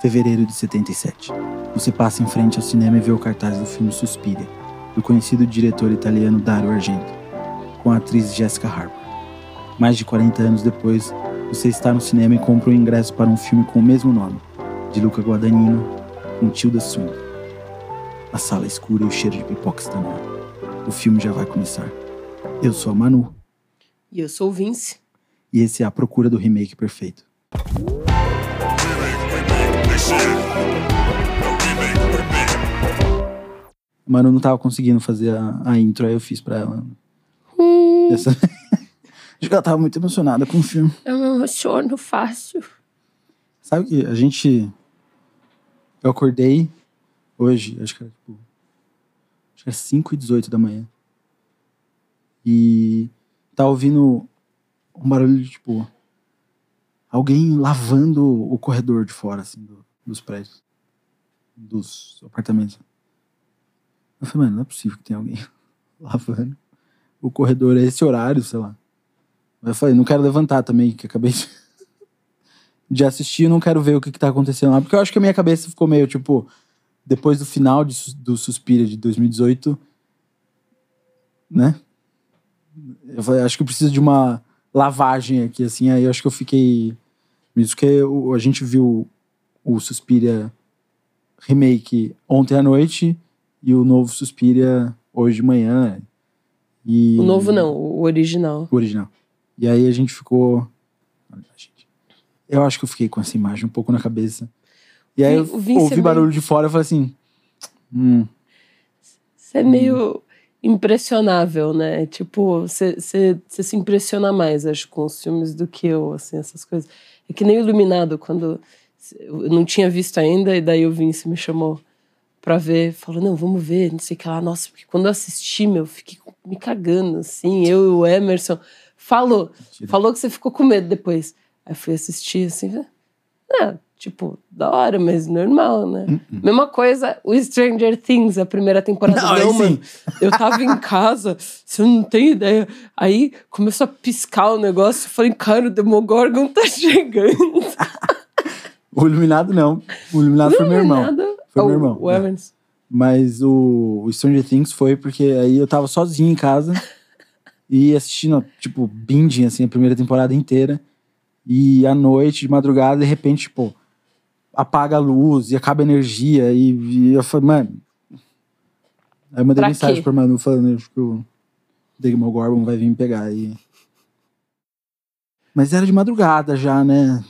Fevereiro de 77. Você passa em frente ao cinema e vê o cartaz do filme Suspiria, do conhecido diretor italiano Dario Argento, com a atriz Jessica Harper. Mais de 40 anos depois, você está no cinema e compra o um ingresso para um filme com o mesmo nome, de Luca Guadagnino, com Tilda Swinton. A sala é escura e o cheiro de pipoca está no ar. O filme já vai começar. Eu sou a Manu. E eu sou o Vince. E esse é A Procura do Remake Perfeito. Manu não tava conseguindo fazer a, a intro, aí eu fiz pra ela. Hum. Acho que ela tava muito emocionada com o filme. Eu me emociono fácil. Sabe que a gente. Eu acordei hoje, acho que era tipo. Acho que era 5 e 18 da manhã. E tava ouvindo um barulho de tipo. Alguém lavando o corredor de fora, assim, do, dos prédios. Dos apartamentos. Eu falei, mano, não é possível que tenha alguém lavando o corredor a esse horário, sei lá. Mas eu falei, não quero levantar também, que acabei de, de assistir, não quero ver o que, que tá acontecendo lá. Porque eu acho que a minha cabeça ficou meio, tipo, depois do final de, do Suspira de 2018, né? Eu falei, acho que eu preciso de uma lavagem aqui, assim. Aí eu acho que eu fiquei. Isso que a gente viu o Suspiria remake ontem à noite e o novo Suspiria hoje de manhã. E... O novo não, o original. O original. E aí a gente ficou. Eu acho que eu fiquei com essa imagem um pouco na cabeça. E aí eu ouvi barulho de fora e falei assim. Hum. Você é meio impressionável, né? Tipo, você se impressiona mais, acho, com os filmes do que eu, assim, essas coisas. É que nem Iluminado, quando eu não tinha visto ainda, e daí o Vince me chamou pra ver, falou, não, vamos ver, não sei o que lá. Nossa, porque quando eu assisti, meu, fiquei me cagando, assim, eu e o Emerson. Falou. Mentira. Falou que você ficou com medo depois. Aí fui assistir assim. É, tipo, da hora, mas normal, né? Uh -uh. Mesma coisa, o Stranger Things, a primeira temporada. Não, não mano. Eu tava em casa, você não tem ideia. Aí começou a piscar o negócio. Eu falei, cara, o Demogorgon tá chegando. O Iluminado não. O Iluminado foi meu irmão. Foi oh, meu irmão. O Evans. É. Mas o, o Stranger Things foi porque aí eu tava sozinho em casa e assistindo, tipo, binging, assim, a primeira temporada inteira. E à noite, de madrugada, de repente, tipo, apaga a luz e acaba a energia. E, e eu falei, mano. Aí eu mandei pra mensagem quê? pra Manu falando que o Demogorgon vai vir me pegar. E... Mas era de madrugada já, né?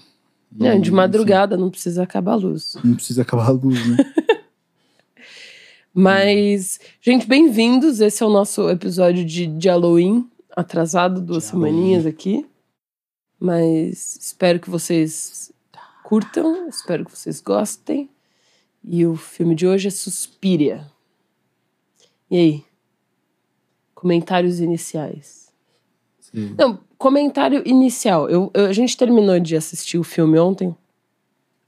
E, não, de madrugada, não precisa acabar a luz. Não precisa acabar a luz, né? Mas, gente, bem-vindos. Esse é o nosso episódio de, de Halloween, atrasado duas de semaninhas Halloween. aqui. Mas espero que vocês curtam, espero que vocês gostem. E o filme de hoje é Suspiria. E aí? Comentários iniciais. Sim. Não, comentário inicial. Eu, eu, a gente terminou de assistir o filme ontem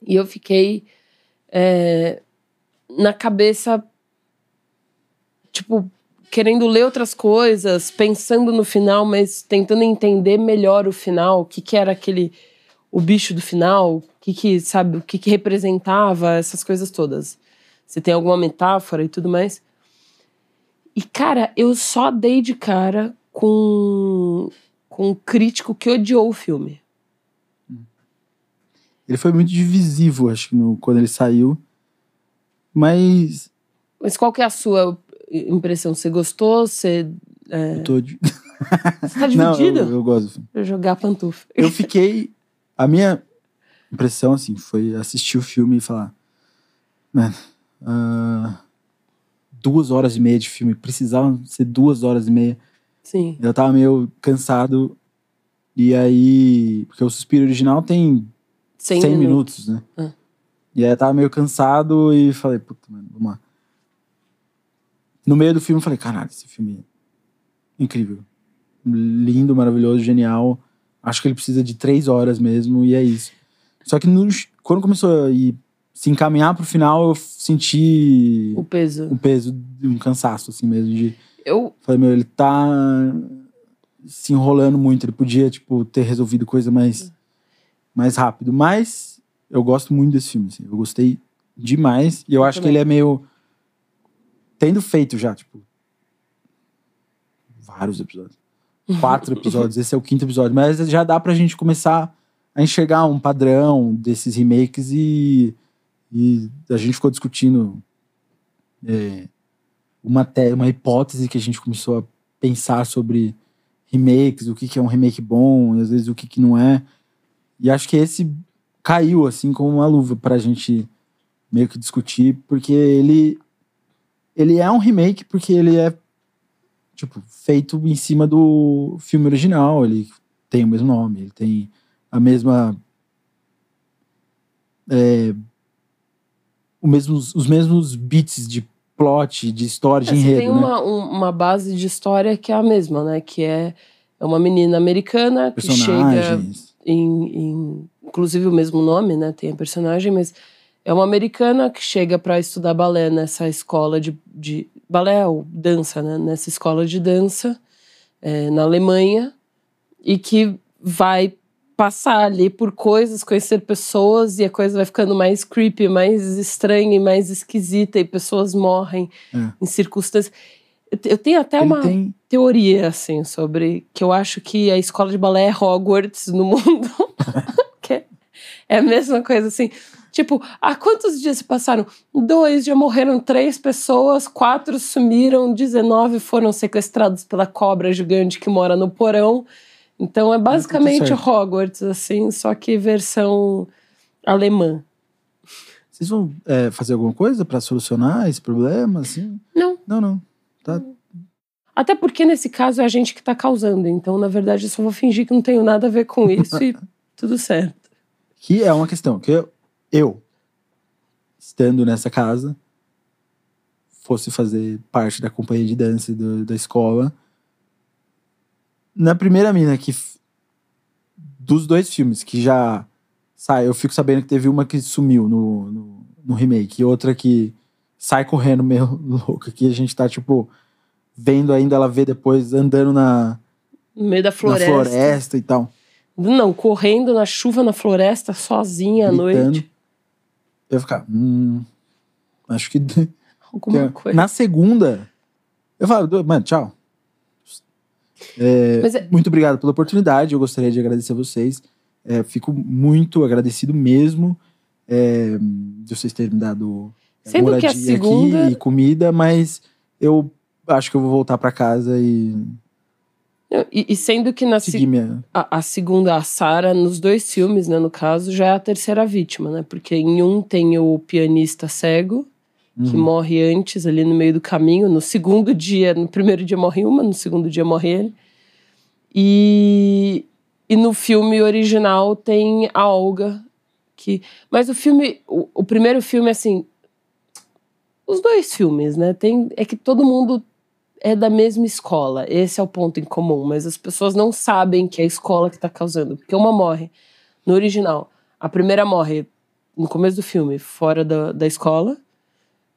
e eu fiquei é, na cabeça tipo, querendo ler outras coisas, pensando no final, mas tentando entender melhor o final, o que, que era aquele. o bicho do final, o que, que sabe, o que, que representava, essas coisas todas. Você tem alguma metáfora e tudo mais. E, cara, eu só dei de cara com, com um crítico que odiou o filme. Ele foi muito divisivo, acho que, no, quando ele saiu. Mas. Mas qual que é a sua impressão? Você gostou? Você. É... Eu tô. De... Você tá dividido? Não, eu, eu gosto. Pra jogar pantufa. Eu fiquei. A minha impressão, assim, foi assistir o filme e falar. Mano. Uh, duas horas e meia de filme. Precisava ser duas horas e meia. Sim. Eu tava meio cansado. E aí. Porque o Suspiro original tem 100, 100 minutos. minutos, né? Ah. E aí eu tava meio cansado e falei, puta, mano, vamos lá. No meio do filme eu falei, caralho, esse filme é incrível. Lindo, maravilhoso, genial. Acho que ele precisa de três horas mesmo, e é isso. Só que no, quando começou a ir, se encaminhar pro final, eu senti. O peso. O peso um cansaço, assim mesmo. De, eu. Falei, meu, ele tá se enrolando muito. Ele podia, tipo, ter resolvido coisa mais, mais rápido. Mas eu gosto muito desse filme. Assim. Eu gostei demais. E eu, Eu acho também. que ele é meio. Tendo feito já, tipo. Vários episódios. Quatro episódios. Esse é o quinto episódio. Mas já dá pra gente começar a enxergar um padrão desses remakes e. E a gente ficou discutindo. é, uma, te- uma hipótese que a gente começou a pensar sobre remakes, o que, que é um remake bom, às vezes o que, que não é. E acho que esse caiu assim como uma luva pra gente meio que discutir, porque ele ele é um remake porque ele é tipo feito em cima do filme original, ele tem o mesmo nome, ele tem a mesma é, o mesmos, os mesmos beats de plot, de história, de É, enredo, tem né? uma, um- uma base de história que é a mesma, né? Que é, é uma menina americana que chega em, em- Inclusive o mesmo nome, né? Tem a personagem, mas é uma americana que chega para estudar balé nessa escola de. de balé ou dança, né? Nessa escola de dança é, na Alemanha e que vai passar ali por coisas, conhecer pessoas e a coisa vai ficando mais creepy, mais estranha e mais esquisita e pessoas morrem É. em circunstâncias. Eu te- Eu tenho até Ele uma tem teoria, assim, sobre que eu acho que a escola de balé é Hogwarts no mundo. que é a mesma coisa, assim. Tipo, há quantos dias se passaram? Dois, já morreram três pessoas, quatro sumiram, 19 foram sequestrados pela cobra gigante que mora no porão. Então é basicamente certo. Hogwarts, assim, só que versão alemã. Vocês vão é, fazer alguma coisa pra solucionar esse problema, assim? Não. Não, não. Tá. Até porque nesse caso é a gente que tá causando. Então, na verdade, eu só vou fingir que não tenho nada a ver com isso e tudo certo. Que é uma questão que eu, eu, estando nessa casa, fosse fazer parte da companhia de dança do- da escola. Na primeira mina que. Dos dois filmes que já sai, eu fico sabendo que teve uma que sumiu no, no, no remake e outra que sai correndo meio louca, que a gente tá, tipo, vendo ainda ela ver depois andando na, No meio da na floresta. floresta e tal. Não, correndo na chuva na floresta, sozinha à Gritando. noite. Eu ia ficar. Hum, acho que. Alguma que- coisa. Na segunda, eu falo, "Du- mano, tchau. É, é- Muito obrigado pela oportunidade. Eu gostaria de agradecer a vocês. É, fico muito agradecido mesmo é, de vocês terem me dado Sendo moradia segunda- aqui e comida, mas eu acho que eu vou voltar pra casa e E, e sendo que na se- a, a segunda, a Sarah, nos dois filmes, né, no caso, já é a terceira vítima, né? Porque em um tem o pianista cego, que Uhum. morre antes, ali no meio do caminho. No segundo dia, no primeiro dia morre uma, no segundo dia morre ele. E, e no filme original tem a Olga, que... Mas o filme, o, o primeiro filme, assim... Os dois filmes, né? Tem, é que todo mundo é da mesma escola. Esse é o ponto em comum. Mas as pessoas não sabem que é a escola que tá causando. Porque uma morre no original. A primeira morre no começo do filme, fora da, da escola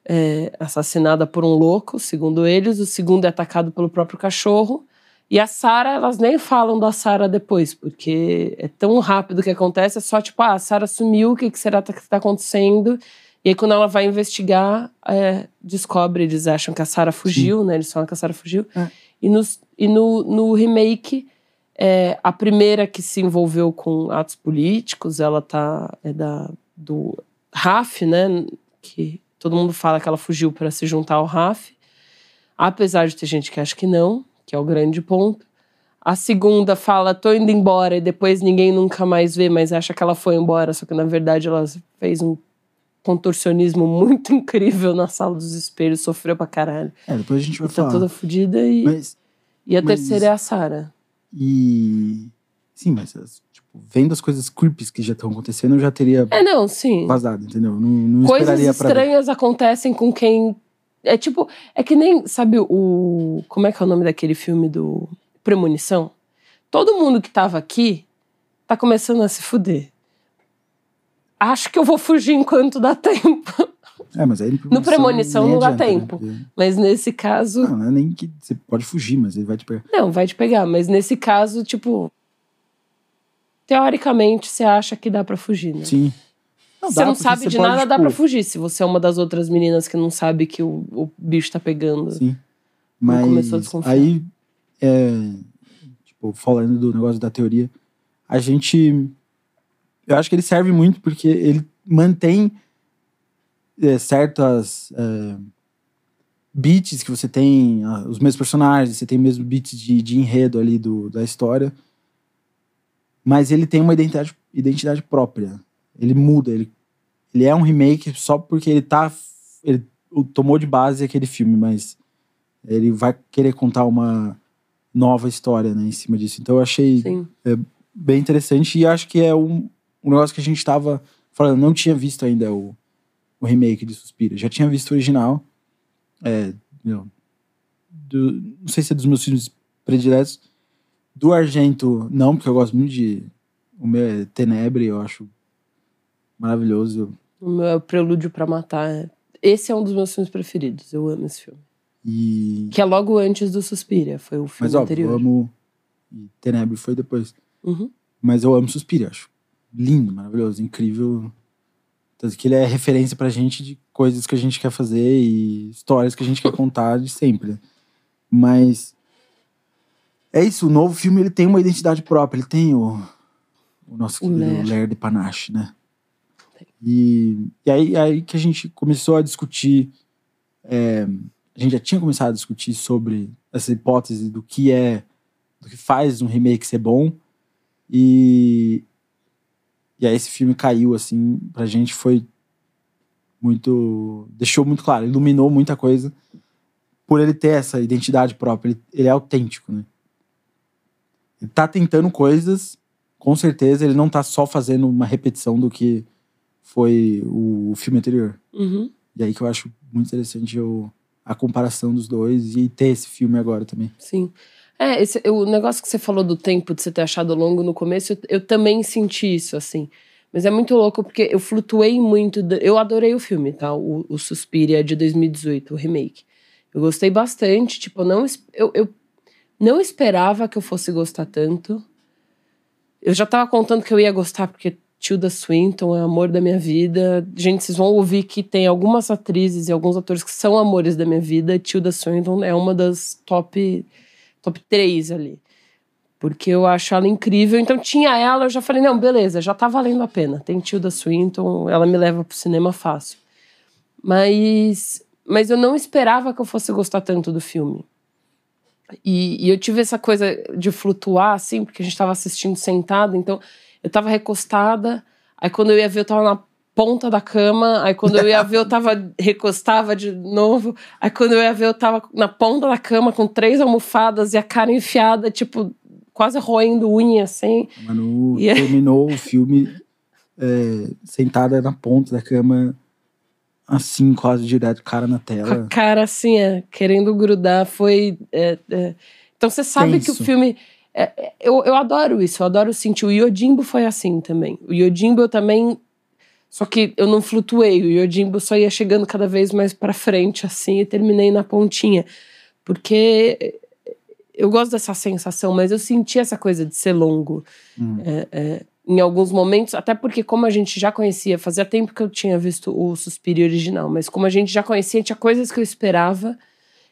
é, assassinada por um louco, segundo eles. O segundo é atacado pelo próprio cachorro. E a Sarah, elas nem falam da Sarah depois, porque é tão rápido que acontece, é só tipo, ah, a Sarah sumiu, o que, que será que está acontecendo? E aí, quando ela vai investigar, é, descobre, eles acham que a Sarah fugiu, né? Eles falam que a Sarah fugiu. É. E, nos, e no, no remake, é, a primeira que se envolveu com atos políticos, ela tá é da do Raf, né? Que todo mundo fala que ela fugiu para se juntar ao Raf, apesar de ter gente que acha que não, que é o grande ponto. A segunda fala, tô indo embora, e depois ninguém nunca mais vê, mas acha que ela foi embora, só que na verdade ela fez um contorcionismo muito incrível na sala dos espelhos, sofreu pra caralho. É, depois a gente vai E tá falar. toda fodida e, Mas, e a mas- terceira é a Sarah. e. Sim, mas as- vendo as coisas creepies que já estão acontecendo, eu já teria É, não, sim. vazado, entendeu? Não, não Coisas esperaria pra ver. estranhas acontecem com quem. É tipo. É que nem. Sabe o. Como é que é o nome daquele filme do Premonição? Todo mundo que tava aqui tá começando a se fuder. Acho que eu vou fugir enquanto dá tempo. É, mas aí No Premonição nem não dá adianta, né? tempo. Porque- Mas nesse caso. Não, não é nem que você pode fugir, mas ele vai te pegar. Não, vai te pegar. Mas nesse caso, tipo. Teoricamente, você acha que dá pra fugir, né? Sim. Não, você não sabe você de pode, nada, dá tipo, pra fugir. Se você é uma das outras meninas que não sabe que o, o bicho tá pegando. Sim. Mas começou a desconfiar. aí, é, tipo, falando do negócio da teoria, a gente. Eu acho que ele serve muito porque ele mantém é, certas é, beats que você tem, ah, os mesmos personagens, você tem mesmo beats de, de enredo ali do, da história. Mas ele tem uma identidade, identidade própria. Ele muda, ele, ele é um remake só porque ele tá. Ele tomou de base aquele filme, mas ele vai querer contar uma nova história né, em cima disso. Então eu achei Sim. bem interessante e acho que é um, um negócio que a gente estava falando. Não tinha visto ainda o, o remake de Suspira. Já tinha visto o original. É, meu, do- não sei se é dos meus filmes prediletos. Do Argento, não, porque eu gosto muito de. O meu é Tenebre, eu acho maravilhoso. O meu é o Prelúdio pra Matar. é- Esse é um dos meus filmes preferidos. Eu amo esse filme. E, Que é logo antes do Suspiria. Foi o filme mas, ó, anterior. eu amo. E Tenebre foi depois. Uhum. Mas eu amo Suspira, acho lindo, maravilhoso, incrível. Tanto que ele é referência pra gente de coisas que a gente quer fazer e histórias que a gente quer contar de sempre. Mas é isso, o novo filme ele tem uma identidade própria, ele tem o, o nosso O querido Ler. De Panache, né? E, e aí, aí que a gente começou a discutir, é, a gente já tinha começado a discutir sobre essa hipótese do que é, do que faz um remake ser bom. E, e aí esse filme caiu, assim, pra gente foi muito. Deixou muito claro, iluminou muita coisa por ele ter essa identidade própria. Ele, ele é autêntico, né? Tá tentando coisas, com certeza, ele não tá só fazendo uma repetição do que foi o, filme anterior. Uhum. E aí que eu acho muito interessante o, a comparação dos dois e ter esse filme agora também. Sim. É, esse, o negócio que você falou do tempo de você ter achado longo no começo, eu, eu também senti isso, assim. Mas é muito louco porque eu flutuei muito. eu adorei o filme, tá? O, o Suspiria de 2018, o remake. Eu gostei bastante. Tipo, eu não, eu, eu não esperava que eu fosse gostar tanto. Eu já tava contando que eu ia gostar porque Tilda Swinton é amor da minha vida. Gente, vocês vão ouvir que tem algumas atrizes e alguns atores que são amores da minha vida. Tilda Swinton é uma das top top 3 ali. Porque eu acho ela incrível. Então tinha ela, eu já falei, não, beleza, já tá valendo a pena. Tem Tilda Swinton, ela me leva pro cinema fácil. Mas, mas eu não esperava que eu fosse gostar tanto do filme. E, e eu tive essa coisa de flutuar, assim, porque a gente tava assistindo sentado, então eu tava recostada, aí quando eu ia ver, eu tava na ponta da cama, aí quando eu ia ver, eu tava recostava de novo, aí quando eu ia ver, eu tava na ponta da cama com três almofadas e a cara enfiada, tipo, quase roendo unha, assim. Manu E é- terminou o filme é, sentada na ponta da cama, assim, quase direto, cara na Com tela. a cara assim, é, querendo grudar, foi. é, é. Então você sabe que o Tenso. filme. é, é, eu, eu adoro isso, eu adoro sentir. O Yojimbo foi assim também. O Yojimbo eu também. Só que eu não flutuei, o Yojimbo só ia chegando cada vez mais pra frente, assim, e terminei na pontinha. Porque eu gosto dessa sensação, mas eu senti essa coisa de ser longo Hum. é, é, em alguns momentos, até porque como a gente já conhecia, fazia tempo que eu tinha visto o Suspiria original, mas como a gente já conhecia, tinha coisas que eu esperava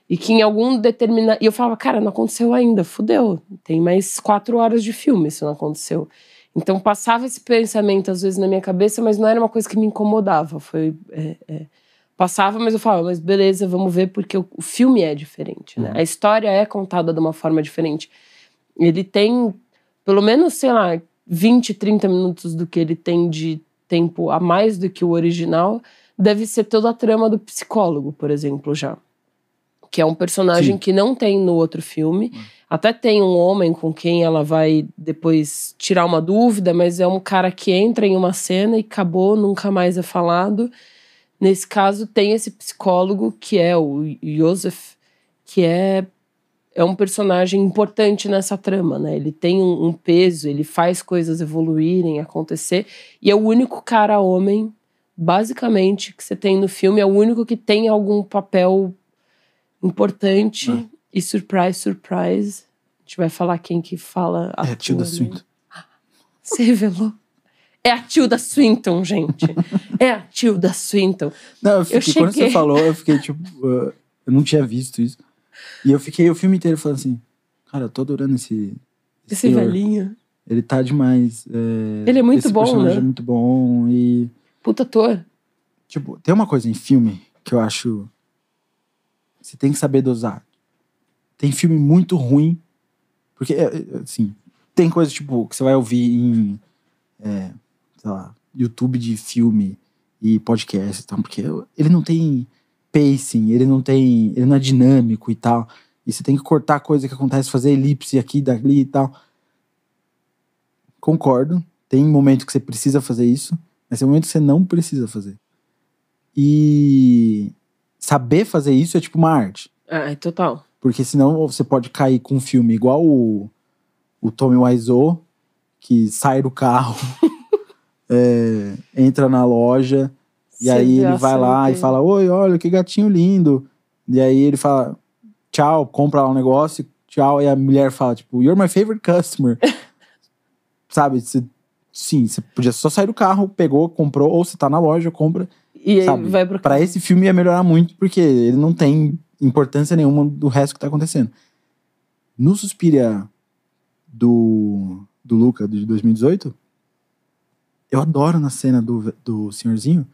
e que em algum determinado... E eu falava, cara, não aconteceu ainda, fudeu. Tem mais quatro horas de filme se não aconteceu. Então passava esse pensamento às vezes na minha cabeça, mas não era uma coisa que me incomodava. Foi... é, é, passava, mas eu falava, mas beleza, vamos ver, porque o, o filme é diferente, né? A história é contada de uma forma diferente. Ele tem, pelo menos, sei lá, 20, 30 minutos do que ele tem de tempo a mais do que o original. Deve ser toda a trama do psicólogo, por exemplo, já. Que é um personagem Sim. que não tem no outro filme. Até tem um homem com quem ela vai depois tirar uma dúvida, mas é um cara que entra em uma cena e acabou, nunca mais é falado. Nesse caso, tem esse psicólogo que é o Joseph, que é, é um personagem importante nessa trama, né? Ele tem um, um peso, ele faz coisas evoluírem, acontecer, e é o único cara homem, basicamente, que você tem no filme, é o único que tem algum papel importante. Ah. E surprise, surprise. A gente vai falar quem que fala. É, Tilda atua, né? Swinton. Se revelou. É a Tilda Swinton, gente. é a Tilda Swinton. Não, eu fiquei, Eu quando você cheguei- falou, eu fiquei tipo. uh, eu não tinha visto isso. E eu fiquei o filme inteiro falando assim: Cara, eu tô adorando esse. Esse senhor. velhinho. Ele tá demais. é, Ele é muito esse bom, personagem né? é muito bom. E. Puta ator. Tipo, tem uma coisa em filme que eu acho. Você tem que saber dosar. Tem filme muito ruim. Porque, é, é, assim, tem coisa, tipo, que você vai ouvir em. é, sei lá, YouTube de filme e podcast e tal. Porque ele não tem pacing, ele não tem. Ele não é dinâmico e tal. E você tem que cortar coisa que acontece, fazer elipse aqui, dali e tal. Concordo. Tem momento que você precisa fazer isso, mas tem momento que você não precisa fazer. E saber fazer isso é tipo uma arte. Ah, é total. Porque senão você pode cair com um filme igual o, o Tommy Wiseau, que sai do carro, é, entra na loja, e Você aí ele vai lá e fala: Oi, olha que gatinho lindo. E aí ele fala: Tchau, compra lá um negócio, tchau. E a mulher fala: Tipo, You're my favorite customer. Sabe? Você, sim, você podia só sair do carro, pegou, comprou, ou você tá na loja, compra. E aí Sabe, vai pro Pra esse filme ia melhorar muito, porque ele não tem importância nenhuma do resto que tá acontecendo. No Suspiria do, do Luca, de 2018, eu adoro na cena do, do senhorzinho,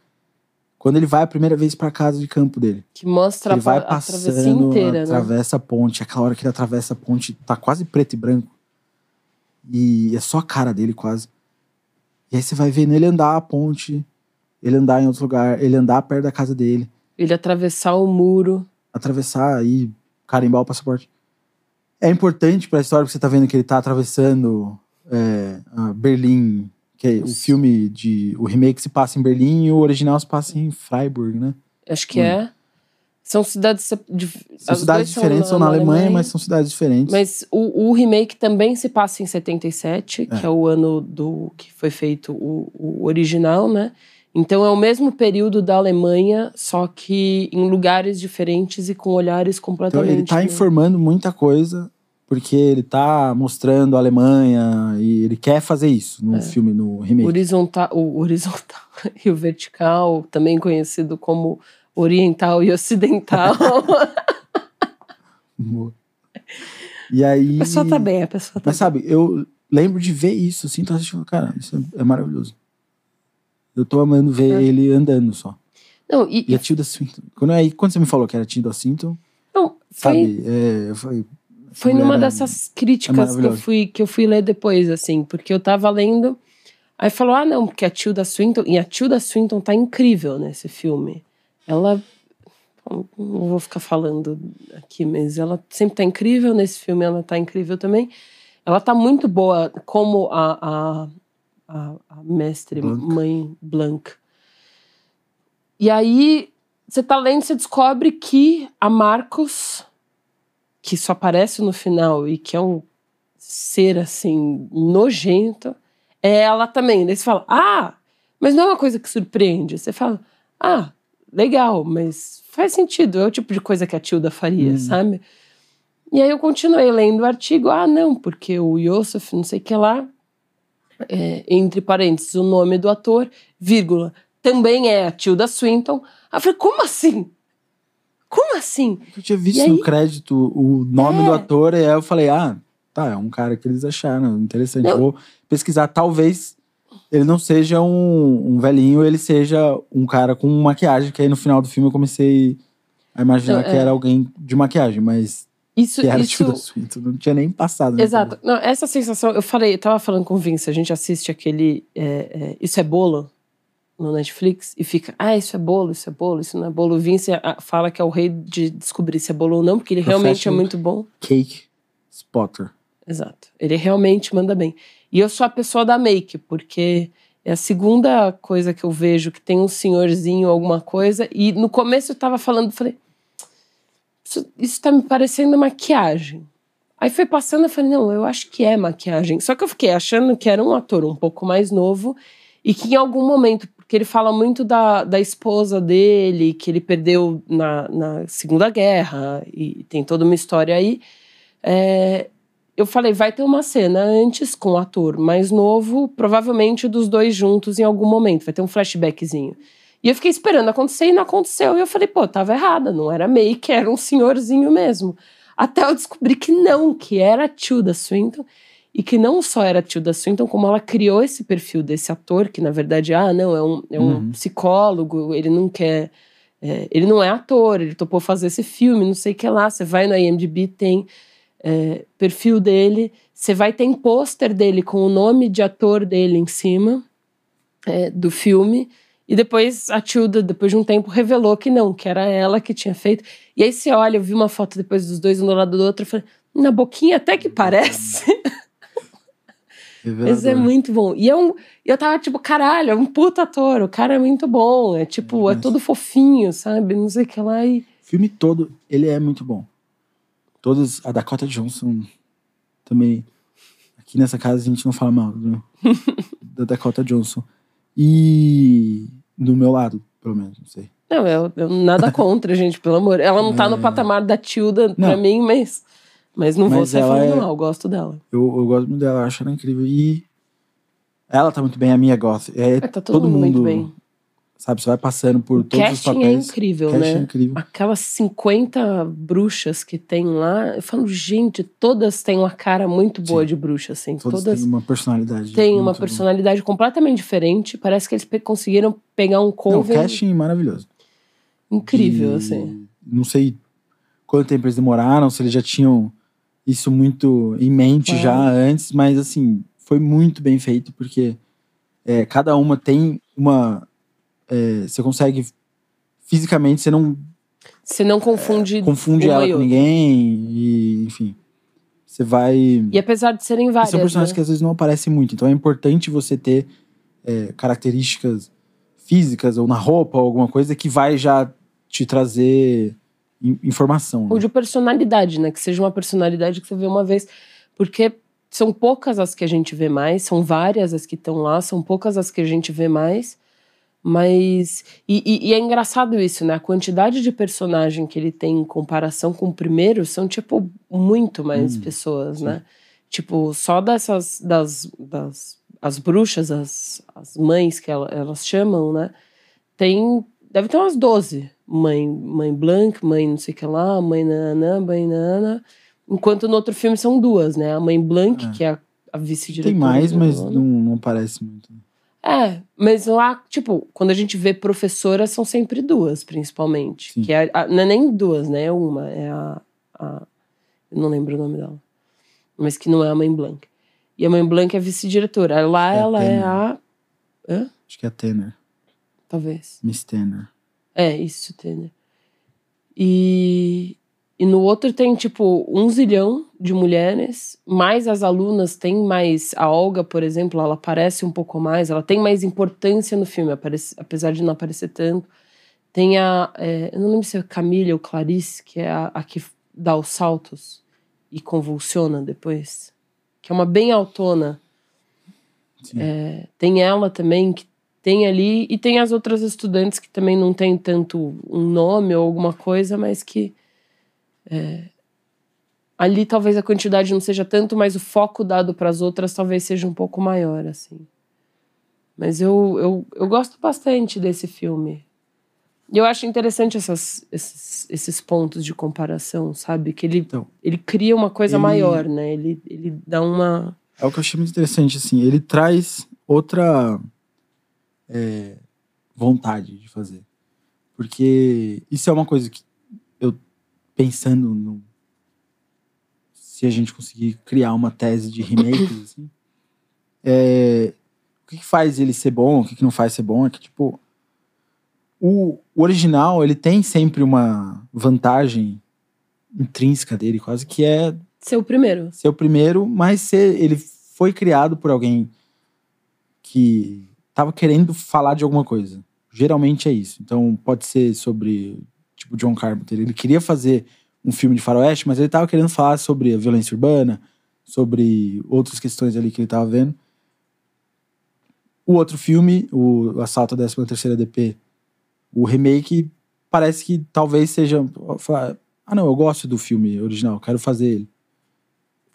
quando ele vai a primeira vez pra casa de campo dele. Que mostra ele a, vai a travessia passando, inteira, né? atravessa a ponte, aquela hora que ele atravessa a ponte, tá quase preto e branco. E é só a cara dele quase. E aí você vai vendo ele andar a ponte, ele andar em outro lugar, ele andar perto da casa dele, Ele atravessar o muro. atravessar e carimbar o passaporte. É importante pra história porque você tá vendo que ele tá atravessando é, a Berlim, que é o filme de. O remake se passa em Berlim e o original se passa em Freiburg, né? Acho que Hum. é. São cidades. São cidades duas são diferentes, são na Alemanha, mas são cidades diferentes. Mas o, o remake também se passa em 77, que é o ano do que foi feito o, o original, né? Então é o mesmo período da Alemanha, só que em lugares diferentes e com olhares Então completamente. ele tá né? informando muita coisa, porque ele tá mostrando a Alemanha e ele quer fazer isso no É. filme, no remake. horizontal, o horizontal e o vertical, também conhecido como oriental e ocidental. E aí. a pessoa tá bem, a pessoa tá Mas sabe, eu lembro de ver isso, assim, tô assistindo, cara, isso é, é maravilhoso. Eu tô amando ver É. ele andando só. bem. Não, e, E a Tilda Swinton. Quando, aí, quando você me falou que era Tilda Swinton, não, foi, sabe, é, eu falei. essa Foi numa é- dessas críticas que eu, fui, que eu fui ler depois, assim, porque eu tava lendo. Aí falou: ah, não, porque a Tilda Swinton. E a Tilda Swinton tá incrível nesse filme. Ela. Não vou ficar falando aqui, mas ela sempre tá incrível nesse filme, ela tá incrível também. Ela tá muito boa como a, a, a, a mestre, Blanc. mãe Blanc. E aí, você tá lendo, você descobre que a Marcos que só aparece no final e que é um ser assim nojento, é ela também. Daí você fala, ah, mas não é uma coisa que surpreende. Você fala, ah, legal, mas faz sentido, é o tipo de coisa que a Tilda faria, Hum. sabe? E aí eu continuei lendo o artigo, ah, não, porque o Yosef, não sei o que lá, é, entre parênteses, o nome do ator, vírgula, também é a Tilda Swinton. Aí eu falei, como assim? Como assim? Eu tinha visto aí? no crédito o nome É. do ator, e aí eu falei, ah, tá, é um cara que eles acharam interessante. Não. Vou pesquisar, talvez ele não seja um, um velhinho, ele seja um cara com maquiagem, que aí no final do filme eu comecei a imaginar Não, que é. era alguém de maquiagem, mas Isso, que era isso, Tilda Swinton, não tinha nem passado. Exato. Não, essa sensação, eu falei, eu tava falando com o Vince, a gente assiste aquele é, é, Isso é Bolo no Netflix e fica, ah, isso é bolo, isso é bolo, isso não é bolo. O Vince ah, fala que é o rei de descobrir se é bolo ou não, porque ele realmente é muito bom. Cake Spotter. Exato. Ele realmente manda bem. E eu sou a pessoa da make, porque é a segunda coisa que eu vejo que tem um senhorzinho, alguma coisa, e no começo eu tava falando, falei, isso, isso tá me parecendo maquiagem. Aí foi passando, eu falei, não, eu acho que é maquiagem. Só que eu fiquei achando que era um ator um pouco mais novo e que em algum momento, porque ele fala muito da, da esposa dele, que ele perdeu na, na Segunda Guerra, e tem toda uma história aí. É, eu falei, vai ter uma cena antes com o ator mais novo, provavelmente dos dois juntos em algum momento, vai ter um flashbackzinho. E eu fiquei esperando acontecer e não aconteceu. E eu falei, pô, tava errada, não era make, era um senhorzinho mesmo. Até eu descobri que não, que era a Tilda Swinton. E que não só era a Tilda Swinton, como ela criou esse perfil desse ator, que na verdade, ah, não, é um, é um uhum. psicólogo, ele não quer. É, ele não é ator, ele topou fazer esse filme, não sei o que lá. Você vai no IMDb, tem é, perfil dele, você vai ter pôster dele com o nome de ator dele em cima é, do filme. E depois a Tilda, depois de um tempo, revelou que não, que era ela que tinha feito. E aí você olha, eu vi uma foto depois dos dois, um do lado do outro, eu falei, na boquinha até que parece. Mas é muito bom. E eu, é eu tava tipo, caralho, é um puta ator, o cara é muito bom. É tipo, é todo fofinho, sabe? Não sei o que lá. E... O filme todo, ele é muito bom. Todos, a Dakota Johnson também. Aqui nessa casa a gente não fala mal do, da Dakota Johnson. E do meu lado, pelo menos, não sei. Não, eu, eu nada contra, gente, pelo amor. Ela não tá é... no patamar da Tilda não. pra mim, mas, mas não mas vou ser falando é... mal, eu gosto dela. Eu, eu gosto muito dela, acho ela incrível. E ela tá muito bem, a minha gosta. É, é, tá todo, todo mundo, mundo, muito bem. Sabe, você vai passando por o todos os é papéis. é incrível, né? É incrível. Aquelas 50 bruxas que tem lá, eu falo, gente, todas têm uma cara muito boa Sim. de bruxa, assim. Todas, todas têm uma personalidade. Tem uma personalidade completamente diferente. Parece que eles conseguiram pegar um cover. Não, casting maravilhoso. Incrível, e... assim. Não sei quanto tempo eles demoraram, se eles já tinham isso muito em mente já antes, mas assim, foi muito bem feito, porque é, cada uma tem uma é, você consegue fisicamente, você não você não confunde é, confunde ela com ninguém e enfim você vai e apesar de serem várias são personagens né? que às vezes não aparecem muito então é importante você ter é, características físicas ou na roupa ou alguma coisa que vai já te trazer informação né? ou de personalidade né que seja uma personalidade que você vê uma vez porque são poucas as que a gente vê mais são várias as que estão lá são poucas as que a gente vê mais mas. E, e, e, é engraçado isso, né? A quantidade de personagem que ele tem em comparação com o primeiro são, tipo, muito mais hum, pessoas, sim. né? Tipo, só dessas. das, das as bruxas, as, as mães que ela, elas chamam, né? Tem. Deve ter umas 12. Mãe, mãe Blanc, mãe não sei o que lá, mãe Nana, mãe Nana. Enquanto no outro filme são duas, né? A mãe Blanc, é. que é a, a vice-diretora. Tem mais, mas não, não parece muito. É, mas lá, tipo, quando a gente vê professoras, são sempre duas, principalmente. Sim. Que é, a, não é nem duas, né? É uma. É a, a, Eu não lembro o nome dela. Mas que não é a mãe Blanc. E a mãe Blanc é vice-diretora. Lá é ela é a. Hã? Acho que é a Tanner. Talvez. Miss Tanner. É, isso, Tanner. E, e no outro tem, tipo, um zilhão de mulheres, mais as alunas têm mais. A Olga, por exemplo, ela aparece um pouco mais, ela tem mais importância no filme, aparece, apesar de não aparecer tanto. Tem a. É, eu não lembro se é Camila ou Clarice, que é a, a que dá os saltos e convulsiona depois. Que é uma bem autona. É, tem ela também, que tem ali, e tem as outras estudantes que também não tem tanto um nome ou alguma coisa, mas que é, ali talvez a quantidade não seja tanto, mas o foco dado para as outras talvez seja um pouco maior, assim. Mas eu, eu, eu gosto bastante desse filme. E eu acho interessante essas, esses, esses pontos de comparação, sabe? Que ele, então, ele cria uma coisa ele, maior, né? Ele, ele dá uma. É o que eu achei muito interessante, assim. Ele traz outra é, vontade de fazer. Porque isso é uma coisa que pensando no se a gente conseguir criar uma tese de remakes, assim, é, o que, que, faz ele ser bom, o que, que, não faz ser bom é que, tipo, o, o, original, ele tem sempre uma vantagem intrínseca dele, quase, que é... Ser o primeiro. Ser o primeiro, mas ser, ele foi criado por alguém que estava querendo falar de alguma coisa. Geralmente é isso. Então, pode ser sobre tipo John Carpenter. Ele queria fazer um filme de faroeste, mas ele estava querendo falar sobre a violência urbana, sobre outras questões ali que ele estava vendo. O outro filme, o Assalto à 13ª DP, o remake, parece que talvez seja... Ah, não, eu gosto do filme original, quero fazer ele.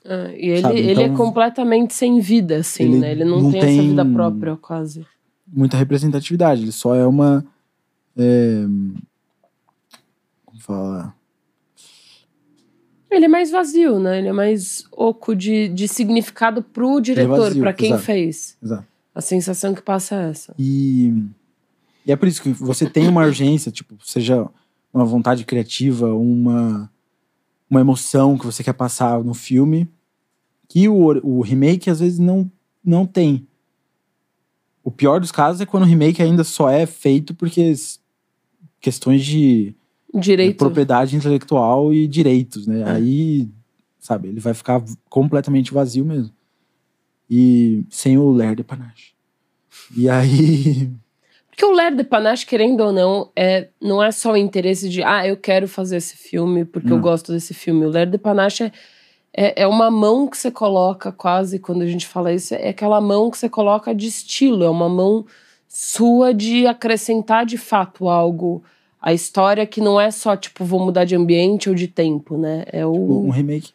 Ah, e ele, Sabe, ele é então- completamente sem vida, assim, Ele né? Ele não, não tem, essa tem- vida própria, quase. muita representatividade. Ele só é uma. é, como fala? Ele é mais vazio, né? Ele é mais oco de, de significado pro diretor, vazio, pra quem exato. fez. Exato. A sensação que passa é essa. E, e é por isso que você tem uma urgência, tipo, seja uma vontade criativa, uma, uma emoção que você quer passar no filme, que o, o remake às vezes não, não tem. O pior dos casos é quando o remake ainda só é feito porque questões de Direito. propriedade intelectual e direitos, né? É. Aí, sabe, ele vai ficar completamente vazio mesmo. E sem o Lair de Panache. E aí, Porque o Ler de Panache, querendo ou não, é, não é só o interesse de, ah, eu quero fazer esse filme porque eu Não. gosto desse filme. O Ler de Panache é, é, é uma mão que você coloca quase, quando a gente fala isso, é aquela mão que você coloca de estilo, é uma mão sua de acrescentar de fato algo à história que não é só, tipo, vou mudar de ambiente ou de tempo, né? É o... um remake.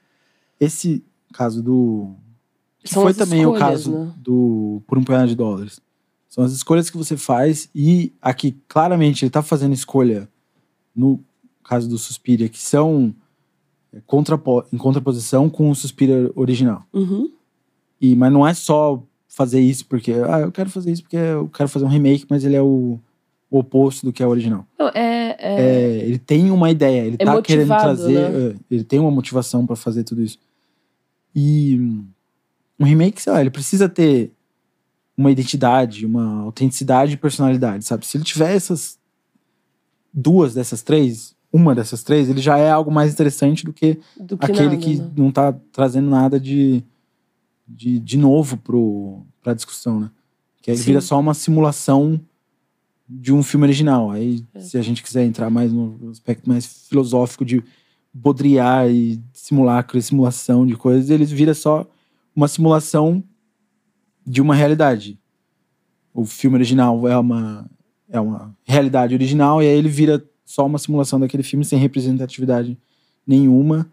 Esse caso do. Que São foi também o escolhas, caso né? do Por um Punhado de Dólares. São as escolhas que você faz, e aqui, claramente, ele tá fazendo escolha, no caso do Suspiria, que são é, contrapo- em contraposição com o Suspiria original. Uhum. E, mas não é só fazer isso porque, ah, eu quero fazer isso porque eu quero fazer um remake, mas ele é o, o oposto do que é o original. É, é, É, ele tem uma ideia, ele É tá querendo motivado, trazer, né? é, ele tem uma motivação pra fazer tudo isso. E hum, um remake, sei lá, ele precisa ter uma identidade, uma autenticidade e personalidade, sabe? Se ele tiver essas duas dessas três, uma dessas três, ele já é algo mais interessante do que do que aquele nada, que né? não tá trazendo nada de, de, de novo pro, pra discussão, né? Que aí Sim. vira só uma simulação de um filme original. Aí, É. se a gente quiser entrar mais no aspecto mais filosófico de Baudrillard e simulacro e simulação de coisas, ele vira só uma simulação de uma realidade. O filme original é uma, é uma realidade original, e aí ele vira só uma simulação daquele filme sem representatividade nenhuma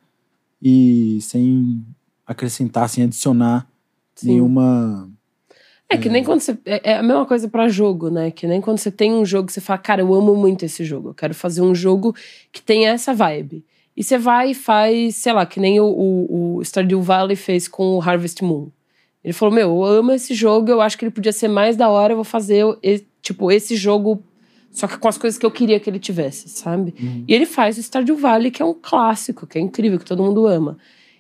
e sem acrescentar, sem adicionar Sim. nenhuma. É que nem quando você. É é a mesma coisa pra jogo, né? Que nem quando você tem um jogo que você fala, cara, eu amo muito esse jogo. Eu quero fazer um jogo que tenha essa vibe. E você vai e faz, sei lá, que nem o, o, o Stardew Valley fez com o Harvest Moon. Ele falou: Meu, eu amo esse jogo, eu acho que ele podia ser mais da hora, eu vou fazer, tipo, esse jogo, só que com as coisas que eu queria que ele tivesse, sabe? Uhum. E ele faz o Stardew Valley, que é um clássico, que é incrível, que todo mundo ama.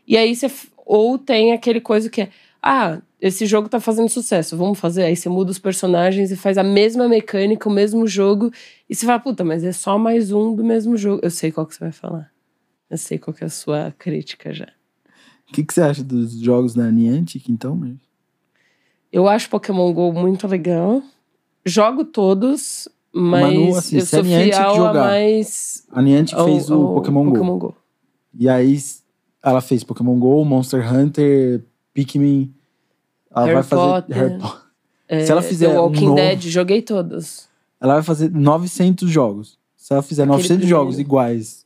E aí você. Ou tem aquele coisa que é. Ah, esse jogo tá fazendo sucesso, vamos fazer. Aí você muda os personagens e faz a mesma mecânica, o mesmo jogo. E você fala, puta, mas é só mais um do mesmo jogo. Eu sei qual que você vai falar. Eu sei qual que é a sua crítica já. O que, que você acha dos jogos da Niantic, então? Eu acho Pokémon GO muito legal. Jogo todos, mas Manu, assim, eu se a sou Niantic fiel a jogar mais. A Niantic ao- fez o ao Pokémon, Go. Pokémon Go. E aí ela fez Pokémon Go, Monster Hunter, Pikmin. Ela Harry vai fazer Potter. Harry Potter. É, Se ela fizer The um Walking novo- Dead, joguei todos. Ela vai fazer 900 jogos. Se ela fizer Aquele 900 primeiro. jogos iguais,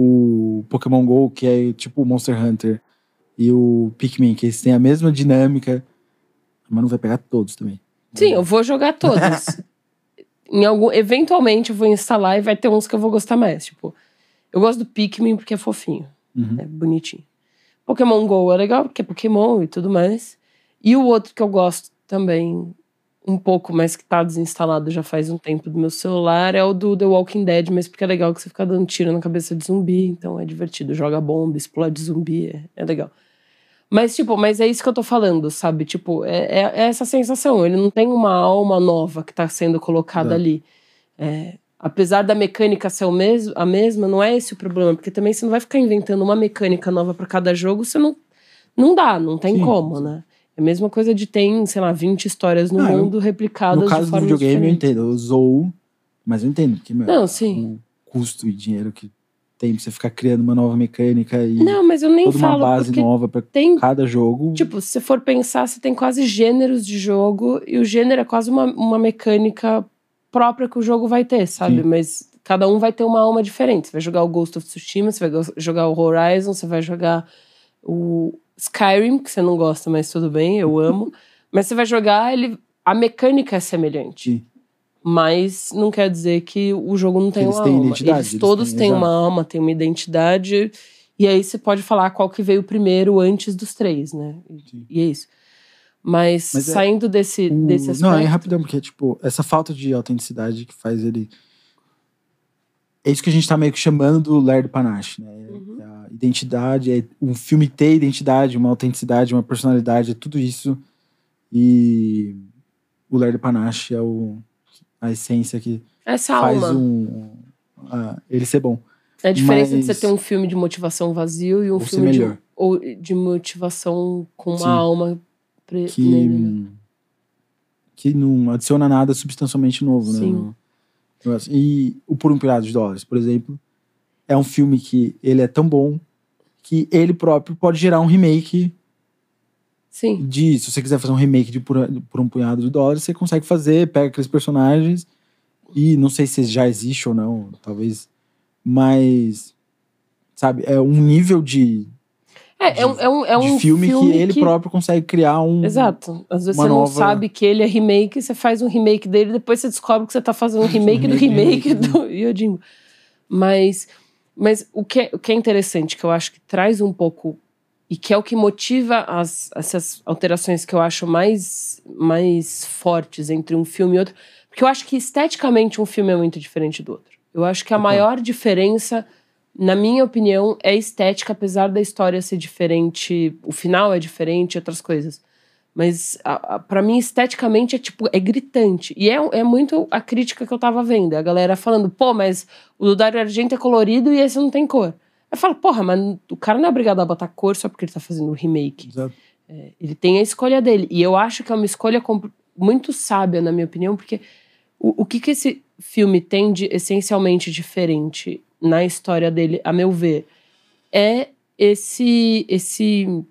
o Pokémon Go, que é tipo o Monster Hunter, e o Pikmin, que eles têm a mesma dinâmica, mas não vai pegar todos também. Sim, eu vou jogar todos. em algum, eventualmente eu vou instalar e vai ter uns que eu vou gostar mais. Tipo, eu gosto do Pikmin porque é fofinho, Uhum. é bonitinho. Pokémon Go é legal porque é Pokémon e tudo mais. E o outro que eu gosto também, um pouco, mas que tá desinstalado já faz um tempo do meu celular, é o do The Walking Dead, mas porque é legal que você fica dando tiro na cabeça de zumbi, então é divertido. Joga bomba, explode zumbi, é, é legal. Mas, tipo, mas é isso que eu tô falando, sabe? Tipo, é, é- é essa sensação. Ele não tem uma alma nova que tá sendo colocada Exato. ali. É, apesar da mecânica ser o mes a mesma, não é esse o problema. Porque também você não vai ficar inventando uma mecânica nova pra cada jogo, você não. Não dá, não tem Sim, como, né? É a mesma coisa de ter, sei lá, 20 histórias no eu- mundo replicadas No de caso do videogame, eu diferentes. entendo. Eu zoo, mas eu entendo. Que, meu, Não, sim. O custo e dinheiro que tem pra você ficar criando uma nova mecânica e Não, mas eu nem toda uma base nova pra tem cada jogo. Tipo, se você for pensar, você tem quase gêneros de jogo e o gênero é quase uma, uma mecânica própria que o jogo vai ter, sabe? Sim. Mas cada um vai ter uma alma diferente. Você vai jogar o Ghost of Tsushima, você vai jogar o Horizon, você vai jogar o Skyrim, que você não gosta, mas tudo bem, eu amo. mas você vai jogar, ele, a mecânica é semelhante. Sim. Mas não quer dizer que o jogo não tem Eles uma têm alma. identidade, Eles eles todos têm, têm uma alma, têm uma identidade. E aí você pode falar qual que veio primeiro antes dos três, né? E- Sim. E é isso. Mas, Mas é- saindo desse, O- desse aspecto. Não, é rapidão, porque, tipo, essa falta de autenticidade que faz ele. É isso que a gente tá meio que chamando do Lerdo Panache, né? É Uhum. A identidade, é um filme ter identidade, uma autenticidade, uma personalidade, é tudo isso. E o Lerdo Panache é o, a essência que Essa faz alma. um. ah, ele ser bom. É a diferença de você mas- ter um filme de motivação vazio e um filme de, ou de motivação com uma Sim. alma pre- Que, nele, né? que não adiciona nada substancialmente novo, né? Sim. negócio. E o Por um Pirata de Dólares, por exemplo, é um filme que ele é tão bom que ele próprio pode gerar um remake Sim. de. Se você quiser fazer um remake de Por, por um Punhado de Dólares, você consegue fazer, pega aqueles personagens e não sei se já existe ou não, talvez. Mas. Sabe, é um nível de, É, é um, é um, é um de filme, que ele próprio consegue criar um. Exato. Às vezes você não nova- sabe que ele é remake, você faz um remake dele, depois você descobre que você tá fazendo um remake do remake, remake do Yojimbo. Mas, mas o, que é, o que é interessante, que eu acho que traz um pouco, e que é o que motiva as, essas alterações que eu acho mais, mais fortes entre um filme e outro, porque eu acho que esteticamente um filme é muito diferente do outro. Eu acho que a Concordo. maior diferença, na minha opinião, é estética, apesar da história ser diferente, o final é diferente, outras coisas. Mas para mim, esteticamente, é tipo, é gritante. E é, é muito a crítica que eu tava vendo. A galera falando, pô, mas o do Dario Argento é colorido e esse não tem cor. Eu falo, porra, mas o cara não é obrigado a botar cor só porque ele tá fazendo um remake. Exato. Ele tem a escolha dele. E eu acho que é uma escolha muito sábia, na minha opinião, porque o, o que, que esse filme tem de essencialmente diferente na história dele, a meu ver, é esse. esse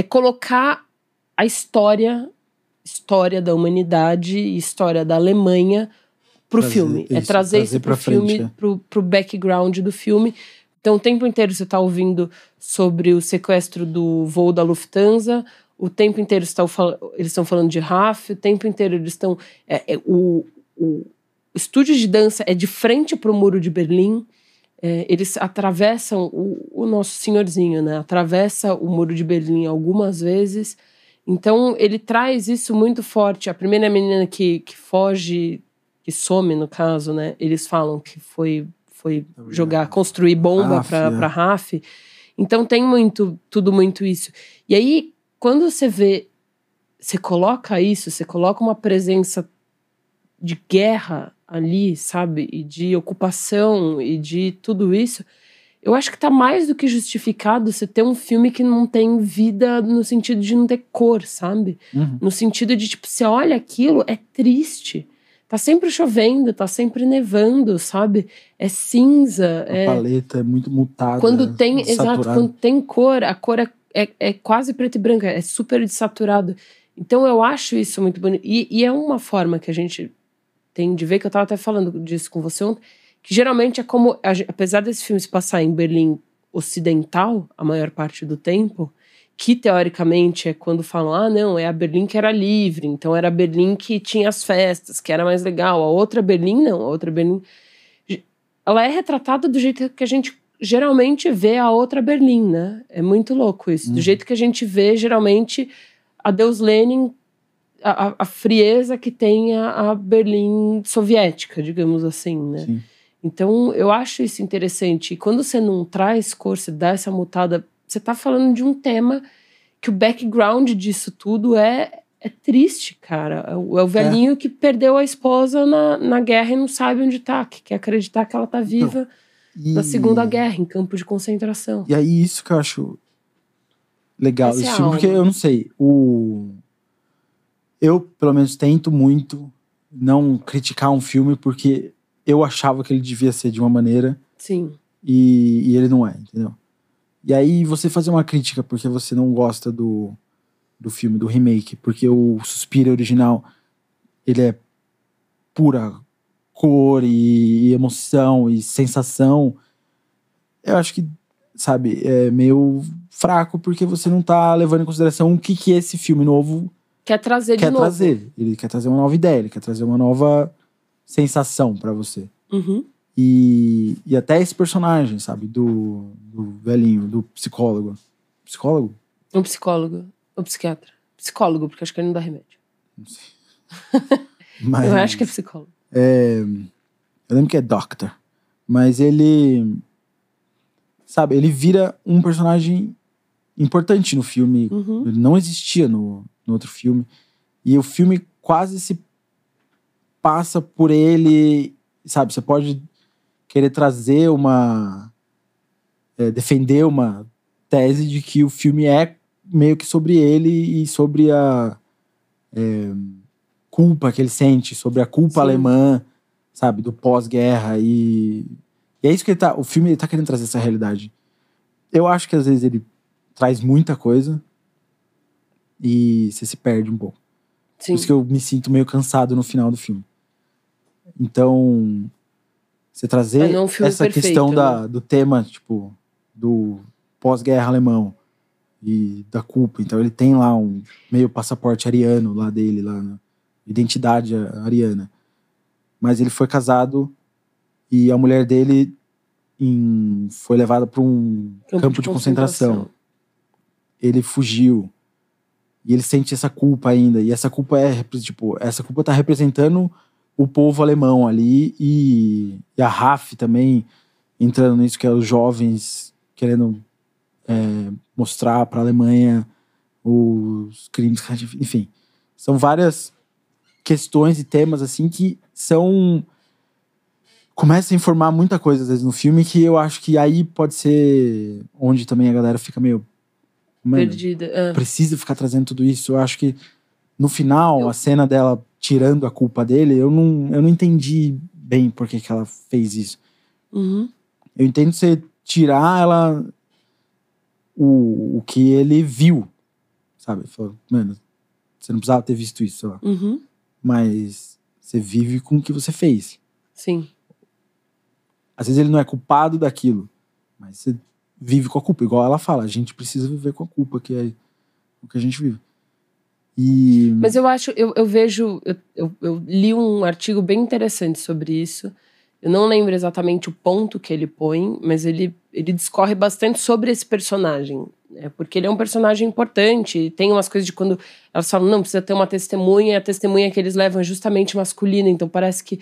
é colocar a história, história da humanidade e história da Alemanha pro Trazer filme. é isso, trazer, trazer isso pro frente, filme, é. pro, pro background do filme. Então, o tempo inteiro você tá ouvindo sobre o sequestro do voo da Lufthansa, o tempo inteiro fal- eles estão falando de RAF, o tempo inteiro eles estão. é, é, o, o estúdio de dança é de frente para o muro de Berlim. É, eles atravessam o, o nosso senhorzinho, né? Atravessa o muro de Berlim algumas vezes. Então ele traz isso muito forte. A primeira menina que, que foge, que some no caso, né? Eles falam que foi foi jogar, construir bomba para é. para RAF. Então tem muito tudo muito isso. E aí quando você vê, você coloca isso, você coloca uma presença de guerra ali, sabe? E de ocupação e de tudo isso. Eu acho que tá mais do que justificado você ter um filme que não tem vida no sentido de não ter cor, sabe? Uhum. No sentido de, tipo, você olha aquilo, é triste. Tá sempre chovendo, tá sempre nevando, sabe? É cinza. A é... paleta é muito mutada. Quando tem, exato, saturada. quando tem cor, a cor é, é, é quase preto e branco, é super desaturado. Então eu acho isso muito bonito. E, e é uma forma que a gente tem de ver, que eu tava até falando disso com você ontem, que geralmente é como, apesar desse filme se passar em Berlim ocidental, a maior parte do tempo, que teoricamente é quando falam, ah, não, é a Berlim que era livre, então era a Berlim que tinha as festas, que era mais legal. A outra Berlim, não, a outra Berlim. Ela é retratada do jeito que a gente geralmente vê a outra Berlim, né? É muito louco isso. Do Uhum. jeito que a gente vê, geralmente, a Deus Lenin, a, a- frieza que tem a, a Berlim soviética, digamos assim, né? Sim. Então, eu acho isso interessante. E quando você não traz cor, você dá essa mutada, você tá falando de um tema que o background disso tudo é, é triste, cara. É o, é o velhinho que perdeu a esposa na, na guerra e não sabe onde tá, que quer acreditar que ela tá viva E- na Segunda Guerra, em campo de concentração. E aí, isso que eu acho legal Essa é porque eu não sei, o. Eu, pelo menos, tento muito não criticar um filme porque eu achava que ele devia ser de uma maneira Sim, e, e ele não é, entendeu? E aí você fazer uma crítica porque você não gosta do, do filme, do remake, porque o Suspiro original ele é pura cor e, emoção e sensação. Eu acho que sabe, é meio fraco porque você não tá levando em consideração o que, que esse filme novo Quer trazer quer de novo. trazer. Ele quer trazer uma nova ideia, ele quer trazer uma nova sensação pra você. Uhum. E, e até esse personagem, sabe, do, do velhinho, do psicólogo. Psicólogo? Um psicólogo. Um psiquiatra. Psicólogo, porque acho que ele não dá remédio. Não sei. Mas, Eu acho que é psicólogo. é, eu lembro que é Doctor. Mas ele. Sabe, ele vira um personagem importante no filme. Uhum. Ele não existia no, no outro filme. E o filme quase se passa por ele. Sabe, você pode querer trazer uma. é, defender uma tese de que o filme é meio que sobre ele e sobre a é, culpa que ele sente, sobre a culpa Sim. alemã, sabe, do pós-guerra. E, e é isso que ele tá. O filme ele tá querendo trazer essa realidade. Eu acho que às vezes ele traz muita coisa e você se perde um pouco. Sim. Por isso que eu me sinto meio cansado no final do filme. Então, você trazer é um essa perfeito, questão né? da, do tema, tipo, do pós-guerra alemão e da culpa. Então, ele tem lá um meio passaporte ariano lá dele, lá na identidade ariana. Mas ele foi casado e a mulher dele em- foi levada para um campo, de, concentração. Ele fugiu. E ele sente essa culpa ainda. E essa culpa é, tipo, essa culpa tá representando o povo alemão ali e, e a RAF também entrando nisso, que é os jovens querendo é, mostrar para a Alemanha os crimes, enfim. São várias questões e temas assim que são começa a informar muita coisa às vezes no filme que eu acho que aí pode ser onde também a galera fica meio mano, Perdida. Ah. precisa ficar trazendo tudo isso. Eu acho que no final, Eu- a cena dela tirando a culpa dele, eu não, eu não entendi bem por que, que ela fez isso. Uhum. Eu entendo você tirar ela o, o que ele viu, sabe? Falou, mano, você não precisava ter visto isso, sei lá. Uhum. Mas você vive com o que você fez. Sim. Às vezes ele não é culpado daquilo, mas você vive com a culpa. Igual ela fala, a gente precisa viver com a culpa, que é o que a gente vive. E. Mas eu acho, eu, eu vejo, eu, eu, eu li um artigo bem interessante sobre isso. Eu não lembro exatamente o ponto que ele põe, mas ele, ele discorre bastante sobre esse personagem. É, porque ele é um personagem importante. Tem umas coisas de quando elas falam, não, precisa ter uma testemunha, e a testemunha que eles levam é justamente masculina. Então parece que,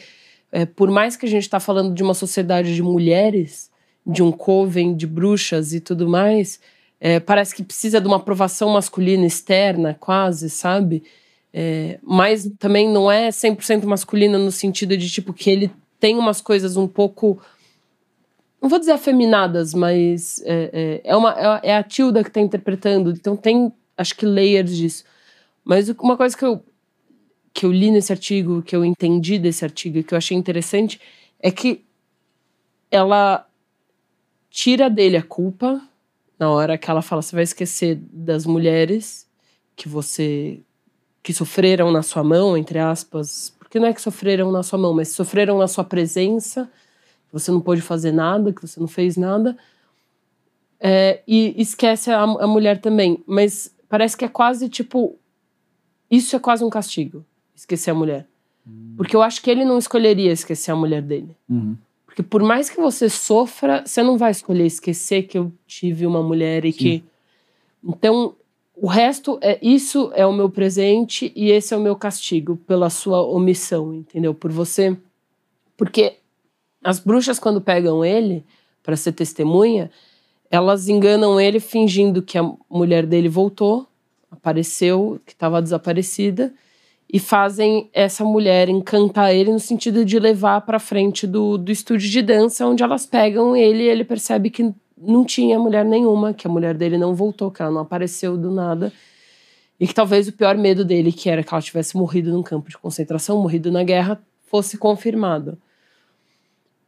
é, por mais que a gente está falando de uma sociedade de mulheres, de um coven, de bruxas e tudo mais, é, parece que precisa de uma aprovação masculina externa, quase, sabe? É, mas também não é 100% masculina no sentido de, tipo, que ele tem umas coisas um pouco. Não vou dizer afeminadas, mas é, é, é uma, é, é a Tilda que tá interpretando, então tem, acho que, layers disso. Mas uma coisa que eu, que eu li nesse artigo, que eu entendi desse artigo, que eu achei interessante, é que ela tira dele a culpa na hora que ela fala, você vai esquecer das mulheres que você que sofreram na sua mão, entre aspas, porque não é que sofreram na sua mão, mas sofreram na sua presença, que você não pôde fazer nada, que você não fez nada, É, e esquece a, a mulher também, mas parece que é quase tipo, isso é quase um castigo, esquecer a mulher, porque eu acho que ele não escolheria esquecer a mulher dele. Uhum. Porque por mais que você sofra, você não vai escolher esquecer que eu tive uma mulher e que. Então, o resto é isso é o meu presente e esse é o meu castigo pela sua omissão, entendeu? Por você. Porque as bruxas, quando pegam ele para ser testemunha, elas enganam ele fingindo que a mulher dele voltou, apareceu, que estava desaparecida e fazem essa mulher encantar ele no sentido de levar para frente do, do estúdio de dança, onde elas pegam ele e ele percebe que não tinha mulher nenhuma, que a mulher dele não voltou, que ela não apareceu do nada. E que talvez o pior medo dele, que era que ela tivesse morrido num campo de concentração, morrido na guerra, fosse confirmado.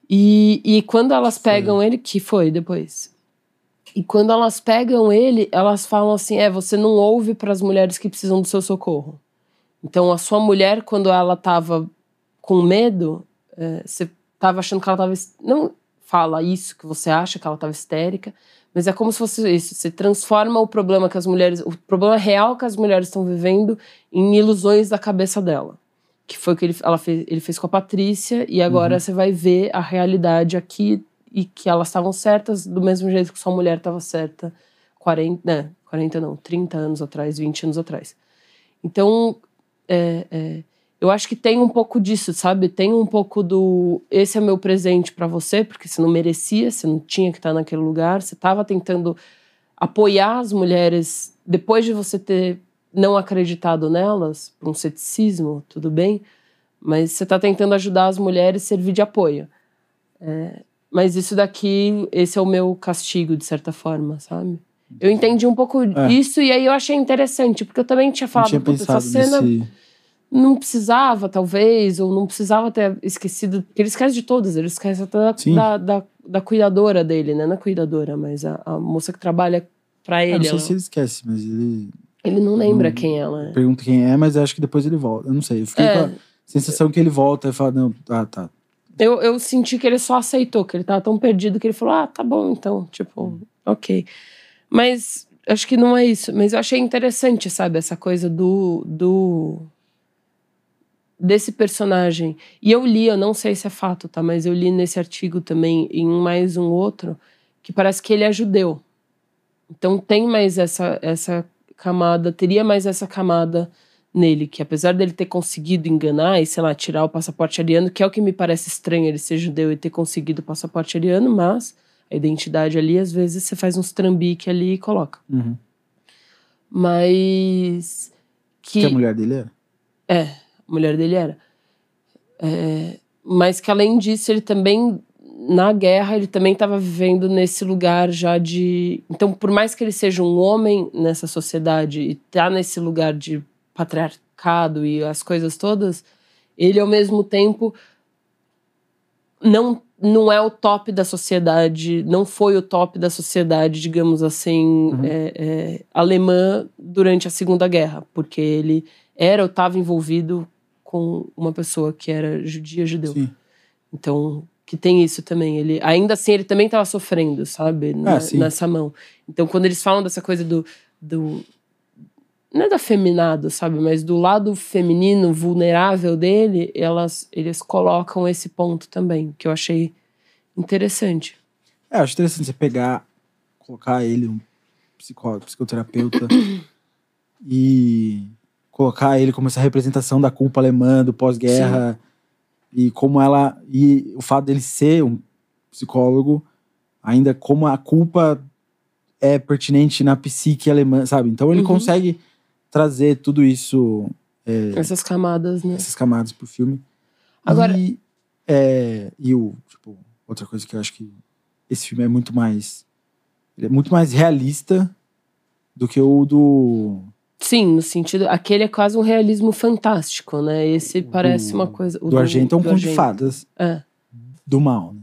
E, e quando elas pegam ele, que foi depois. E quando elas pegam ele, elas falam assim: é, você não ouve para as mulheres que precisam do seu socorro. Então, a sua mulher, quando ela tava com medo, é, você tava achando que ela tava. Não fala isso, que você acha que ela tava histérica, Mas é como se fosse isso. Você transforma o problema que as mulheres. O problema real que as mulheres estão vivendo em ilusões da cabeça dela. Que foi o que ele, ela fez, ele fez com a Patrícia, e agora Uhum. você vai ver a realidade aqui e que elas estavam certas do mesmo jeito que sua mulher estava certa 40, né, 40 não, 30 anos atrás, 20 anos atrás. Então, é, é, eu acho que tem um pouco disso, sabe? Tem um pouco do esse é meu presente pra você, porque você não merecia, você não tinha que estar naquele lugar, você estava tentando apoiar as mulheres depois de você ter não acreditado nelas, por um ceticismo, tudo bem, mas você está tentando ajudar as mulheres, servir de apoio. É, mas isso daqui, esse é o meu castigo, de certa forma, sabe? Eu entendi um pouco É. isso e aí eu achei interessante, porque eu também tinha falado, tinha "Puta, essa cena nesse. Não precisava, talvez, ou não precisava ter esquecido. Porque ele esquece de todas, ele esquece até da, da, da, da cuidadora dele, né? Não é cuidadora, mas a, a moça que trabalha pra Eu ele. não sei ela- se ele esquece, mas ele Ele não lembra não- quem ela é. pergunta quem é, mas acho que depois ele volta. Eu não sei. Eu fiquei É. com a sensação que ele volta e fala, não, ah, tá. Eu, eu senti que ele só aceitou, que ele tava tão perdido que ele falou: ah, tá bom, então, tipo, Hum. ok. Mas acho que não é isso. Mas eu achei interessante, sabe, essa coisa do. do desse personagem. E eu li, eu não sei se é fato, tá? Mas eu li nesse artigo também, em mais um outro, que parece que ele é judeu. Então tem mais essa, essa camada, teria mais essa camada nele, que apesar dele ter conseguido enganar e, sei lá, tirar o passaporte ariano, que é o que me parece estranho ele ser judeu e ter conseguido o passaporte ariano, mas a identidade ali, às vezes, você faz uns trambique ali e coloca. Uhum. Mas. Que, Que a mulher dele era? é, a mulher dele era. É, mas que além disso, ele também, na guerra, ele também estava vivendo nesse lugar já de. Então, por mais que ele seja um homem nessa sociedade e tá nesse lugar de patriarcado e as coisas todas, ele ao mesmo tempo não não é o top da sociedade, não foi o top da sociedade, digamos assim, é, é, alemã durante a Segunda Guerra, porque ele era ou estava envolvido com uma pessoa que era judia judeu. Sim. Então, que tem isso também. Ele, ainda assim, ele também estava sofrendo, sabe? Na- sim. nessa mão. Então, quando eles falam dessa coisa do. do não é do afeminado, sabe? Mas do lado feminino, vulnerável dele, elas, eles colocam esse ponto também, que eu achei interessante. É, acho interessante você pegar, colocar ele, um psicólogo, psicoterapeuta, e colocar ele como essa representação da culpa alemã, do pós-guerra, e como ela. E o fato dele ser um psicólogo, ainda como a culpa é pertinente na psique alemã, sabe? Então ele Uhum. consegue trazer tudo isso, Essas camadas, né? essas camadas pro filme. Agora- E, é, e o, tipo, outra coisa que eu acho que esse filme é muito mais. É muito mais realista do que o do. Sim, no sentido. Aquele é quase um realismo fantástico, né? Esse parece uma coisa. o do Argento é um do conto de fadas É, do mal, né?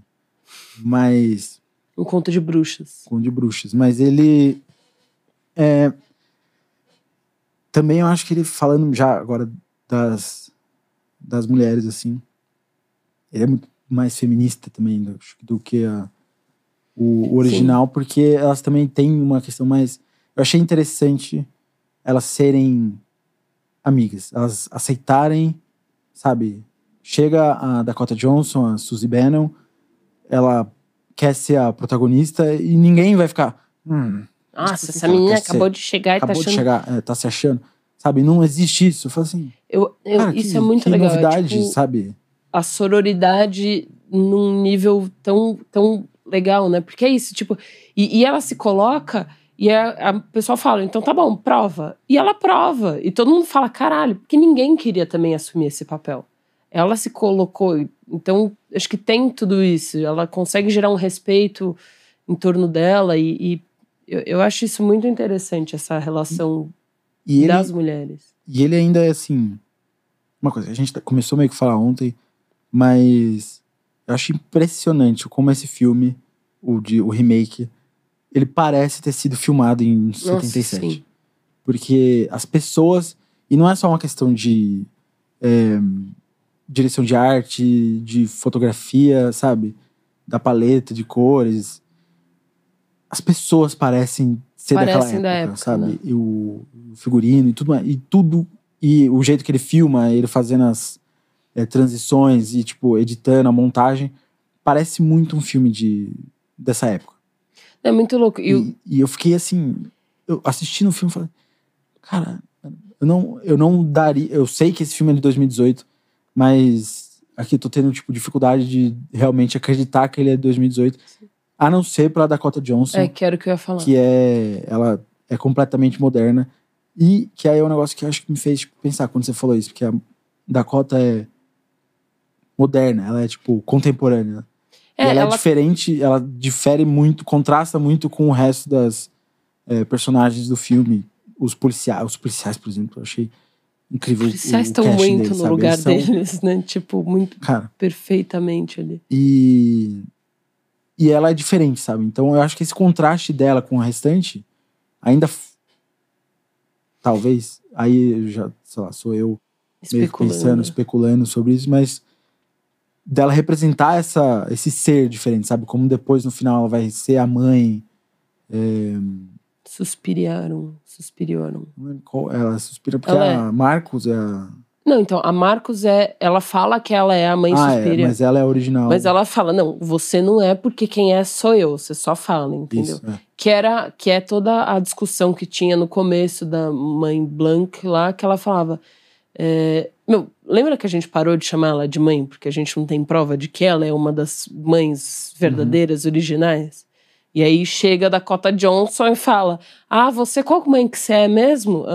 Mas. um conto de bruxas. com de bruxas. Mas ele. É, também eu acho que ele, falando já agora das, das mulheres, assim. Ele é muito mais feminista também do, do que a, o, o original, porque elas também têm uma questão mais. Eu achei interessante elas serem amigas, elas aceitarem, sabe? Chega a Dakota Johnson, a Suzy Bannon, ela quer ser a protagonista e ninguém vai ficar. Hum, Nossa, essa menina quer ser? acabou de chegar e tá acabou de achando. chegar, é, tá se achando. Sabe, não existe isso. Eu falo assim, Eu, eu- cara, isso que, é muito legal. é novidade, tipo, sabe? a sororidade num nível tão, tão legal, né? Porque é isso, tipo. E, e ela se coloca e a, a pessoa fala, então tá bom, prova. E ela prova. E todo mundo fala, caralho, porque ninguém queria também assumir esse papel. Ela se colocou. Então, acho que tem tudo isso. Ela consegue gerar um respeito em torno dela e. e eu, eu acho isso muito interessante, essa relação E ele, das mulheres. e ele ainda é assim. Uma coisa, a gente tá- começou meio que a falar ontem, mas eu acho impressionante como esse filme, o, de, o remake, ele parece ter sido filmado em Nossa, 77. sim. Porque as pessoas. E não é só uma questão de é, direção de arte, de fotografia, sabe? Da paleta de cores. as pessoas parecem ser Parecem daquela da época, época, sabe? né? E o, figurino e tudo mais. E tudo. E o jeito que ele filma, ele fazendo as é, transições e, tipo, editando a montagem, parece muito um filme de, dessa época. É muito louco. E, E, e eu fiquei assim, eu assistindo o filme, falei, cara, eu não, eu não daria. Eu sei que esse filme é de 2018, mas aqui eu tô tendo, tipo, dificuldade de realmente acreditar que ele é de 2018. A não ser pela Dakota Johnson, é, que era o que eu ia falar. que é. Ela é completamente moderna. E que aí é um negócio que acho que me fez tipo, pensar quando você falou isso, porque a Dakota é moderna, ela é, tipo, contemporânea. É, ela, é ela- diferente, ela difere muito, contrasta muito com o resto das é, personagens do filme. Os policiais, os policiais, por exemplo, eu achei incrível. Os policiais estão muito deles, no sabe? lugar são- deles, né? Tipo, muito Cara, perfeitamente ali. e. E ela é diferente, sabe? Então eu acho que esse contraste dela com o restante ainda. Talvez. Aí já, sei lá, sou eu meio pensando, especulando sobre isso, mas dela representar essa, esse ser diferente, sabe? Como depois no final ela vai ser a mãe. Suspiraram, suspiraram. Qual, ela suspira porque Ela é. a Marcos é a. Não, então, a Marcos é. Ela fala que ela é a mãe ah, é, Suspiria. mas ela é original. Mas ela fala, não, você não é porque quem é sou eu, você só fala, entendeu? Isso, é. Que era que é toda a discussão que tinha no começo da mãe Blanc lá, que ela falava. é, meu, lembra que a gente parou de chamar ela de mãe, porque a gente não tem prova de que ela é uma das mães verdadeiras, originais? E aí chega a Dakota Johnson e fala: Ah, você qual mãe que você é mesmo?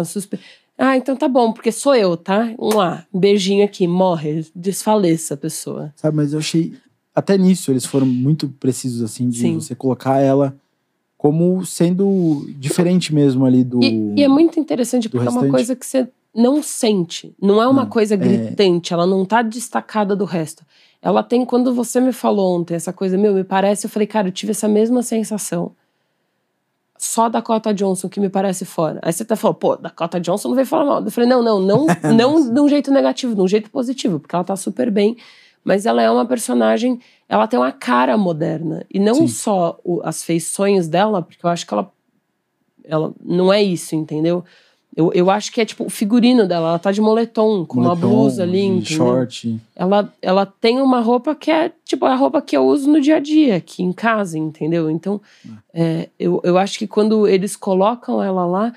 Ah, então tá bom, porque sou eu, tá? Lá, beijinho aqui, morre, desfaleça a pessoa. Sabe, mas eu achei. Até nisso eles foram muito precisos, assim, de Sim. você colocar ela como sendo diferente mesmo ali do. E, e é muito interessante porque é uma coisa que você não sente. Não é uma coisa gritante, ela não tá destacada do resto. Ela tem, quando você me falou ontem, essa coisa, meu, me parece, eu falei, cara, eu tive essa mesma sensação. Só Dakota Johnson que me parece fora. Aí você até falou, pô, Dakota Johnson não veio falar mal. Eu falei, não, não, não, não de um jeito negativo, de um jeito positivo, porque ela tá super bem. Mas ela é uma personagem, ela tem uma cara moderna. E não Sim. só o- as feições dela, porque eu acho que ela ela não é isso, entendeu? Eu, eu acho que é tipo o figurino dela, ela tá de moletom, com uma moletom, blusa ali, short. Ela, ela tem uma roupa que é tipo a roupa que eu uso no dia a dia, aqui em casa, entendeu? Então, é, eu, eu acho que quando eles colocam ela lá,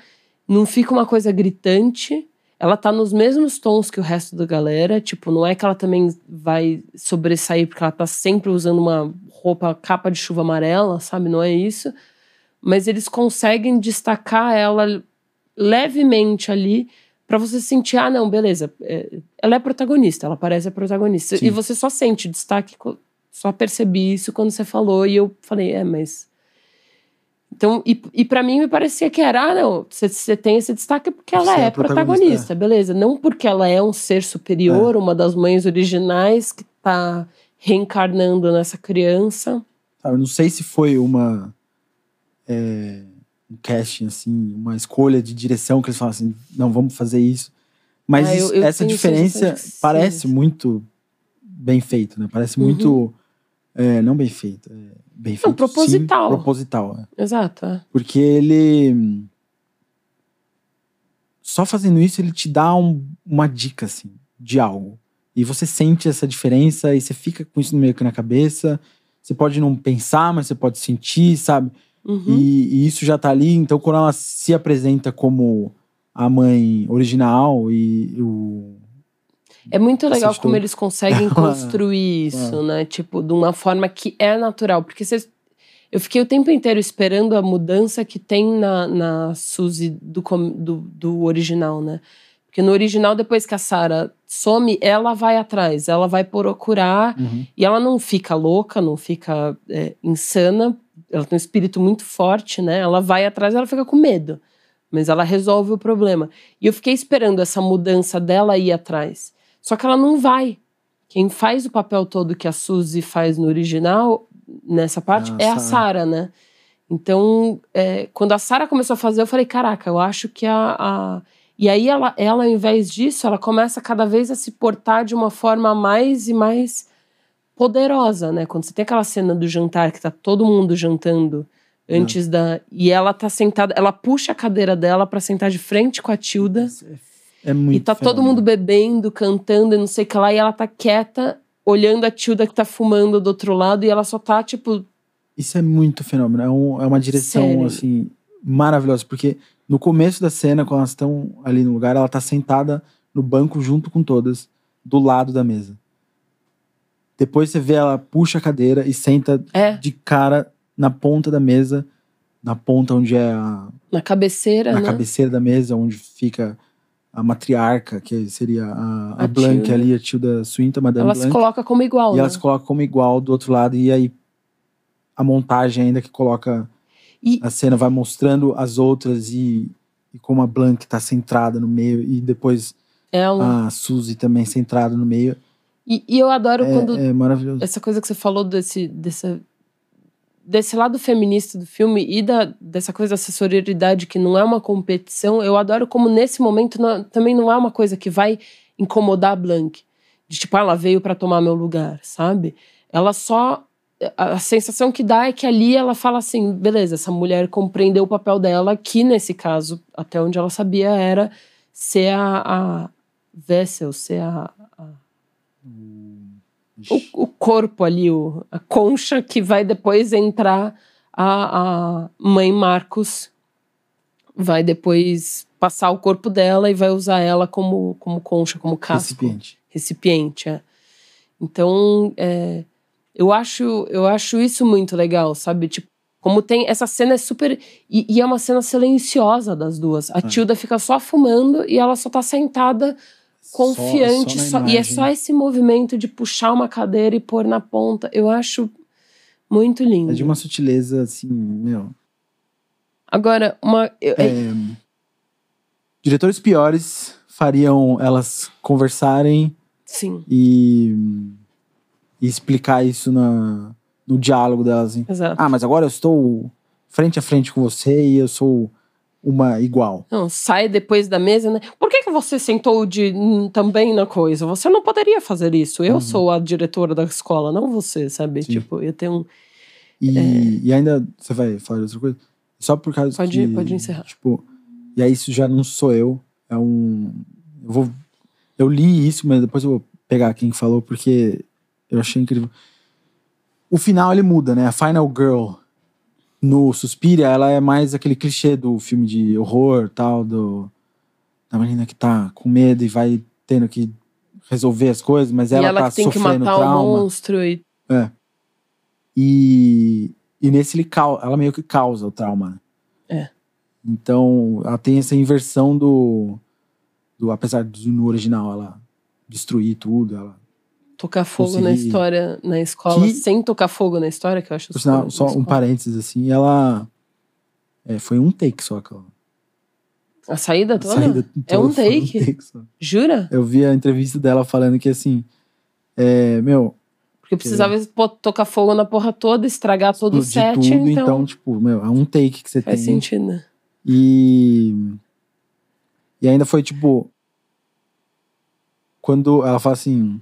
não fica uma coisa gritante. Ela tá nos mesmos tons que o resto da galera. Tipo, não é que ela também vai sobressair porque ela tá sempre usando uma roupa capa de chuva amarela, sabe? Não é isso. Mas eles conseguem destacar ela levemente ali pra você sentir, ah, não, beleza, é, ela é protagonista, ela parece a protagonista. Sim. E você só sente destaque, só percebi isso quando você falou, e eu falei, é, mas. Então, e, e para mim me parecia que era, ah, não, você, você tem esse destaque porque ela Você é é, protagonista, protagonista, beleza. Não porque ela é um ser superior, uma das mães originais que tá reencarnando nessa criança. Sabe, eu não sei se foi uma. é, um casting, assim, uma escolha de direção que eles falam assim, não, vamos fazer isso. Mas Ah, eu- eu essa diferença sim. parece muito bem feito, né? Parece Uhum. muito. é, não bem feito. é, bem feito. sim, proposital. proposital, é. Exato. é. Porque ele. Só fazendo isso, ele te dá um- uma dica, assim, de algo. E você sente essa diferença e você fica com isso meio que na cabeça. Você pode não pensar, mas você pode sentir, sabe? Uhum. E, e isso já tá ali. Então, quando ela se apresenta como a mãe original e o. É muito legal como eles conseguem construir isso, né? Tipo, de uma forma que é natural. Porque vocês. Eu fiquei o tempo inteiro esperando a mudança que tem na, na Suzy do, do, do original, né? Porque no original, depois que a Sarah some, ela vai atrás, ela vai procurar Uhum. e ela não fica louca, não fica é, insana. Ela tem um espírito muito forte, né? Ela vai atrás, ela fica com medo. Mas ela resolve o problema. E eu fiquei esperando essa mudança dela ir atrás. Só que ela não vai. Quem faz o papel todo que a Suzy faz no original, nessa parte, Ah, é a Sarah. Sarah, né? Então, é, quando a Sarah começou a fazer, eu falei, caraca, eu acho que a... a... E aí ela, ela, ao invés disso, ela começa cada vez a se portar de uma forma mais e mais poderosa, né? Quando você tem aquela cena do jantar que tá todo mundo jantando Antes da. E ela tá sentada, ela puxa a cadeira dela pra sentar de frente com a Tilda. É muito E tá todo mundo bebendo, cantando e não sei o que lá. E ela tá quieta, olhando a Tilda que tá fumando do outro lado. E ela só tá, tipo, Isso é muito fenômeno. É, um- é uma direção, Sério. assim, maravilhosa. Porque no começo da cena, quando elas estão ali no lugar, ela tá sentada no banco junto com todas, do lado da mesa. Depois você vê ela puxa a cadeira e senta é, de cara na ponta da mesa, na ponta onde é a na cabeceira, na né? cabeceira da mesa, onde fica a matriarca, que seria a, a, A Blanc ali, a Tilda Swinton, Madame Ela se Blanc. coloca como igual, E né? ela se coloca como igual do outro lado, e aí a montagem ainda que coloca E- a cena vai mostrando as outras e, e como a Blanc tá centrada no meio, e depois Ela. a Suzy também centrada no meio. E, e eu adoro É, quando é maravilhoso. essa coisa que você falou desse, dessa, desse lado feminista do filme e da, dessa coisa da sororidade que não é uma competição, eu adoro como nesse momento não- também não é uma coisa que vai incomodar a Blanc. De tipo, ah, ela veio pra tomar meu lugar, sabe? Ela só. A, sensação que dá é que ali ela fala assim: beleza, essa mulher compreendeu o papel dela, que nesse caso, até onde ela sabia, era ser a, a vessel, ser a o, o corpo ali, o, a concha que vai depois entrar a, a mãe Marcos vai depois passar o corpo dela e vai usar ela como, como concha, como casco. Recipiente. Recipiente, é. Então, é, eu, acho, eu acho isso muito legal, sabe? Tipo, como tem. Essa cena é super. E, e é uma cena silenciosa das duas. A É. Tilda fica só fumando e ela só tá sentada confiante. Só- só só- na e é só esse movimento de puxar uma cadeira e pôr na ponta. Eu acho muito lindo. É de uma sutileza, assim, meu. Agora, uma. eu- É, diretores piores fariam elas conversarem Sim, e, e explicar isso na, no diálogo delas. Assim. exato. Ah, mas agora eu estou frente a frente com você e eu sou uma igual. Não, sai depois da mesa, né? Por que, que você sentou de, hum, também na coisa? Você não poderia fazer isso. Eu Uhum. sou a diretora da escola, não você, sabe? Sim. Tipo, eu tenho um. E, e ainda você vai falar de outra coisa? Só por causa Pode- que, pode encerrar. Tipo, e aí isso já não sou eu. É um. Eu vou. Eu li isso, mas depois eu vou pegar quem falou, porque eu achei incrível. O final ele muda, né? A Final Girl no Suspiria, ela é mais aquele clichê do filme de horror, tal, do da menina que tá com medo e vai tendo que resolver as coisas, mas ela, e ela tá que tem que sofrendo matar trauma. o monstro e. E, e nesse ele cau- ela meio que causa o trauma. É. Então, ela tem essa inversão do, do apesar de no original ela destruir tudo, ela Tocar fogo na Consegui- história, na escola, Que- sem tocar fogo na história, que eu acho sinal, só um parênteses assim, ela é, foi um take só aquela. A saída a toda? saída É toda um foi take? só. Jura? Eu vi a entrevista dela falando que assim, é, meu, Porque precisava pô, tocar fogo na porra toda, estragar todo o set, tudo, então, então, tipo, meu, é um take que você faz tem. sentido. né? E. E ainda foi tipo. Quando ela fala assim.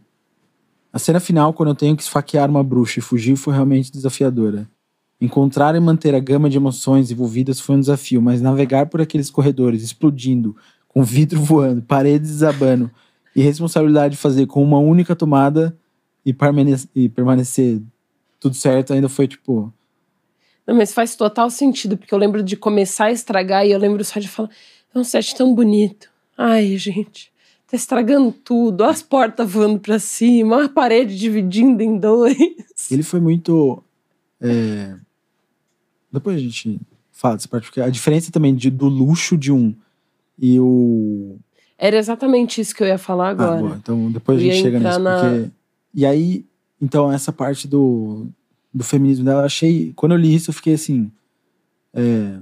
A cena final, quando eu tenho que esfaquear uma bruxa e fugir, foi realmente desafiadora. Encontrar e manter a gama de emoções envolvidas foi um desafio, mas navegar por aqueles corredores explodindo, com vidro voando, paredes desabando, e responsabilidade de fazer com uma única tomada e, permane- e permanecer tudo certo, ainda foi tipo. Não, mas faz total sentido, porque eu lembro de começar a estragar e eu lembro só de falar: é um set tão bonito. Ai, gente, tá estragando tudo. As portas voando pra cima, a parede dividindo em dois. Ele foi muito. é, Depois a gente fala dessa parte, porque a diferença também de- do luxo de um e o. Era exatamente isso que eu ia falar Ah, agora. boa, então depois a Eu gente chega nisso. na- Porque... E aí, então, essa parte do, do feminismo dela, eu achei. Quando eu li isso, eu fiquei assim. é,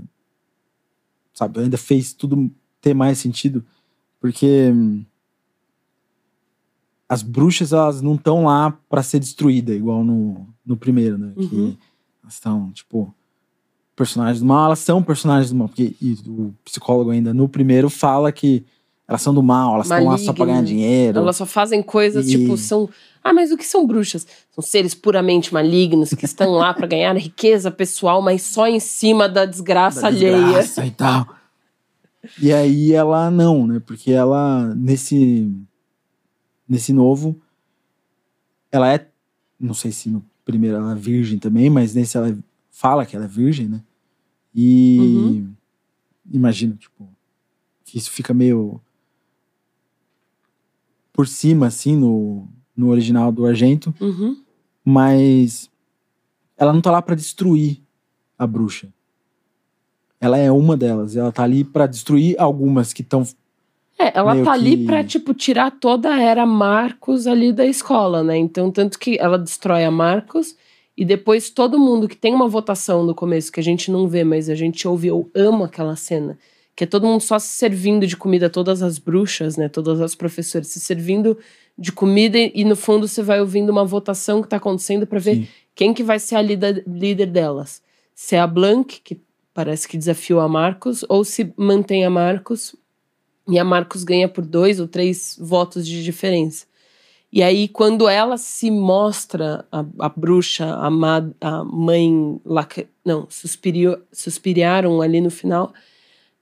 Sabe, ainda fez tudo ter mais sentido, porque. As bruxas, elas não estão lá pra ser destruída, igual no, no primeiro, né? Uhum. Que elas estão, tipo, personagens do mal, elas são personagens do mal, porque o psicólogo ainda no primeiro fala que elas são do mal, elas estão lá só pra ganhar dinheiro. Elas só fazem coisas, E- tipo, são. Ah, mas o que são bruxas? São seres puramente malignos que estão lá pra ganhar riqueza pessoal, mas só em cima da desgraça da alheia. desgraça e tal. E aí ela não, né? Porque ela, nesse, nesse novo, ela é, não sei se no primeiro ela é virgem também, mas nesse ela fala que ela é virgem, né? E Uhum. imagino, tipo, que isso fica meio por cima, assim, no, no original do Argento, Uhum. mas ela não tá lá pra destruir a bruxa. Ela é uma delas. Ela tá ali pra destruir algumas que estão. É, ela Meio tá ali que- pra, tipo, tirar toda a era Marcos ali da escola, né? Então, tanto que ela destrói a Marcos e depois todo mundo que tem uma votação no começo que a gente não vê, mas a gente ouve, eu amo aquela cena, que é todo mundo só se servindo de comida, todas as bruxas, né? Todas as professoras se servindo de comida e, no fundo você vai ouvindo uma votação que tá acontecendo pra ver Sim. quem que vai ser a líder, líder delas. Se é a Blanc, que parece que desafiou a Marcos, ou se mantém a Marcos e a Marcos ganha por dois ou três votos de diferença. E aí, quando ela se mostra, a, a bruxa, a, ma, a mãe, não, suspiriu, suspiriaram ali no final,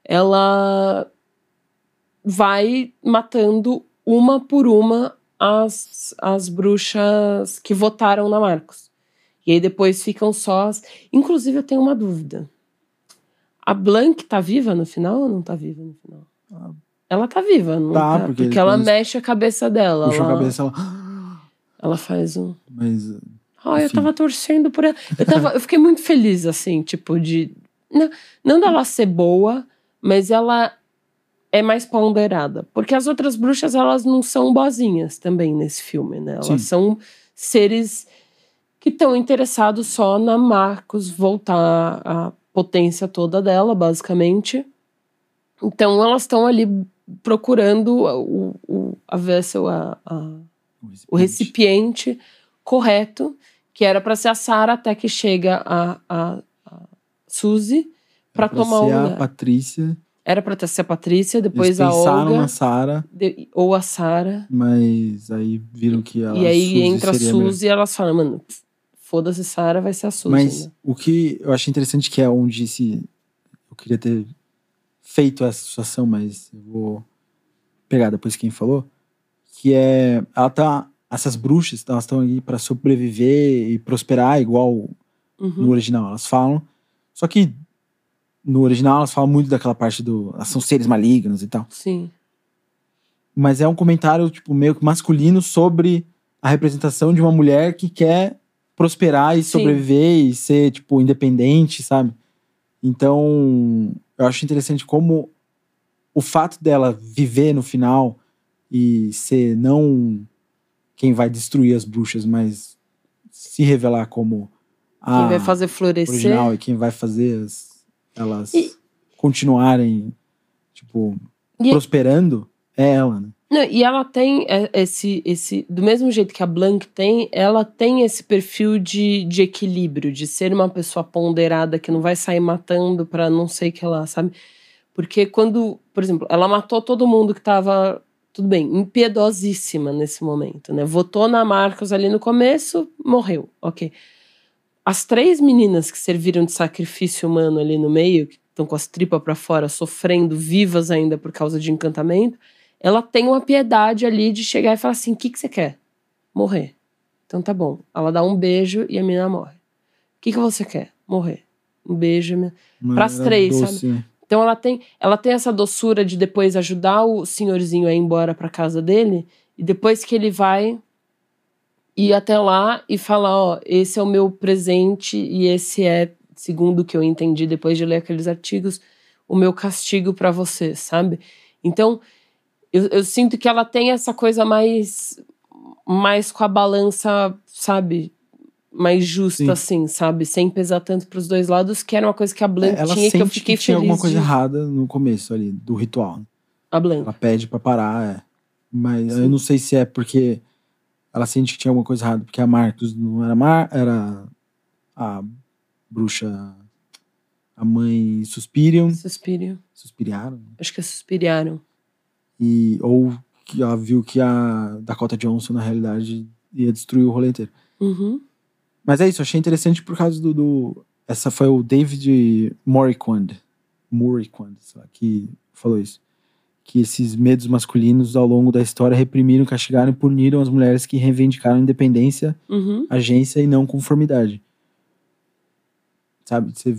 ela vai matando uma por uma as, as bruxas que votaram na Marcos. E aí depois ficam só as... Inclusive, eu tenho uma dúvida. A Blanc tá viva no final ou não tá viva no final? Ah. Ela tá viva, não Tá, tá? porque Porque, ela eles mexe a cabeça dela. Puxou a ela, cabeça ela. ela faz um. Mas. Ai, eu tava torcendo por ela. Eu, tava, eu fiquei muito feliz, assim, tipo, de. Não, não dela ser boa, mas ela é mais ponderada. Porque as outras bruxas, elas não são boazinhas também nesse filme, né? Elas Sim. são seres que estão interessados só na Marcos voltar a potência toda dela, basicamente. Então elas estão ali procurando o, o, a vessel, a, a, o recipiente correto, que era para ser a Sara, até que chega a, a, a Suzy para tomar o ser a. Patrícia. Era para ser a Patrícia, depois Eles a pensaram Olga, na Sara, ou a Sara. mas aí viram que ela. E aí Suzy entra a. Suzy e elas falam, mano, foda-se Sara, vai ser a Suzy. Mas né? o que eu achei interessante que é onde se. Eu queria ter feito essa situação, mas eu vou pegar depois quem falou. Que é. Ela tá. Essas bruxas, elas estão aí pra sobreviver e prosperar, igual Uhum. no original elas falam. Só que no original elas falam muito daquela parte do. Elas são seres malignos e tal. Sim. Mas é um comentário, tipo, meio que masculino sobre a representação de uma mulher que quer prosperar e Sim. sobreviver e ser, tipo, independente, sabe? Então, eu acho interessante como o fato dela viver no final e ser não quem vai destruir as bruxas, mas se revelar como a Quem vai fazer florescer. original e quem vai fazer as, elas E- continuarem, tipo, E- prosperando, é ela, né? Não, e ela tem é, esse, esse. Do mesmo jeito que a Blanc tem, ela tem esse perfil de, de equilíbrio, de ser uma pessoa ponderada que não vai sair matando pra não sei o que lá, sabe? Porque quando, por exemplo, ela matou todo mundo que tava, tudo bem, impiedosíssima nesse momento, né? Votou na Marcos ali no começo, morreu, ok. As três meninas que serviram de sacrifício humano ali no meio, que estão com as tripas pra fora, sofrendo, vivas ainda por causa de encantamento, ela tem uma piedade ali de chegar e falar assim: o que, que você quer? Morrer. Então tá bom. Ela dá um beijo e a menina morre. O que, que você quer? Morrer. Um beijo. a menina- Uma Pras maneira três, doce, né? Então ela tem, ela tem essa doçura de depois ajudar o senhorzinho a ir embora pra casa dele. E depois que ele vai ir até lá e falar: ó, esse é o meu presente e esse é, segundo o que eu entendi depois de ler aqueles artigos, o meu castigo pra você, sabe? Então eu, eu sinto que ela tem essa coisa mais mais com a balança, sabe? Mais justa, Sim. assim, sabe? Sem pesar tanto pros dois lados, que era uma coisa que a Blanc É, tinha que eu fiquei tinha feliz. alguma coisa de- errada no começo ali, do ritual. A Blanc. Ela pede pra parar, é. Mas Sim. eu não sei se é porque ela sente que tinha alguma coisa errada, porque a Marcos não era Mar, era a bruxa, a mãe Suspirium, Suspiro. Suspiriaram, Acho que é suspiriaram. E, ou que ela viu que a Dakota Johnson, na realidade, ia destruir o rolê inteiro. Uhum. Mas é isso, achei interessante por causa do. do- essa foi o David Moriquand, sei lá, que falou isso. Que esses medos masculinos ao longo da história reprimiram, castigaram e puniram as mulheres que reivindicaram independência, Uhum. agência e não conformidade. Sabe? Você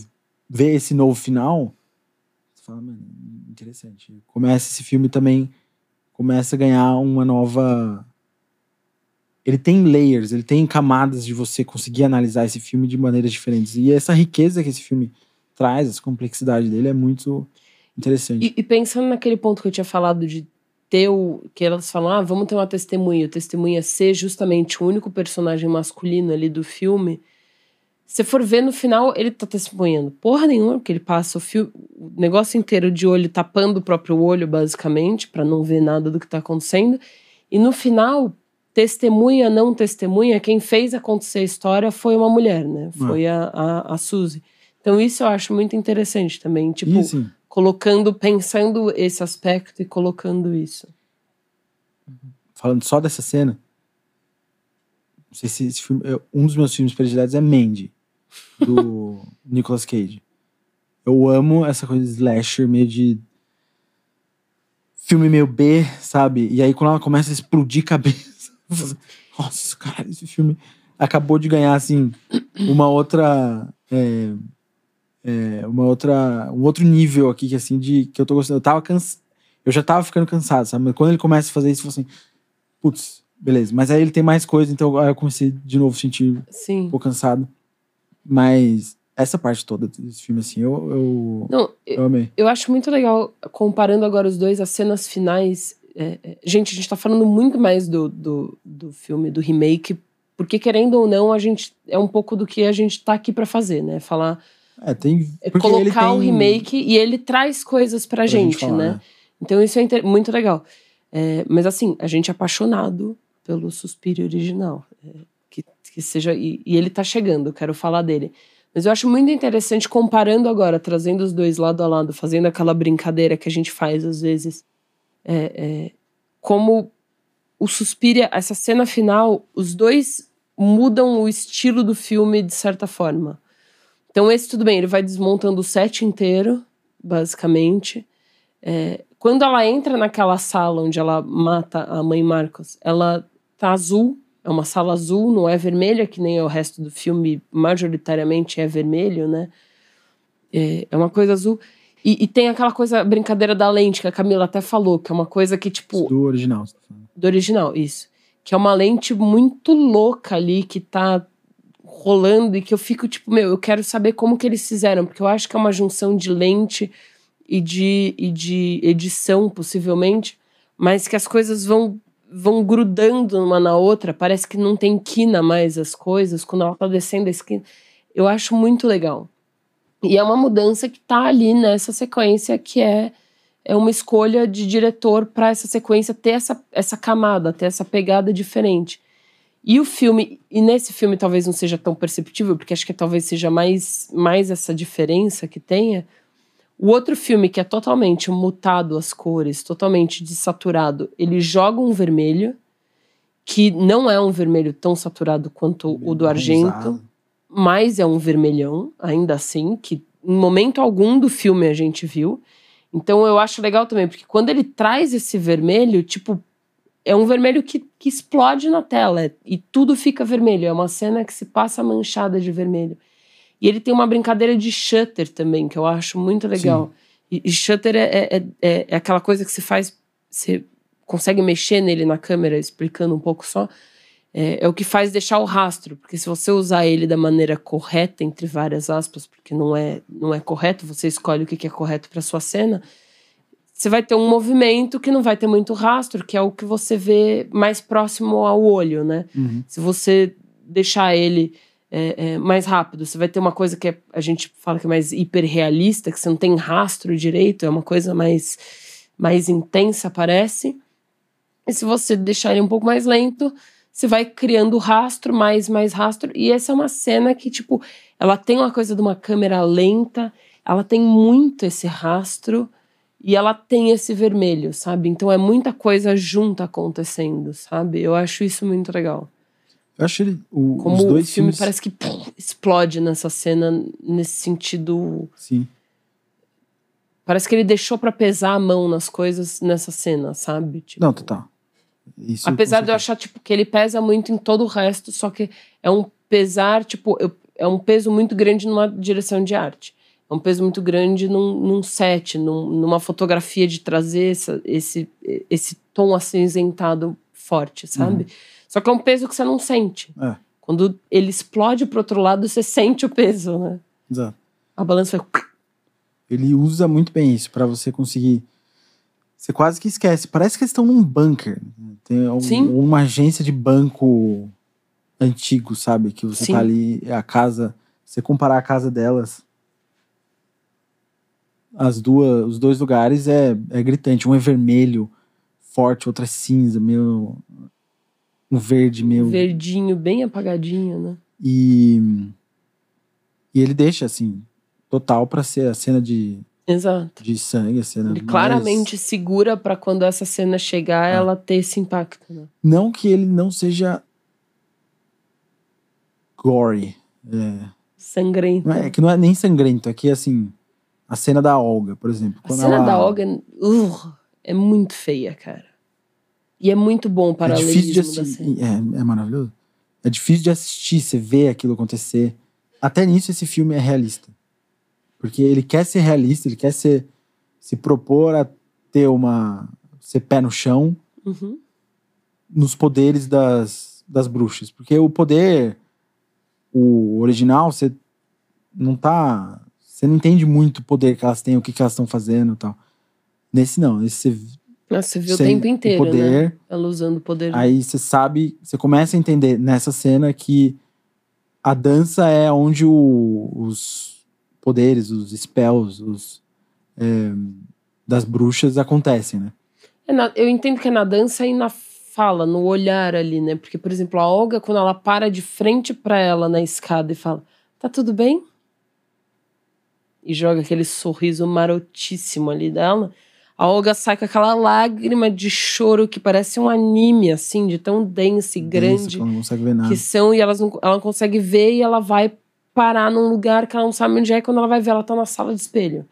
vê esse novo final, você fala, mano, interessante. Começa esse filme também, começa a ganhar uma nova. Ele tem layers, ele tem camadas de você conseguir analisar esse filme de maneiras diferentes. E essa riqueza que esse filme traz, essa complexidade dele é muito interessante. E, e pensando naquele ponto que eu tinha falado de ter o. que elas falam, ah, vamos ter uma testemunha, o testemunha ser justamente o único personagem masculino ali do filme. Se for ver no final, ele tá testemunhando porra nenhuma, porque ele passa o, fio, o negócio inteiro de olho tapando o próprio olho, basicamente, para não ver nada do que tá acontecendo. E no final, testemunha, não testemunha, quem fez acontecer a história foi uma mulher, né? Foi a, a, a Suzy. Então, isso eu acho muito interessante também. Tipo, assim, colocando, pensando esse aspecto e colocando isso. falando só dessa cena, não sei se esse filme. Um dos meus filmes prediletos é Mandy, do Nicolas Cage. Eu amo essa coisa de slasher, meio de. Filme meio B, sabe? E aí quando ela começa a explodir cabeça. Nossa, cara, esse filme acabou de ganhar, assim, uma outra. é, é, uma outra. Um outro nível aqui, que assim, de. Que eu tô gostando. Eu tava cansado. Eu já tava ficando cansado, sabe? Mas quando ele começa a fazer isso, eu falo assim. Putz, beleza. Mas aí ele tem mais coisa, então aí eu comecei de novo a sentir um Sim. pouco cansado. Mas essa parte toda desse filme, assim, eu, eu, Não, eu, amei. eu acho muito legal, comparando agora os dois, as cenas finais. é, é, gente, a gente tá falando muito mais do, do, do filme, do remake, porque querendo ou não, a gente. É um pouco do que a gente tá aqui pra fazer, né? Falar. É, tem. é colocar o tem- remake e ele traz coisas pra, pra gente, falar, né? Então isso é inter- muito legal. É, mas assim, a gente é apaixonado pelo Suspiro original. Que, seja. E, e ele tá chegando, eu quero falar dele. Mas eu acho muito interessante, comparando agora, trazendo os dois lado a lado, fazendo aquela brincadeira que a gente faz às vezes. é, é, como o Suspiria, essa cena final, os dois mudam o estilo do filme de certa forma. Então, esse tudo bem, ele vai desmontando o set inteiro, basicamente. É, quando ela entra naquela sala onde ela mata a mãe Marcos, ela tá azul, é uma sala azul, não é vermelha, que nem o resto do filme, majoritariamente é vermelho, né? É, é uma coisa azul. E, e tem aquela coisa, brincadeira da lente, que a Camila até falou, que é uma coisa que, tipo, Do original. você tá falando. do original, isso. Que é uma lente muito louca ali, que tá rolando e que eu fico tipo, meu, eu quero saber como que eles fizeram, porque eu acho que é uma junção de lente e de, e de edição, possivelmente, mas que as coisas vão vão grudando uma na outra, parece que não tem quina mais as coisas, quando ela tá descendo a esquina. Eu acho muito legal. E é uma mudança que tá ali nessa sequência que é é uma escolha de diretor para essa sequência ter essa, essa camada, ter essa pegada diferente. E o filme, e nesse filme talvez não seja tão perceptível, porque acho que talvez seja mais, mais essa diferença que tenha. O outro filme, que é totalmente mutado as cores, totalmente desaturado, ele joga um vermelho, que não é um vermelho tão saturado quanto o do Argento mas é um vermelhão, ainda assim, que em momento algum do filme a gente viu. Então eu acho legal também, porque quando ele traz esse vermelho, tipo, é um vermelho que, que explode na tela e tudo fica vermelho. É uma cena que se passa manchada de vermelho. E ele tem uma brincadeira de shutter também, que eu acho muito legal. E, e shutter é, é, é, é aquela coisa que se faz. Você consegue mexer nele na câmera, explicando um pouco só é, é o que faz deixar o rastro, porque se você usar ele da maneira correta, entre várias aspas, porque não é, não é correto, você escolhe o que que é correto para sua cena, você vai ter um movimento que não vai ter muito rastro, que é o que você vê mais próximo ao olho, né? Uhum. Se você deixar ele é, é, mais rápido, você vai ter uma coisa que é- a gente fala que é mais hiperrealista, que você não tem rastro direito, é uma coisa mais, mais intensa, parece. E se você deixar ele um pouco mais lento, você vai criando rastro, mais, mais rastro. E essa é uma cena que, tipo, ela tem uma coisa de uma câmera lenta, ela tem muito esse rastro. e ela tem esse vermelho, sabe? Então é muita coisa junta acontecendo, sabe? Eu acho isso muito legal. Eu acho ele, o, Como os dois o filme filmes. parece que pum, explode nessa cena, nesse sentido. Sim. Parece que ele deixou pra pesar a mão nas coisas nessa cena, sabe? Tipo, Não, total. Isso, Apesar de eu achar, tipo, que ele pesa muito em todo o resto, só que é um pesar, tipo, eu- é um peso muito grande numa direção de arte. É um peso muito grande num, num set, num- numa fotografia de trazer essa- esse, esse tom acinzentado forte, sabe? Só que é um peso que você não sente. É. Quando ele explode pro outro lado, você sente o peso, né? Exato. A balança vai. Ele usa muito bem isso pra você conseguir. Você quase que esquece. Parece que eles estão num bunker. né? Tem um- Sim. uma agência de banco antigo, sabe? Que você Sim. tá ali, a casa. Você comparar a casa delas, as duas, os dois lugares é, é gritante. Um é vermelho, forte, outro é cinza, meio. Um verde, meio. Verdinho, bem apagadinho, né? E. E ele deixa, assim, total pra ser a cena de, Exato. de sangue, a cena Ele mais- claramente segura pra quando essa cena chegar, É. ela ter esse impacto, né? Não que ele não seja gory. É, Sangrento. não é, é que não é nem sangrento, é que assim. A cena da Olga, por exemplo. A cena ela- da Olga uh, é muito feia, cara. E é muito bom o É paralelismo difícil de assistir. É, é maravilhoso. É difícil de assistir, você vê aquilo acontecer. Até nisso esse filme é realista. Porque ele quer ser realista, ele quer ser, se propor a ter uma. ser pé no chão Uhum. nos poderes das, das bruxas. Porque o poder, o original, você não tá. Você não entende muito o poder que elas têm, o que, que elas estão fazendo e tal. Nesse não, nesse você Nossa, você viu o tempo inteiro, o poder, né? Ela usando o poder. Aí você sabe, você começa a entender nessa cena que a dança é onde o- os poderes, os spells, os, é, das bruxas acontecem, né? É na- eu entendo que é na dança e na fala, no olhar ali, né? Porque, por exemplo, a Olga, quando ela para de frente pra ela na escada e fala: Tá tudo bem? E joga aquele sorriso marotíssimo ali dela. A Olga sai com aquela lágrima de choro que parece um anime, assim, de tão densa e grande que ela não consegue ver nada. que são, e elas não, ela não consegue ver e ela vai parar num lugar que ela não sabe onde é, e quando ela vai ver, ela tá na sala de espelho.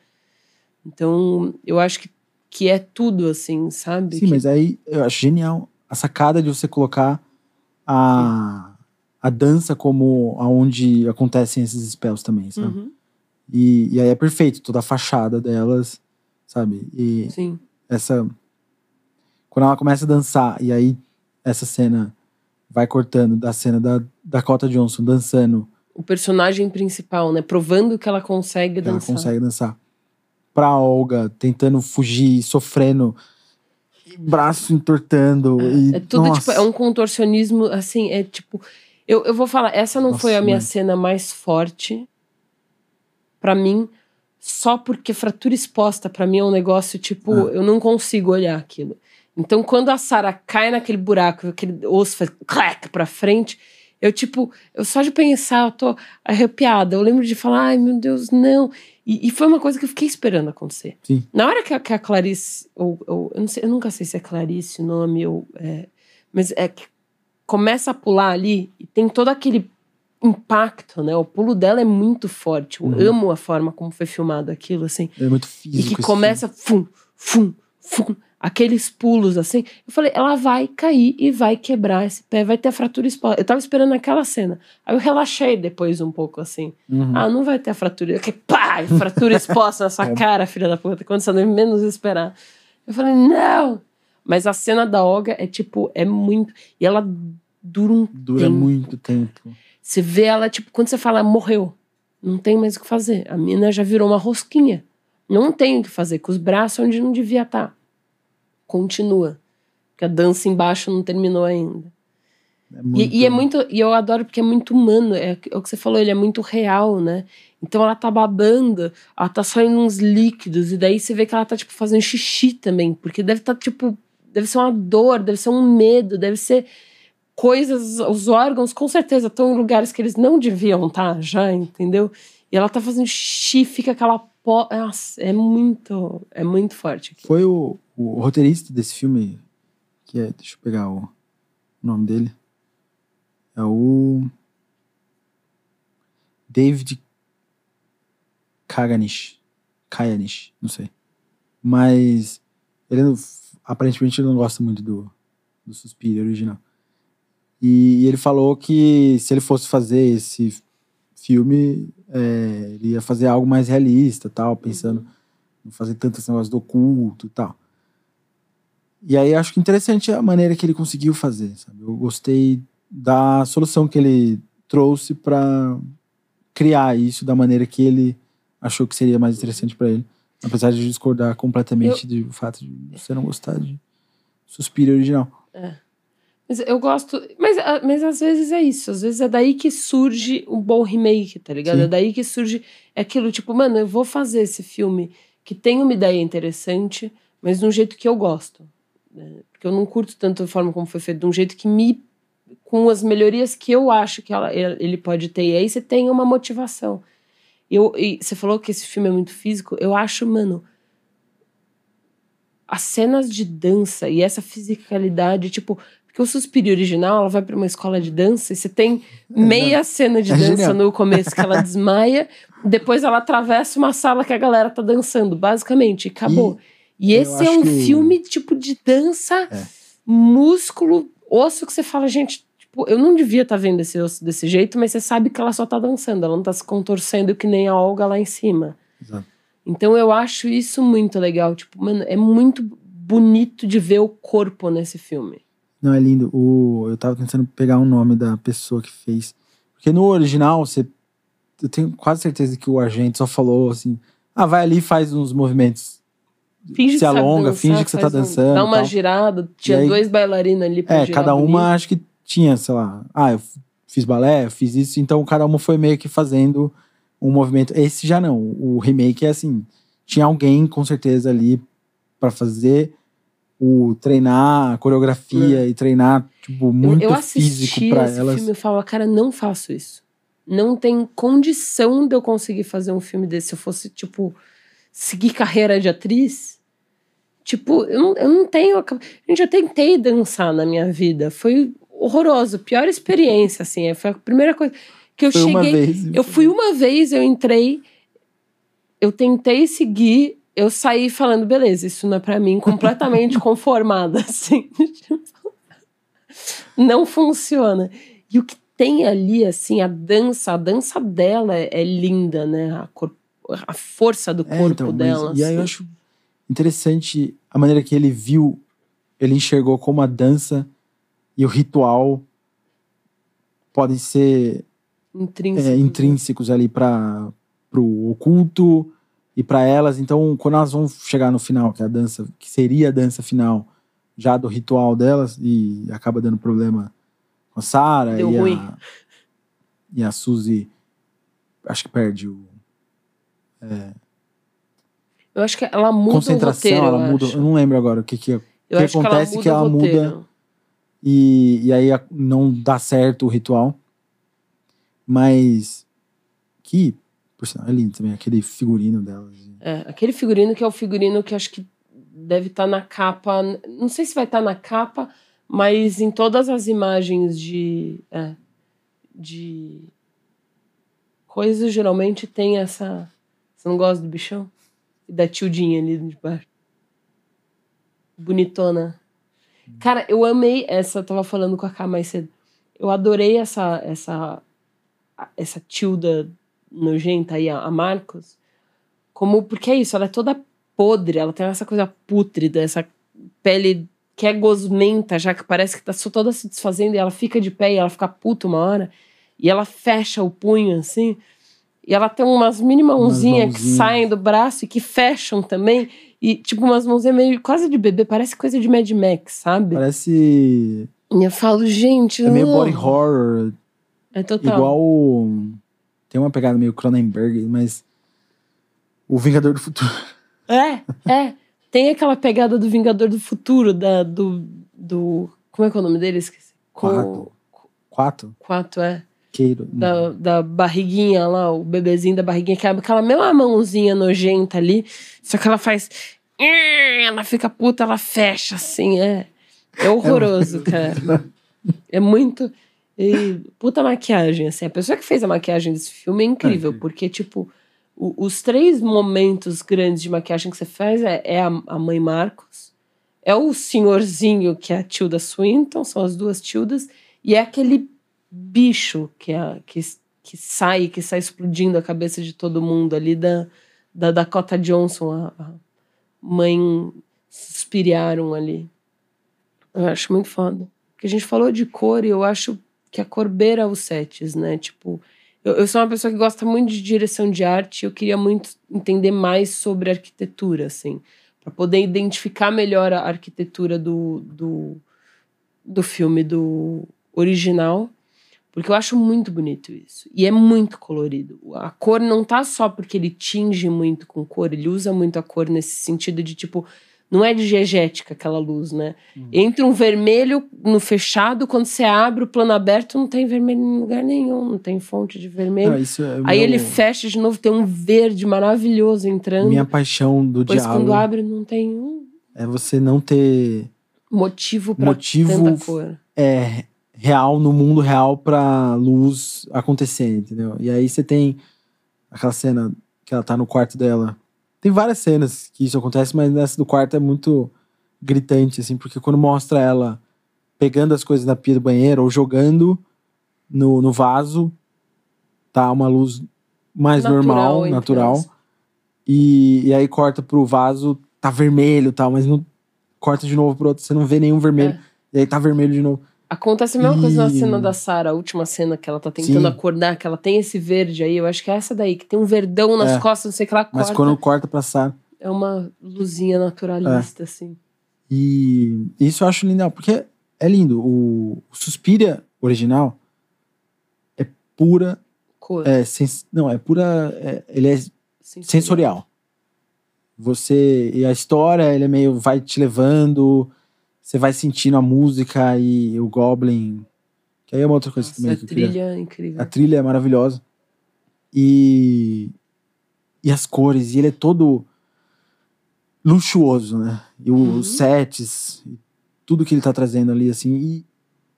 Então, eu acho que, que é tudo, assim, sabe? Sim, Que- mas aí eu acho genial a sacada de você colocar a, a dança como aonde acontecem esses spells também, sabe? Uhum, E, e aí é perfeito, toda a fachada delas, sabe? E sim. essa. Quando ela começa a dançar, e aí essa cena vai cortando da cena da Dakota Johnson dançando, O personagem principal, né? Provando que ela consegue ela dançar. consegue dançar, pra Olga tentando fugir, sofrendo, e braço entortando. e, É tudo, tipo, é um contorcionismo, assim, é tipo... Eu, eu vou falar, essa não Nossa, foi a minha muito. cena mais forte pra mim, só porque fratura exposta pra mim é um negócio, tipo, Ah. eu não consigo olhar aquilo. Então, quando a Sarah cai naquele buraco, aquele osso faz clac pra frente, eu, tipo, eu só de pensar, eu tô arrepiada. Eu lembro de falar, ai meu Deus, não. E, e foi uma coisa que eu fiquei esperando acontecer. Sim. Na hora que a, que a Clarice, ou, ou- eu, não sei, eu nunca sei se é Clarice o nome, ou, é, mas é que começa a pular ali e tem todo aquele impacto, né? O pulo dela é muito forte. Eu Uhum. amo a forma como foi filmado aquilo, assim. é muito E físico. que esse começa fum, fum, fum, aqueles pulos assim. Eu falei, ela vai cair e vai quebrar esse pé, vai ter a fratura exposta. Eu tava esperando aquela cena. Aí eu relaxei depois um pouco assim. Uhum. Ah, não vai ter a fratura. Que pá, fratura exposta na sua É. cara, filha da puta, quando você não menos esperar. Eu falei, não! Mas a cena da Olga é tipo, é muito. E ela dura um Dura tempo. muito tempo. Você vê ela, tipo, quando você fala, morreu. Não tem mais o que fazer. A mina já virou uma rosquinha. Não tem o que fazer, com os braços onde não devia estar. Continua. Porque a dança embaixo não terminou ainda. É muito, E, e é muito. E eu adoro porque é muito humano. É, é o que você falou, ele é muito real, né? Então ela tá babando, ela tá saindo uns líquidos, e daí você vê que ela tá, tipo, fazendo xixi também. Porque deve estar, tipo. Deve ser uma dor, deve ser um medo, deve ser coisas. Os órgãos, com certeza, estão em lugares que eles não deviam estar já, entendeu? E ela tá fazendo xixi, fica aquela po... Nossa, é muito, é muito forte. Aqui. Foi o, o roteirista desse filme, que é, deixa eu pegar o nome dele. É o David Kaganish. Kayanish, não sei. Mas ele aparentemente ele não gosta muito do, do Suspiro original. E, ele falou que se ele fosse fazer esse filme, é, ele ia fazer algo mais realista, tal, pensando não fazer tanto esse negócio do oculto e tal. E aí acho que interessante a maneira que ele conseguiu fazer, sabe? Eu gostei da solução que ele trouxe para criar isso da maneira que ele achou que seria mais interessante para ele, apesar de discordar completamente do fato de você não gostar de Suspiro original. Mas eu gosto. Mas, ah, mas às vezes é isso. Às vezes é daí que surge um bom remake, tá ligado? Sim. É daí que surge aquilo, tipo, mano, eu vou fazer esse filme que tem uma ideia interessante, mas de um jeito que eu gosto. né? Porque eu não curto tanto a forma como foi feito, de um jeito que me. com as melhorias que eu acho que ela- ele pode ter. E aí você tem uma motivação. Eu, e você falou que esse filme é muito físico. Eu acho, mano. As cenas de dança e essa fisicalidade, tipo, porque o Suspiro original, ela vai pra uma escola de dança e você tem meia cena de É dança genial. no começo que ela desmaia, depois ela atravessa uma sala que a galera tá dançando, basicamente, e acabou. E, eu esse é um que filme tipo de dança, É. músculo, osso que você fala, gente, tipo, eu não devia estar vendo esse osso desse jeito, mas você sabe que ela só tá dançando, ela não tá se contorcendo que nem a Olga lá em cima. Exato. Então eu acho isso muito legal. Tipo, mano, é muito bonito de ver o corpo nesse filme. Não, é lindo. O, eu tava tentando pegar o nome da pessoa que fez. Porque no original, você, eu tenho quase certeza que o agente só falou assim: ah, vai ali e faz uns movimentos. Finge Se alonga, dançar, finge que você tá faz um- dançando Dá uma girada. Tinha aí- dois bailarinos ali pra É, cada bonito. uma acho que tinha, sei lá, ah, eu fiz balé, eu fiz isso, então cada uma foi meio que fazendo um movimento. Esse já não. O remake é assim: tinha alguém com certeza ali pra fazer o treinar a coreografia e treinar, tipo, Eu- muito eu físico assisti pra esse elas. filme e falo, cara, não faço isso. Não tem condição de eu conseguir fazer um filme desse. Se eu fosse, tipo, seguir carreira de atriz. Tipo, eu não, eu não tenho. Gente, eu tentei dançar na minha vida. Foi horroroso. Pior experiência, assim. Foi a primeira coisa que eu Foi cheguei. vez. Eu fui uma vez, eu entrei, eu tentei seguir, eu saí falando, beleza, isso não é pra mim, completamente conformada, assim. Não funciona. E o que tem ali, assim, a dança, a dança dela é, é linda, né? A, cor- a força do É, corpo então, mas- dela. E aí eu assim. acho interessante a maneira que ele viu, ele enxergou como a dança e o ritual podem ser Intrínseco. é, intrínsecos ali para o oculto e para elas. Então, quando elas vão chegar no final, que é a dança, que seria a dança final já do ritual delas, e acaba dando problema com a Sarah Deu e ruim. a, e a Suzy, acho que perde o Eu acho que ela muda concentração, o roteiro, ela eu muda. acho. Eu não lembro agora o que que, Eu que acontece que que ela ela muda o muda roteiro. e, e aí a- não dá certo o ritual. Mas que, por sinal, é lindo também, aquele figurino dela. assim. É, aquele figurino que é o figurino que acho que deve estar na capa. Não sei se vai estar na capa, mas em todas as imagens de. é, de. Coisas geralmente tem essa. Você não gosta do bichão? Da tildinha ali de baixo. Bonitona. Cara, eu amei essa. Eu tava falando com a K mais cedo. Eu adorei essa. essa essa tilda nojenta aí, a Marcos como porque é isso, ela é toda podre, ela tem essa coisa pútrida, essa pele que é gosmenta, já que parece que tá só toda se desfazendo e ela fica de pé e ela fica puta uma hora, e ela fecha o punho assim, e ela tem umas mini mãozinhas que saem do braço e que fecham também, e tipo umas mãozinhas meio quase de bebê, parece coisa de Mad Max, sabe? Parece. E eu falo, gente, É meio body horror. É total. Igual. Tem uma pegada meio Cronenberg, mas. O Vingador do Futuro. É, é. Tem aquela pegada do Vingador do Futuro, da, do, do. Como é que é o nome dele? Esqueci. Quatro. Quatro? Quatro, é. Queiro. da, da barriguinha lá, o bebezinho da barriguinha, que é aquela mesma mãozinha nojenta ali, só que ela faz. Ela fica puta, ela fecha assim, é. É horroroso, cara. É muito. E, puta maquiagem, assim. A pessoa que fez a maquiagem desse filme é incrível, É. porque, tipo, o- os três momentos grandes de maquiagem que você faz é, é a, a mãe Marcos, é o senhorzinho, que é a Tilda Swinton, são as duas Tildas, e é aquele bicho que, é, que, que sai, que sai explodindo a cabeça de todo mundo ali da, da Dakota Johnson, a, a mãe suspiriaram ali. Eu acho muito foda. Porque a gente falou de cor e eu acho que a cor beira os sets, né? Tipo, eu, eu sou uma pessoa que gosta muito de direção de arte eu queria muito entender mais sobre arquitetura, assim, para poder identificar melhor a arquitetura do, do, do filme do original, porque eu acho muito bonito isso. E é muito colorido. A cor não tá só porque ele tinge muito com cor, ele usa muito a cor nesse sentido de tipo. Não é diegética aquela luz, né? Entra um vermelho no fechado, quando você abre o plano aberto, não tem vermelho em lugar nenhum, não tem fonte de vermelho. Isso é Aí meu- ele fecha de novo, tem um verde maravilhoso entrando. Minha paixão do Depois, quando diálogo abre, não tem um é você não ter motivo pra Motivo- tanta cor. é, real no mundo real pra luz acontecer, entendeu? E aí você tem aquela cena que ela tá no quarto dela. Tem várias cenas que isso acontece, mas nessa do quarto é muito gritante, assim, porque quando mostra ela pegando as coisas na pia do banheiro ou jogando no, no vaso, tá uma luz mais Natural, normal, natural. E, e aí corta pro vaso, tá vermelho e tal, mas não corta de novo pro outro, você não vê nenhum vermelho. É. E aí tá vermelho de novo. Acontece a mesma coisa na E- cena da Sarah, a última cena que ela tá tentando Sim. acordar, que ela tem esse verde aí. Eu acho que é essa daí, que tem um verdão nas É. costas, não sei o que ela Mas corta. quando corta pra Sarah. É uma luzinha naturalista, assim. E isso eu acho lindo, porque é lindo. O, Suspiria original é pura. Cor. É, sens- não, é pura. é- ele é sensorial. Você. E a história, ele é meio. vai te levando. Você vai sentindo a música e o Goblin. Que aí é uma outra coisa Nossa, também a trilha é incrível. A trilha é maravilhosa. E. E as cores. E ele é todo luxuoso, né? E Uhum. os sets. Tudo que ele tá trazendo ali, assim. E,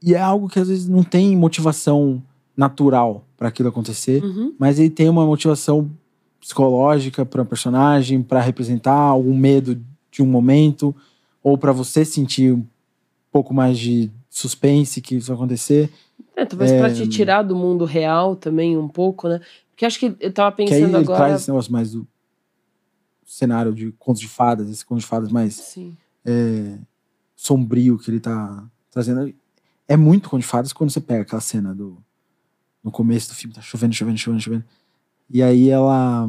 e é algo que às vezes não tem motivação natural para aquilo acontecer. Uhum. Mas ele tem uma motivação psicológica para personagem, para representar algum medo de um momento, ou para você sentir um pouco mais de suspense que isso vai acontecer. É, talvez pra te tirar do mundo real também um pouco, né? Porque acho que eu tava Que aí pensando ele agora. traz esse negócio mais do cenário de contos de fadas, esse conto de fadas mais Sim. sombrio que ele tá trazendo. É muito conto de fadas quando você pega aquela cena do. No começo do filme, tá chovendo, chovendo, chovendo, chovendo. E aí ela.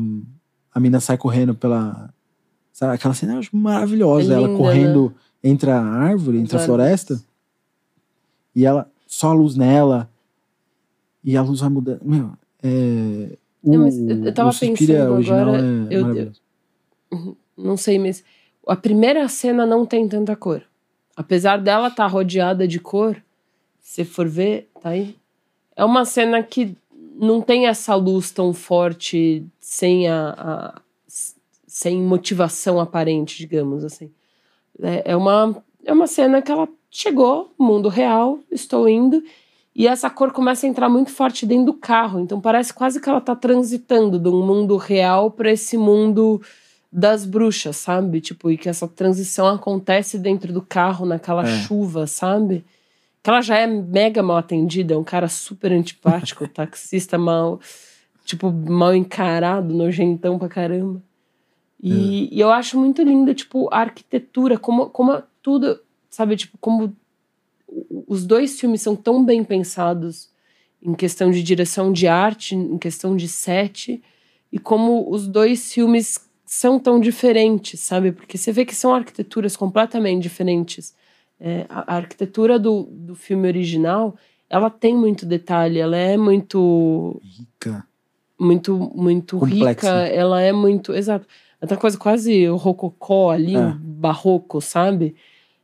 A mina sai correndo pela. Sabe, aquela cena eu acho maravilhosa. É ela linda, correndo entre a árvore, entre a floresta. E ela. Só a luz nela. E a luz vai mudando. Meu, é. O, É, mas eu- eu tava pensando agora, é eu- maravilhoso. Não sei, mas a primeira cena não tem tanta cor. Apesar dela estar rodeada de cor, se for ver, tá aí. É uma cena que não tem essa luz tão forte sem a, a- sem motivação aparente, digamos assim. É, é uma é uma cena que ela chegou, mundo real, estou indo e essa cor começa a entrar muito forte dentro do carro, então parece quase que ela tá transitando de um mundo real para esse mundo das bruxas, sabe? Tipo, e que essa transição acontece dentro do carro, naquela É. chuva, sabe? Que ela já é mega mal atendida, é um cara super antipático, taxista mal, tipo, mal encarado, nojentão pra caramba. E, e eu acho muito linda, tipo, a arquitetura, como, como tudo, sabe? Tipo, como os dois filmes são tão bem pensados em questão de direção de arte, em questão de set, e como os dois filmes são tão diferentes, sabe? Porque você vê que são arquiteturas completamente diferentes. É, a, a arquitetura do, do filme original, ela tem muito detalhe, ela é muito Rica. muito muito Complexa. rica, ela é muito, exato. É uma coisa quase rococó ali, É. barroco, sabe?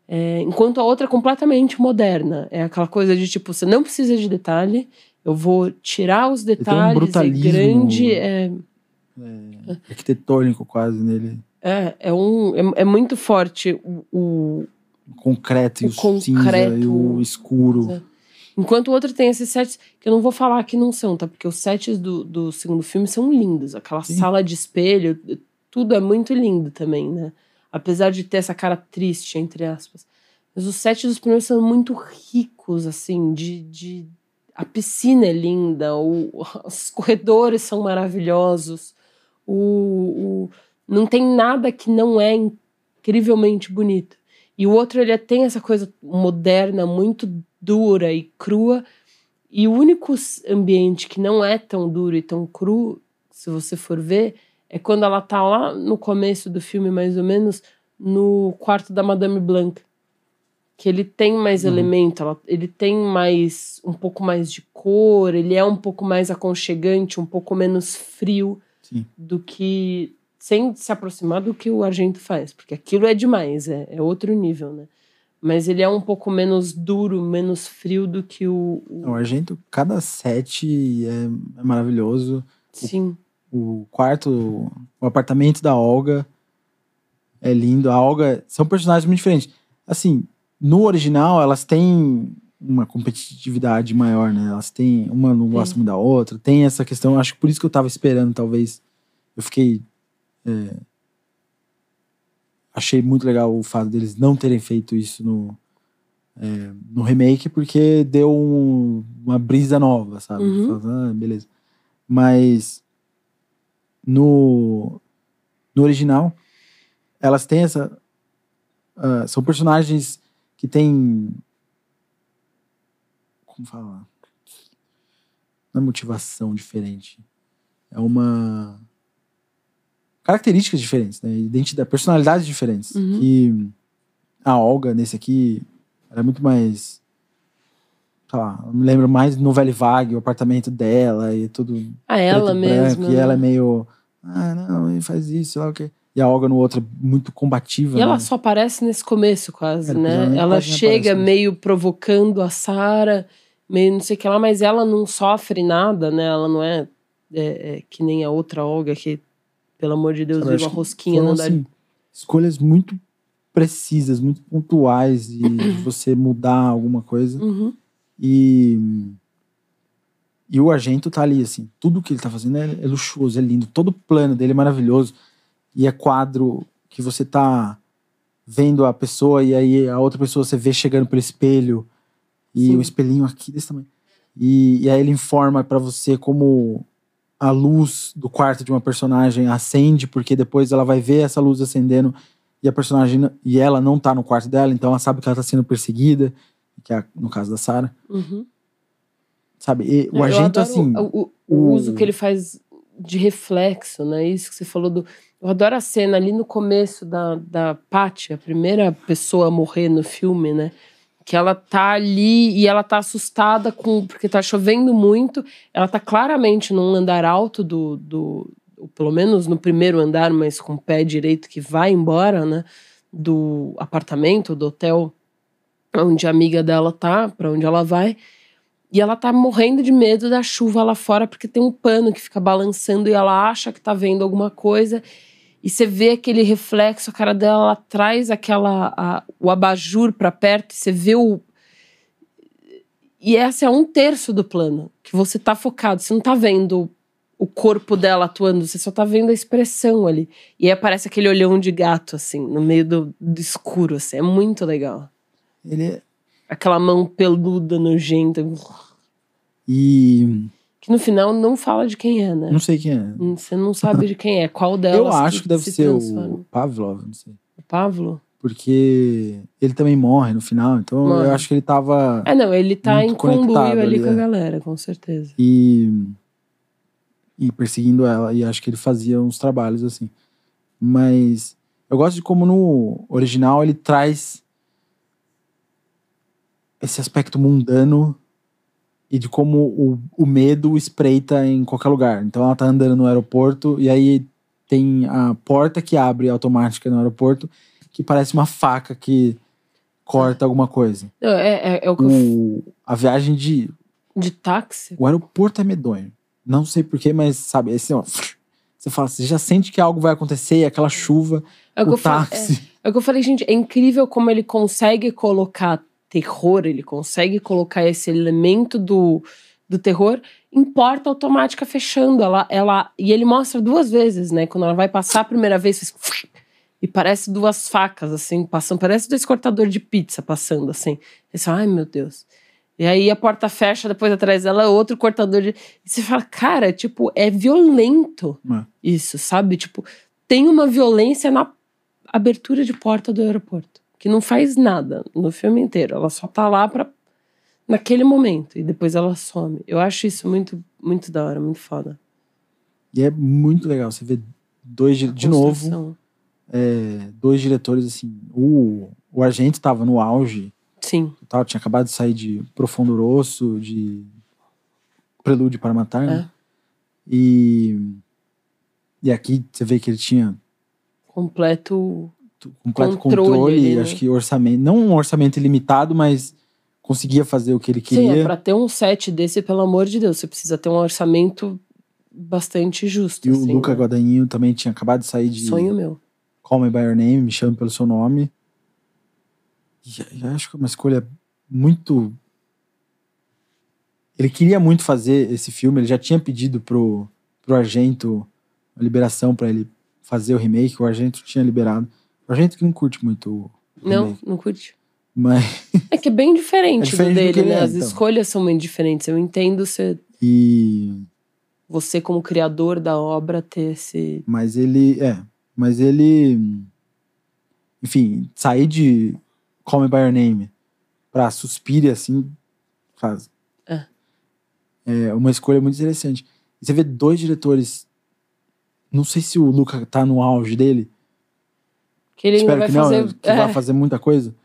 É, enquanto a outra é completamente moderna. É aquela coisa de tipo, você não precisa de detalhe Eu vou tirar os tem um detalhes, é grande, é, É, arquitetônico quase nele. é, é, um, é, é muito forte o- o, O concreto e O o, cinza concreto. e o escuro. É. Enquanto o outro tem esses sets, que eu não vou falar que não são, tá? Porque os sets do, do segundo filme são lindos. Aquela Sim. sala de espelho, tudo é muito lindo também, né? Apesar de ter essa cara triste, entre aspas. Mas os sets dos primeiros são muito ricos, assim, de. de... A piscina é linda, o, os corredores são maravilhosos, o, o- não tem nada que não é incrivelmente bonito. E o outro, ele tem essa coisa moderna, muito dura e crua. E o único ambiente que não é tão duro e tão cru, se você for ver, é quando ela tá lá no começo do filme, mais ou menos, no quarto da Madame Blanc. Que ele tem mais Uhum. elemento, ela- ele tem mais um pouco mais de cor, ele é um pouco mais aconchegante, um pouco menos frio Sim. do que sem se aproximar do que o Argento faz, porque aquilo é demais, é, é outro nível, né? Mas ele é um pouco menos duro, menos frio do que o. o- O Argento, cada set é, é maravilhoso. Sim. O quarto, o apartamento da Olga é lindo. A Olga são personagens muito diferentes. Assim, no original, elas têm uma competitividade maior, né? Elas têm. Uma não gosta muito da outra. Tem essa questão. Acho que por isso que eu tava esperando, talvez. Eu fiquei. é, achei muito legal o fato deles não terem feito isso no. é, no remake, porque deu um- uma brisa nova, sabe? Uhum. Fala, ah, beleza. Mas no, no original, elas têm essa. ah, são personagens que têm. Como falar? Não é motivação diferente. É uma. Características diferentes, né? Identidade, personalidades diferentes. Uhum. Que a Olga, nesse aqui, era muito mais. Lá, eu me lembro mais do Novelle Vague, o apartamento dela e tudo A ela e mesma. branco, e né? ela é meio. Ah, não, ele faz isso, sei lá o quê. E a Olga no outro é muito combativa. E ela né? só aparece nesse começo, quase, É, ela né? Ela chega né? meio provocando a Sarah, meio não sei o que lá, mas ela não sofre nada, né? Ela não é, é, é que nem a outra Olga que, pelo amor de Deus, acho uma rosquinha dá. assim, escolhas muito precisas, muito pontuais e de você mudar alguma coisa. Uhum. E. E o Argento tá ali, assim. Tudo que ele tá fazendo é, é luxuoso, é lindo. Todo o plano dele é maravilhoso. E é quadro que você tá vendo a pessoa e aí a outra pessoa você vê chegando pelo espelho. E Sim. o espelhinho aqui desse tamanho. E, e aí ele informa pra você como a luz do quarto de uma personagem acende, porque depois ela vai ver essa luz acendendo e a personagem e ela não tá no quarto dela, então ela sabe que ela tá sendo perseguida, que é no caso da Sarah. Uhum. Sabe? E o Argento, adoro assim. O, o- o uso que ele faz de reflexo, né? Isso que você falou do. Eu adoro a cena ali no começo da, da Patty, a primeira pessoa a morrer no filme, né? Que ela tá ali e ela tá assustada com. Porque tá chovendo muito. Ela tá claramente num andar alto do. do pelo menos no primeiro andar, mas com o pé direito que vai embora, né? Do apartamento, do hotel onde a amiga dela tá, para onde ela vai. E ela tá morrendo de medo da chuva lá fora, porque tem um pano que fica balançando e ela acha que tá vendo alguma coisa. E você vê aquele reflexo, a cara dela ela traz aquela a- o abajur para perto, você vê o e esse é um terço do plano que você tá focado, você não tá vendo o corpo dela atuando, você só tá vendo a expressão ali. E aí aparece aquele olhão de gato assim, no meio do, do escuro, assim, é muito legal. Ele é- Aquela mão peluda, nojenta, E. que no final não fala de quem é, né? Não sei quem é. Você não sabe de quem é, qual delas Eu acho que deve se ser transforma. o Pavlov, não sei. O Pavlo? Porque ele também morre no final, então Morre. eu acho que ele tava. É, não, ele tá em conluio ali ali, com a é. galera, com certeza. E. E perseguindo ela, e acho que ele fazia uns trabalhos assim. Mas eu gosto de como no original ele traz esse aspecto mundano e de como o, o medo espreita em qualquer lugar. Então ela tá andando no aeroporto e aí tem a porta que abre automática no aeroporto que parece uma faca que corta alguma coisa. É, é, é o que eu O, a viagem de De táxi? O aeroporto é medonho. Não sei porquê, mas sabe, esse ó. Você fala, você já sente que algo vai acontecer, e aquela chuva, É o, o fa- táxi. é, é o que eu falei, gente, é incrível como ele consegue colocar terror, ele consegue colocar esse elemento do, do terror em porta automática fechando. Ela, ela, e ele mostra duas vezes, né? Quando ela vai passar a primeira vez, faz e parece duas facas, assim, passando. Parece dois cortadores de pizza passando, assim. E você fala, ai meu Deus. E aí a porta fecha, depois atrás dela outro cortador de. E você fala, cara, tipo, é violento É. isso, sabe? Tipo, tem uma violência na abertura de porta do aeroporto, que não faz nada no filme inteiro. Ela só tá lá pra. naquele momento. E depois ela some. Eu acho isso muito, muito da hora, muito foda. E é muito legal. Você vê dois, di- de novo, é, dois diretores assim. O, o Argento tava no auge, Sim. tal, tinha acabado de sair de Profundo Rosso, de Prelúdio para Matar, né? É. E, e aqui você vê que ele tinha Completo. Completo Controle controle, né? acho que orçamento, não um orçamento ilimitado, mas conseguia fazer o que ele Sim, é queria. pra ter um set desse, pelo amor de Deus, você precisa ter um orçamento bastante justo. e o assim, Luca né? Guadagnino também tinha acabado de sair de Sonho meu. Call Me By Your Name, Me Chame Pelo Seu Nome. E, acho que é uma escolha muito... Ele queria muito fazer esse filme, ele já tinha pedido pro, pro Argento a liberação pra ele fazer o remake, o Argento tinha liberado. O Argento que não curte muito o Não, remake, não curte. mas... É que é bem diferente, É diferente do do dele, ele né? é, As então. escolhas são muito diferentes. Eu entendo você, E... você como criador da obra, ter esse. Mas ele. É. Mas ele. Enfim, sair de Call Me By Your Name pra Suspire, assim. Faz. É. É uma escolha muito interessante. E você vê dois diretores. Não sei se o Luca tá no auge dele. Que ele Espero vai que não, fazer. né, que é, vai fazer muita coisa.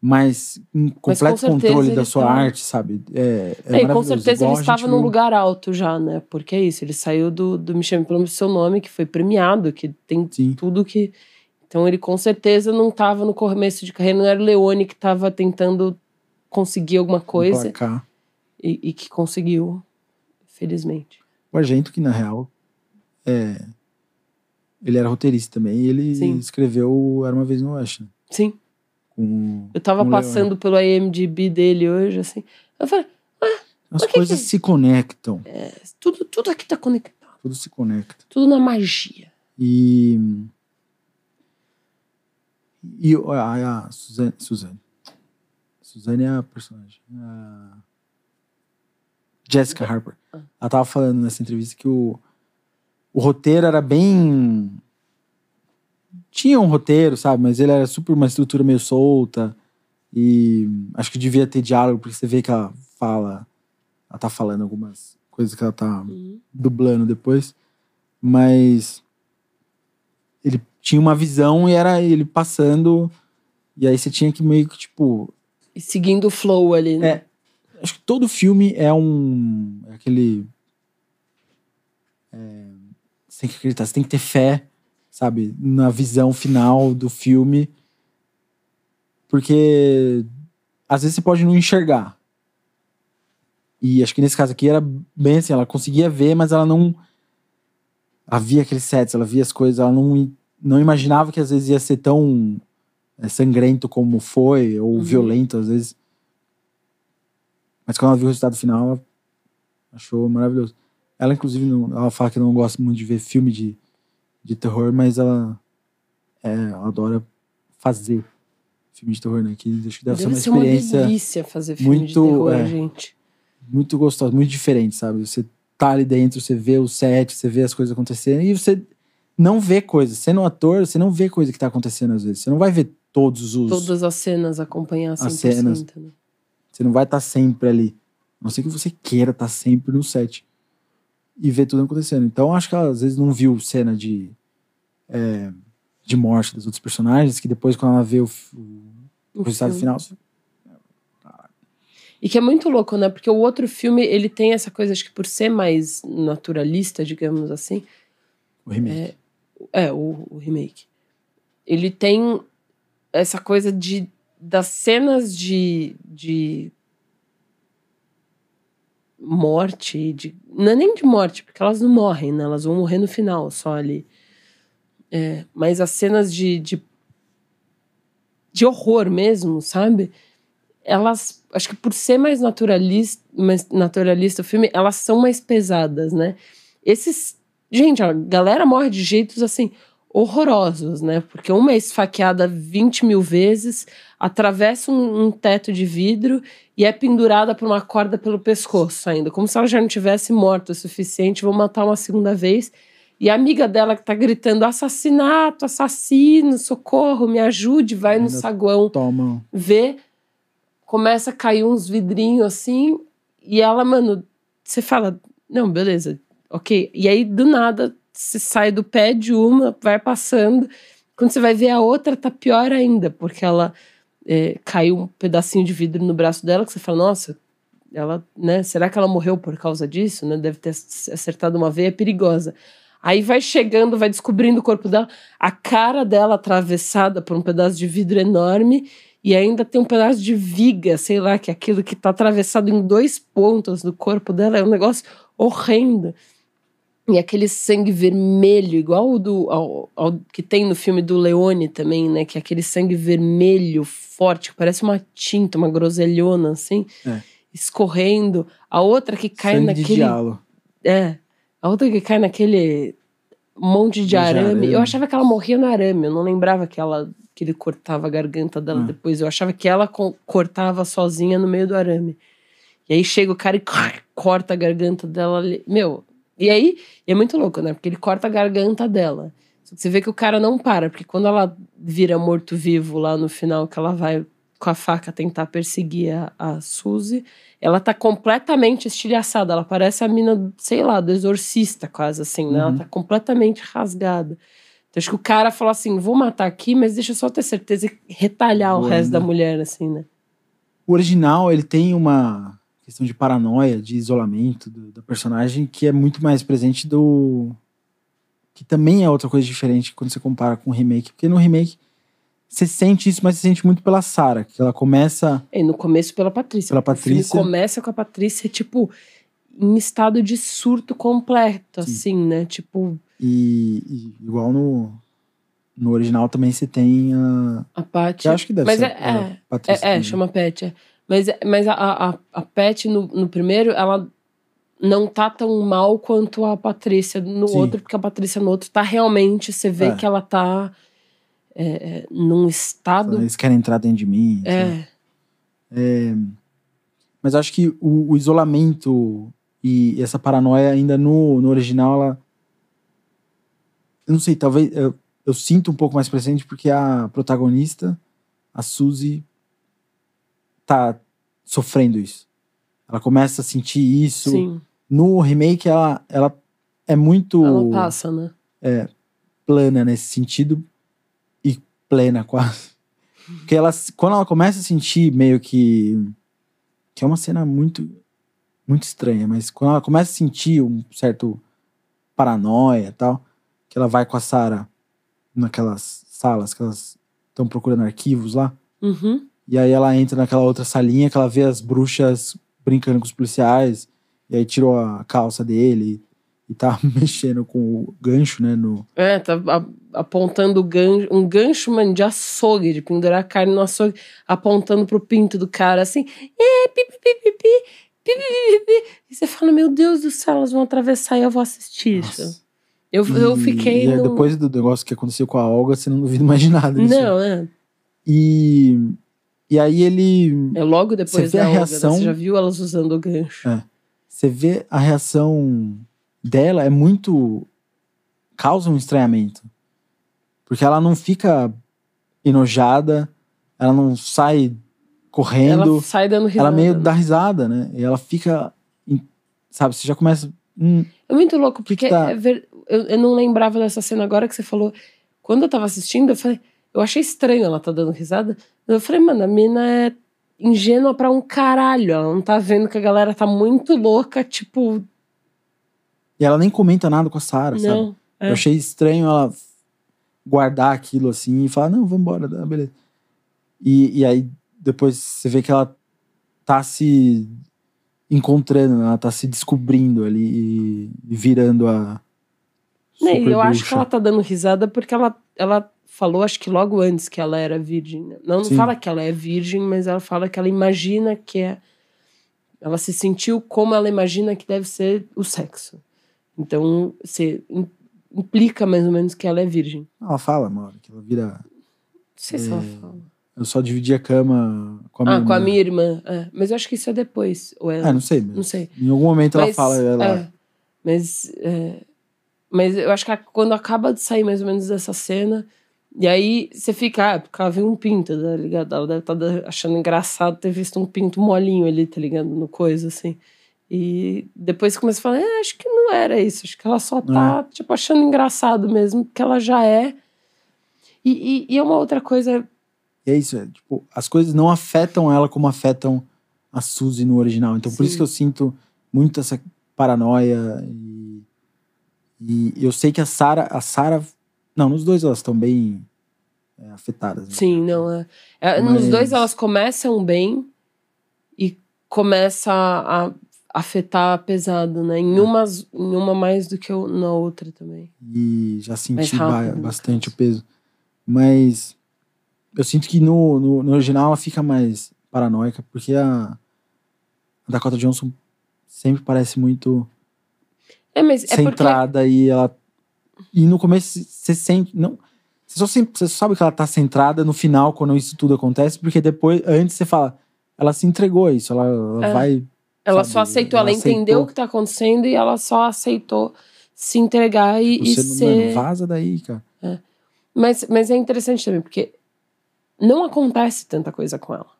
Mas um completo certeza controle ele da sua arte, sabe? É, é, é, e com certeza Igual ele estava num lugar alto já, né? Porque é isso, ele saiu do, do Me Chame Pelo Seu Nome, que foi premiado, que tem Sim. tudo que. Então ele com certeza não estava no começo de carreira, não era o Leone que estava tentando conseguir alguma coisa e, e que conseguiu, felizmente. O Argento, que na real é, ele era roteirista também, e ele Sim. escreveu Era uma vez no Oeste, né? Sim. com Eu tava com passando pelo IMDb dele hoje, assim. Eu falei, As Por que coisas que- se conectam, é, tudo, tudo aqui tá conectado. tudo se conecta. Tudo na magia. E e a, a Suzane, Suzane, Suzane é a personagem, a Jessica Harper. Ah. Ela tava falando nessa entrevista que o, o roteiro era bem tinha um roteiro, sabe? Mas ele era super uma estrutura meio solta. E acho que devia ter diálogo, porque você vê que ela fala. Ela tá falando algumas coisas que ela tá Uhum. dublando depois. Mas ele tinha uma visão e era ele passando. E aí você tinha que meio que, tipo. E seguindo o flow ali, né? É, acho que todo filme é um. É aquele. é, você tem que acreditar, você tem que ter fé, sabe, na visão final do filme. Porque às vezes você pode não enxergar. E acho que nesse caso aqui era bem assim, ela conseguia ver, mas ela não. Ela via aqueles sets, ela via as coisas, ela não, não imaginava que às vezes ia ser tão é, sangrento como foi, ou Uhum. violento às vezes. Mas quando ela viu o resultado final, ela achou maravilhoso. Ela, inclusive, não, ela fala que não gosta muito de ver filme de, de terror, mas ela, é, ela adora fazer filme de terror, né? Que acho que deve, Deve ser ser uma uma experiência delícia fazer filme de muito, terror, é. gente. muito gostosa, muito diferente, sabe? Você tá ali dentro, você vê o set, você vê as coisas acontecendo e você não vê coisas. Sendo um ator, você não vê coisa que tá acontecendo às vezes. Você não vai ver todos os. Todas as cenas acompanhar 100%. As cenas. Né? Você não vai estar sempre ali. A não ser que você queira estar sempre no set. E ver tudo acontecendo. Então, acho que ela às vezes não viu cena de. é, de morte dos outros personagens, que depois, quando ela vê o, o Um resultado filme. final. E que é muito louco, né? Porque o outro filme, ele tem essa coisa, acho que por ser mais naturalista, digamos assim, O remake. É, o, o remake. Ele tem essa coisa de. das cenas de. de morte, de, não é nem de morte, porque elas não morrem, né? Elas vão morrer no final só ali. É, mas as cenas de, de, de horror mesmo, sabe? Elas, acho que por ser mais naturalista, mais naturalista o filme, elas são mais pesadas, né? Esses. Gente, a galera morre de jeitos assim horrorosos, né? Porque uma é esfaqueada 20 mil vezes, atravessa um, um, teto de vidro e é pendurada por uma corda pelo pescoço ainda, como se ela já não tivesse morto o suficiente, vou matar uma segunda vez. E a amiga dela que tá gritando: assassinato, assassino, socorro, me ajude, vai ainda no saguão. Toma. Vê, começa a cair uns vidrinhos assim, e ela, mano, você fala: não, beleza, ok. E aí, do nada, se sai do pé de uma, vai passando. Quando você vai ver a outra, tá pior ainda, porque ela é, caiu um pedacinho de vidro no braço dela, que você fala, nossa, ela, né? Será que ela morreu por causa disso? Né? Deve ter acertado uma veia perigosa. Aí vai chegando, vai descobrindo o corpo dela, a cara dela atravessada por um pedaço de vidro enorme e ainda tem um pedaço de viga, sei lá, que é aquilo que tá atravessado em dois pontos do corpo dela, é um negócio horrendo. E aquele sangue vermelho, igual o do, ao, ao, que tem no filme do Leone também, né? Que é aquele sangue vermelho forte, que parece uma tinta, uma groselhona, assim, é. escorrendo. A outra que cai sangue naquele. De diálogo. É. A outra que cai naquele monte de, de arame. arame. Eu achava que ela morria no arame, eu não lembrava que ela que ele cortava a garganta dela ah. depois. Eu achava que ela cortava sozinha no meio do arame. E aí chega o cara e corta a garganta dela ali. Meu, e aí, é muito louco, né? Porque ele corta a garganta dela. Você vê que o cara não para, porque quando ela vira morto-vivo lá no final, que ela vai com a faca tentar perseguir a, a Suzy, ela tá completamente estilhaçada. Ela parece a mina, sei lá, do exorcista, quase assim, né? Uhum. Ela tá completamente rasgada. Então acho que o cara falou assim: vou matar aqui, mas deixa eu só ter certeza e retalhar Boa, o resto né? da mulher, assim, né? O original, ele tem uma questão de paranoia, de isolamento do, da personagem, que é muito mais presente do. Que também é outra coisa diferente quando você compara com o remake. Porque no remake você sente isso, mas você sente muito pela Sarah, que ela começa. É, no começo pela Patrícia. Pela Patrícia. começa com a Patrícia, tipo, em estado de surto completo, Sim. assim, né? Tipo. E, e, igual no, no original também você tem a. A Paty. Eu acho que deve mas ser. É, é, Patrícia é, é, chama Paty. É. Mas, mas a, a, a Pet no, no primeiro, ela não tá tão mal quanto a Patrícia no Sim. outro, porque a Patrícia no outro tá realmente, você vê é. que ela tá é, é num estado. Eles querem entrar dentro de mim. É. é mas acho que o, o, isolamento e essa paranoia ainda no, no original, ela. Eu não sei, talvez. Eu, eu sinto um pouco mais presente porque a protagonista, a Suzy, tá sofrendo isso. Ela começa a sentir isso. Sim. No remake, ela, ela é muito. Ela passa, né? É, plana nesse sentido. E plena quase. Porque ela, quando ela começa a sentir meio que. Que é uma cena muito. Muito estranha, mas quando ela começa a sentir um certo paranoia e tal, que ela vai com a Sarah naquelas salas que elas estão procurando arquivos lá. Uhum. E aí ela entra naquela outra salinha que ela vê as bruxas brincando com os policiais. E aí tirou a calça dele e tá mexendo com o gancho, né? No... É, tá apontando gancho, um gancho, mano, de açougue, de pendurar a carne no açougue, apontando pro pinto do cara, assim. E, pi, pi, pi, pi, pi, pi, e você fala, meu Deus do céu, elas vão atravessar e eu vou assistir Nossa. isso. Eu, e, eu fiquei. E no... depois do negócio que aconteceu com a Olga, você não duvida mais de nada. Não, é. E e aí ele. É logo depois da a reação. Olga, você já viu elas usando o gancho. É. Você vê a reação dela é muito. causa um estranhamento. Porque ela não fica enojada, ela não sai correndo. Ela sai dando risada. Ela meio dá risada, né? E ela fica. Sabe, você já começa. Hum, é muito louco, porque que que tá... é ver... eu, eu não lembrava dessa cena agora que você falou. Quando eu tava assistindo, eu falei. Eu achei estranho ela tá dando risada. Eu falei, mano, a mina é ingênua pra um caralho. Ela não tá vendo que a galera tá muito louca, tipo. E ela nem comenta nada com a Sarah, sabe? É. Eu achei estranho ela guardar aquilo assim e falar, não, vamos embora, beleza. E, e aí depois você vê que ela tá se encontrando, ela tá se descobrindo ali e, virando a. Super eu acho que bruxa. ela tá dando risada porque ela, ela falou, acho que logo antes que ela era virgem. né? Não, não Sim. fala que ela é virgem, mas ela fala que ela imagina que é. Ela se sentiu como ela imagina que deve ser o sexo. Então, você im- implica mais ou menos que ela é virgem. Ela fala, hora, que ela vira. Não sei se ela fala. Eu só dividi a cama com a minha Ah, com a irmã. minha irmã. é. Mas eu acho que isso é depois. Ou é, Ah, não sei, não sei. em algum momento ela Mas, fala. Ela, é, mas, é, mas eu acho que quando acaba de sair mais ou menos dessa cena, e aí você fica, ah, porque ela viu um pinto, tá ligado? Ela deve estar achando engraçado ter visto um pinto molinho ali, tá ligado? No coisa, assim. E depois você começa a falar, é, acho que não era isso, acho que ela só tá, tipo, achando engraçado mesmo, porque ela já é. E, e, e é uma outra coisa, E é isso, é, tipo, as coisas não afetam ela como afetam a Suzy no original. Então por isso Sim. que eu sinto muito essa paranoia e, e eu sei que a Sarah, a Sarah, não, nos dois elas estão bem é, afetadas. né? Sim, não é. é, Nos Mas- dois elas começam bem e começa a, afetar pesado, né? É. Em, umas, em uma mais do que na outra também. E já senti rápido, bastante o peso. Mas eu sinto que no, no, no original ela fica mais paranoica, porque a, a Dakota Johnson sempre parece muito É, mas é porque. centrada e ela. E no começo você sente. Não, você, só sempre, você só sabe que ela tá centrada no final, quando isso tudo acontece, porque depois, antes você fala, ela se entregou a isso, ela, ela É. vai. Ela sabe, só aceitou, ela, ela entendeu aceitou. o que tá acontecendo e ela só aceitou se entregar e, e Você, ser. Mano, vaza daí, cara. Mas, mas é interessante também, porque não acontece tanta coisa com ela.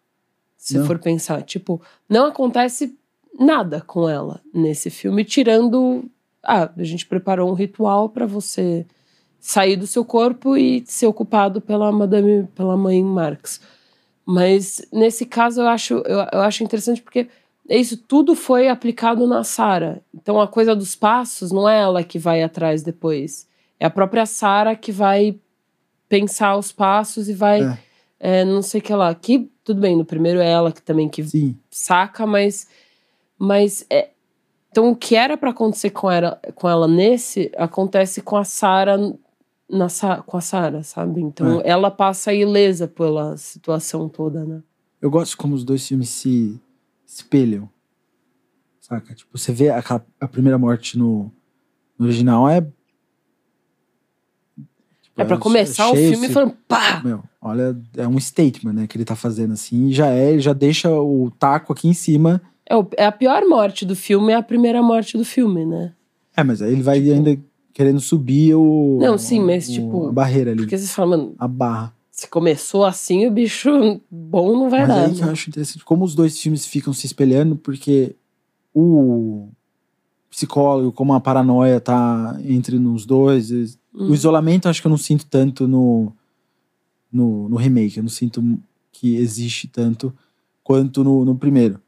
Se Não. for pensar, tipo, não acontece nada com ela nesse filme, tirando. Ah, a gente preparou um ritual pra você sair do seu corpo e ser ocupado pela Madame, pela mãe Marx. Mas nesse caso eu acho, eu, eu acho interessante porque é isso tudo foi aplicado na Sara. Então a coisa dos passos não é ela que vai atrás depois. É a própria Sara que vai pensar os passos e vai É. é, não sei o que lá. Que tudo bem, no primeiro é ela que também que Sim. saca, mas mas é, então o que era pra acontecer com ela, com ela nesse acontece com a Sara na com a Sara, sabe? Então É. ela passa ilesa pela situação toda, né? Eu gosto como os dois filmes se espelham. Saca? Tipo, você vê aquela, a primeira morte no, no original é. É pra começar o filme se- falando pá! Meu, olha, é um statement, né, que ele tá fazendo assim, já é, ele já deixa o taco aqui em cima. É, o- é a pior morte do filme, é a primeira morte do filme, né? É, mas aí ele vai Tipo- ainda querendo subir o. Não, sim, mas, o- tipo, A barreira ali. Porque você fala, mano, A barra. se começou assim, o bicho bom não vai mas dar. aí que eu né? acho interessante como os dois filmes ficam se espelhando, porque o psicólogo, como a paranoia tá entre nos dois. Hum. O isolamento acho que eu não sinto tanto no, no, no remake. Eu não sinto que existe tanto quanto no, no primeiro.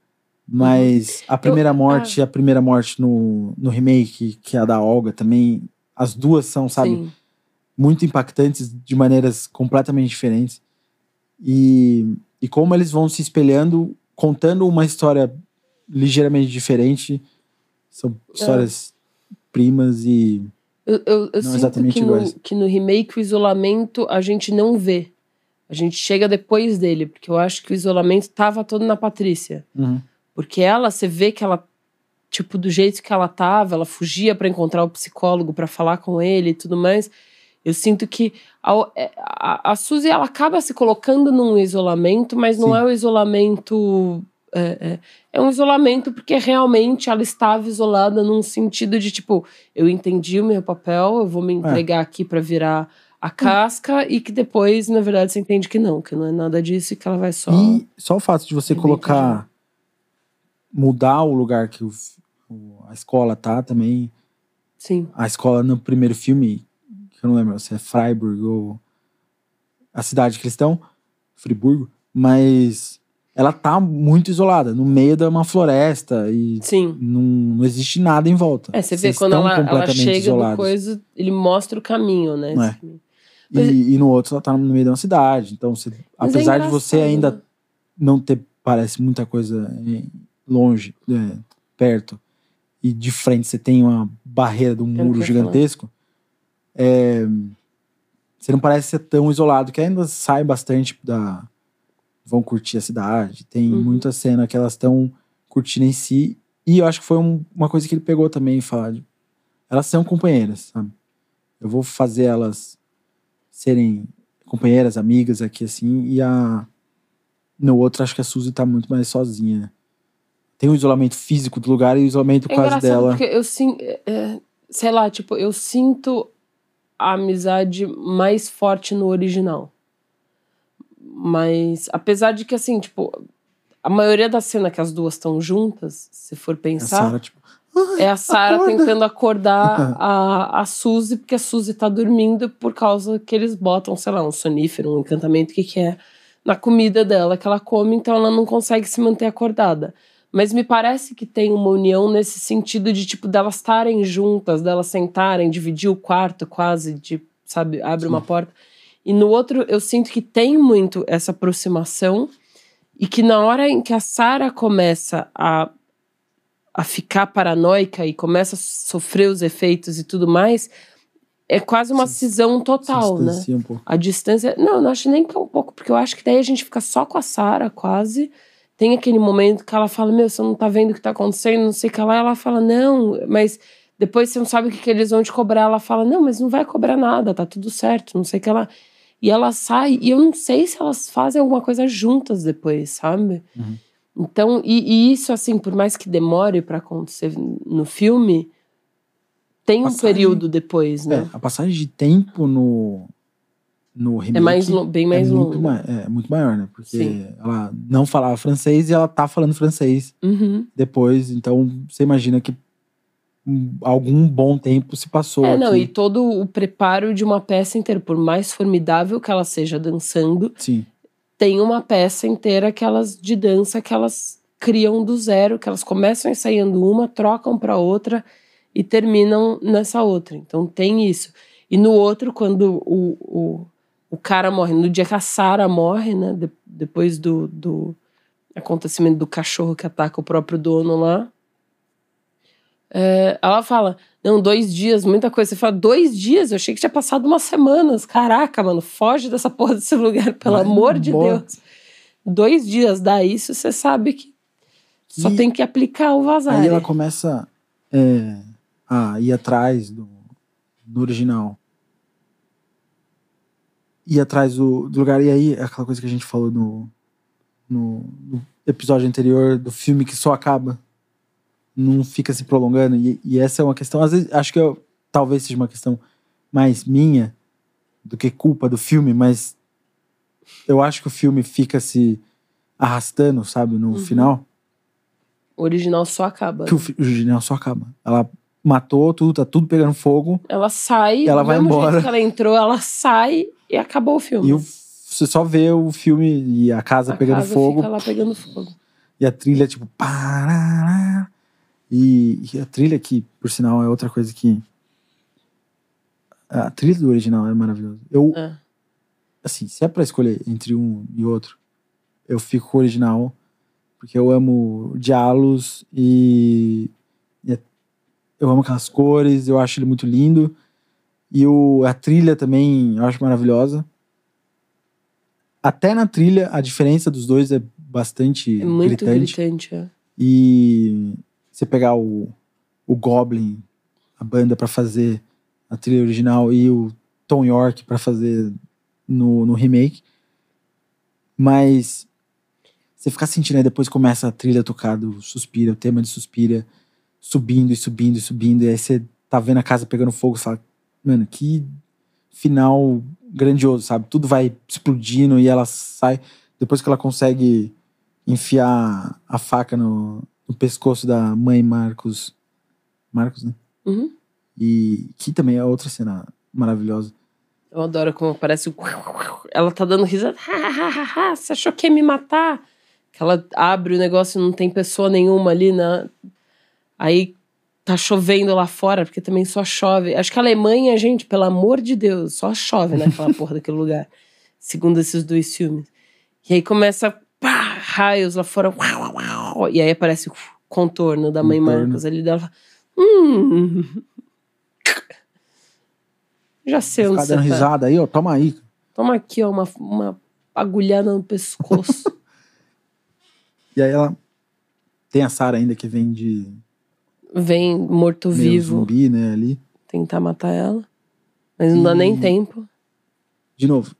Mas a primeira morte e a primeira morte no, no remake, que é a da Olga também, as duas são, sabe, Sim. muito impactantes de maneiras completamente diferentes. E, e como eles vão se espelhando, contando uma história ligeiramente diferente. São histórias primas e. Eu, eu, eu Não sinto exatamente que no, iguais. que no remake o isolamento a gente não vê. A gente chega depois dele, porque eu acho que o isolamento tava todo na Patrícia. Uhum. Porque ela, você vê que ela, tipo, do jeito que ela tava, ela fugia pra encontrar o psicólogo pra falar com ele e tudo mais. Eu sinto que a, a, a Suzy, ela acaba se colocando num isolamento, mas não Sim. é o isolamento. É, é, é um isolamento porque realmente ela estava isolada num sentido de tipo, eu entendi o meu papel, eu vou me entregar aqui pra virar a casca e que depois, na verdade, você entende que não, que não é nada disso e que ela vai só. E só o fato de você É colocar. Mudar o lugar que o, a escola tá também. Sim. A escola no primeiro filme, que eu não lembro se é Freiburg ou a cidade que eles estão, Friburgo, mas ela tá muito isolada, no meio de uma floresta e Sim. não, não existe nada em volta. É, você vê Vocês quando ela, ela chega isolados. no coisa, ele mostra o caminho, né? É. Assim. E, e no outro ela tá no meio de uma cidade. Então, você, Mas é apesar de você ainda né? não ter, parece, muita coisa em, longe, é, perto, e de frente você tem uma barreira de um não muro gigantesco, é, você não parece ser tão isolado, que ainda sai bastante da. Vão curtir a cidade. Tem Uhum. muita cena que elas estão curtindo em si. E eu acho que foi um- uma coisa que ele pegou também, falar de, Elas são companheiras, sabe? Eu vou fazer elas serem companheiras, amigas aqui, assim, e a. No outro, acho que a Suzy tá muito mais sozinha. Tem o isolamento físico do lugar e o isolamento É quase engraçado dela. porque eu sinto. sei lá, tipo, eu sinto a amizade mais forte no original. Mas, apesar de que, assim, tipo, a maioria da cena que as duas estão juntas, se for A pensar, Sarah, tipo, é a Sarah tentando acordar a, a Suzy, porque a Suzy tá dormindo por causa que eles botam, sei lá, um sonífero, um encantamento, o que que é, na comida dela que ela come, então ela não consegue se manter acordada. Mas me parece que tem uma união nesse sentido de, tipo, delas estarem juntas, delas sentarem, dividir o quarto quase, de, sabe, abre Sim. uma porta. E no outro, eu sinto que tem muito essa aproximação e que na hora em que a Sarah começa a a ficar paranoica e começa a sofrer os efeitos e tudo mais, é quase uma Se- cisão total, né? um pouco. A distância. Não, não acho nem que é um pouco, porque eu acho que daí a gente fica só com a Sara, quase. Tem aquele momento que ela fala: Meu, você não tá vendo o que tá acontecendo, não sei o que lá. Ela fala: Não, mas depois você não sabe o que, que eles vão te cobrar. Ela fala: Não, mas não vai cobrar nada, tá tudo certo, não sei o que lá. E ela sai, e eu não sei se elas fazem alguma coisa juntas depois, sabe? Uhum. Então, e, e isso, assim, por mais que demore pra acontecer no filme, tem um Passagem- período depois, É, né? a passagem de tempo no, no remake É, mais, bem mais é longo. ma- é muito maior, né? Porque Sim. ela não falava francês e ela tá falando francês Uhum. depois. Então, você imagina que algum bom tempo se passou É, aqui. não, e todo o preparo de uma peça inteira, por mais formidável que ela seja dançando, Sim, tem uma peça inteira que elas de dança que elas criam do zero, que elas começam ensaiando uma, trocam para outra e terminam nessa outra. Então tem isso. E no outro, quando o, o, o cara morre, no dia que a Sarah morre, né, de- depois do, do acontecimento do cachorro que ataca o próprio dono lá, é, ela fala, não, dois dias, muita coisa. Você fala, dois dias? Eu achei que tinha passado umas semanas. Caraca, mano, foge dessa porra desse lugar, pelo amor de. Deus. Dois dias dá isso, você sabe que só E tem que aplicar o vazar. aí ela começa é, a ir atrás do, do original. Ir atrás do, do lugar. E aí, é aquela coisa que a gente falou no, no, no episódio anterior do filme que só acaba. Não fica se prolongando. E, e essa é uma questão, às vezes, acho que eu, talvez seja uma questão mais minha do que culpa do filme, mas eu acho que o filme fica se arrastando, sabe, no Uhum. final. O original só acaba. Que o, fi- o original só acaba. Ela matou tudo, tá tudo pegando fogo. Ela sai, Ela do vai mesmo embora. jeito que ela entrou, ela sai e acabou o filme. E o- você só vê o filme e a casa A pegando casa fogo. fica lá pegando fogo. E a trilha, tipo, parará. E, e a trilha que, por sinal, é outra coisa que. A trilha do original é maravilhosa. Eu, É. assim, se é pra escolher entre um e outro, eu fico com o original, porque eu amo diálogos e, é- eu amo aquelas cores, eu acho ele muito lindo. E o, a trilha também eu acho maravilhosa. Até na trilha, a diferença dos dois é bastante É muito gritante. gritante. é. E você pegar o, o Goblin, a banda pra fazer a trilha original e o Tom York pra fazer no, no remake. Mas você ficar sentindo aí depois começa a trilha tocar do Suspira, o tema de Suspira, subindo e subindo e subindo. E aí você tá vendo a casa pegando fogo e fala, mano, que final grandioso, sabe? Tudo vai explodindo e ela sai. Depois que ela consegue enfiar a faca no, no pescoço da mãe Marcos. Marcos, né? Uhum. E que também é outra cena maravilhosa. Eu adoro como parece. Ela tá dando risada. Você achou que ia me matar? Que ela abre o negócio e não tem pessoa nenhuma ali, né? Aí tá chovendo lá fora, porque também só chove. Acho que a Alemanha, gente, pelo amor de Deus, só chove naquela porra daquele lugar. Segundo esses dois filmes. E aí começa. Pá, raios lá fora. E aí aparece o contorno da mãe Contorno. Marcos ali dela. Hum. Já sei onde Ficar você dando tá. risada aí, ó. Toma aí. Toma aqui, ó, uma, uma agulhada no pescoço. E aí ela tem a Sarah ainda que vem de Vem morto-vivo zumbi, né, ali. tentar matar ela. Mas não dá nem E- tempo. De novo,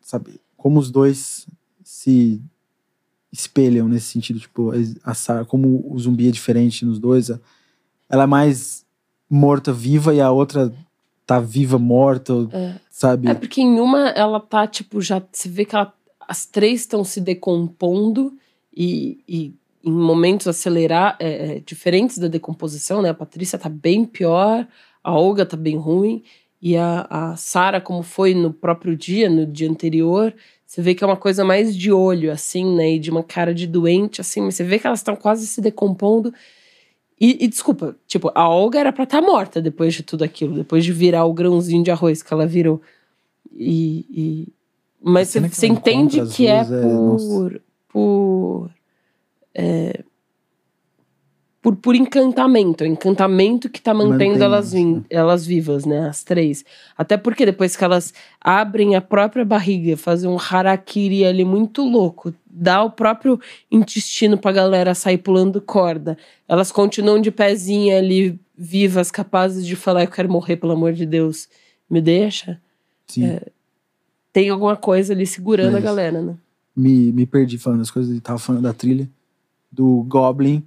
sabe, como os dois se espelham nesse sentido, tipo, a Sarah, como o zumbi é diferente nos dois, ela é mais morta-viva e a outra tá viva, morta, É. sabe? É porque em uma ela tá, tipo, já. Você vê que ela, as três estão se decompondo e, e em momentos acelerar, é, é, diferentes da decomposição, né? A Patrícia tá bem pior, a Olga tá bem ruim, e a, a Sara, como foi no próprio dia, no dia anterior, você vê que é uma coisa mais de olho, assim, né? E de uma cara de doente, assim, mas você vê que elas estão quase se decompondo. E, e, desculpa, tipo, a Olga era pra estar morta depois de tudo aquilo, depois de virar o grãozinho de arroz que ela virou. E. e- mas A você entende que é é- por. por. É, por, por encantamento, é o encantamento que tá mantendo Mantém, elas, né? elas vivas, né? As três. Até porque depois que elas abrem a própria barriga, fazem um harakiri ali muito louco, dá o próprio intestino pra galera sair pulando corda. Elas continuam de pezinha ali, vivas, capazes de falar: Eu quero morrer, pelo amor de Deus, me deixa. Sim. É. Tem alguma coisa ali segurando a Mas- galera, né? me, me perdi falando das coisas tava falando da trilha do Goblin.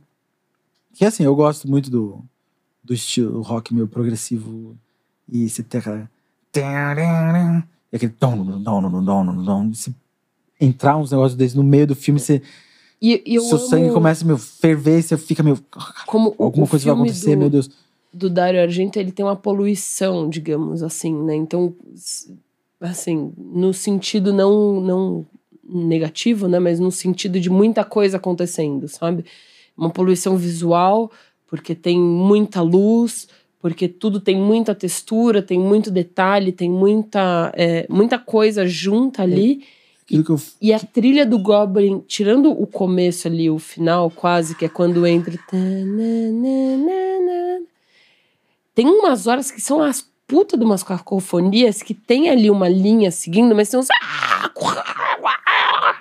Que assim, eu gosto muito do, do estilo rock meio progressivo. E você tem aquela. E aquele. Se entrar uns negócios desses no meio do filme, você, E, e eu seu amo sangue começa a meio, ferver você fica meio. como Alguma coisa vai acontecer, do, meu Deus. do Dario Argento, ele tem uma poluição, digamos assim, né? Então, assim, no sentido não, não negativo, né? Mas no sentido de muita coisa acontecendo, sabe? Uma poluição visual, porque tem muita luz, porque tudo tem muita textura, tem muito detalhe, tem muita, é, muita coisa junta ali. Aquilo que eu. E a trilha do Goblin, tirando o começo ali, o final quase, que é quando entra. Tem umas horas que são as putas de umas cacofonias que tem ali uma linha seguindo, mas tem uns.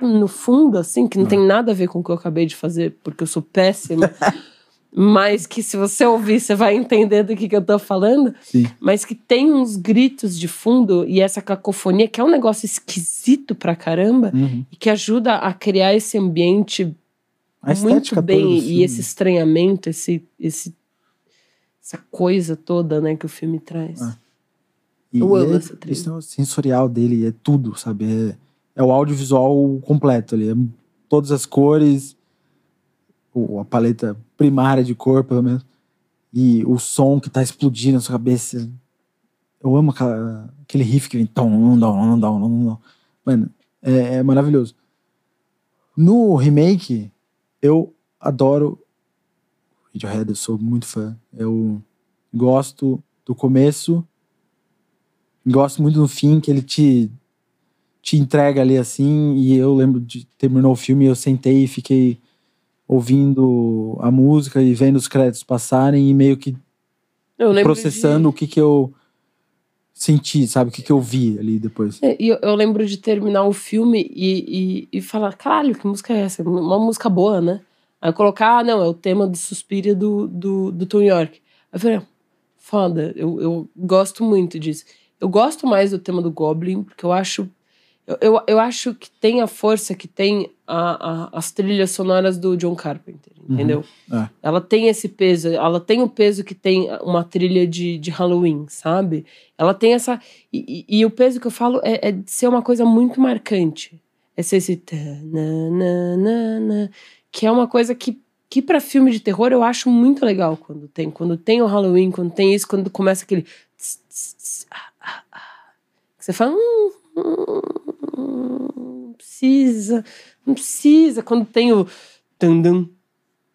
No fundo, assim, que não tem nada a ver com o que eu acabei de fazer, porque eu sou péssima. mas que se você ouvir, você vai entender do que, que eu tô falando Sim. mas que tem uns gritos de fundo e essa cacofonia que é um negócio esquisito pra caramba Uhum. e que ajuda a criar esse ambiente muito bem e filme. esse estranhamento, esse, esse essa coisa toda, né, que o filme traz. Ah. E, Eu amo é, essa trilha. É o sensorial dele, é tudo, sabe? É, é o audiovisual completo ali. É todas as cores, a paleta primária de cor, pelo menos. E o som que tá explodindo na sua cabeça. Eu amo aquela, aquele riff que vem. Mano, é, é maravilhoso. No remake, eu adoro Radiohead, eu sou muito fã. Eu gosto do começo gosto muito do fim que ele te te entrega ali assim e eu lembro de terminou o filme eu sentei e fiquei ouvindo a música e vendo os créditos passarem e meio que processando o que que eu senti sabe o que que eu vi ali depois de, é, e eu, eu lembro de terminar o filme e, e, e falar, caralho, que música é essa? Uma música boa, né? Aí eu colocar, ah, não, é o tema do Suspiria do, do, do Tom York. Aí eu falei, ah, foda, eu, eu gosto muito disso. Eu gosto mais do tema do Goblin, porque eu acho. Eu, eu, eu acho que tem a força que tem a, a- as trilhas sonoras do John Carpenter, entendeu? É. Ela tem esse peso, ela tem o peso que tem uma trilha de, de Halloween, sabe? Ela tem essa. E, e- e o peso que eu falo é, é de ser uma coisa muito marcante. É ser esse. tananana, Que é uma coisa que, que para filme de terror eu acho muito legal quando tem. Quando tem o Halloween, quando tem isso, quando começa aquele. tss, tss, tss, ah, ah, ah, que você fala. Hum, hum, não precisa, não precisa. Quando tem o. Tandam,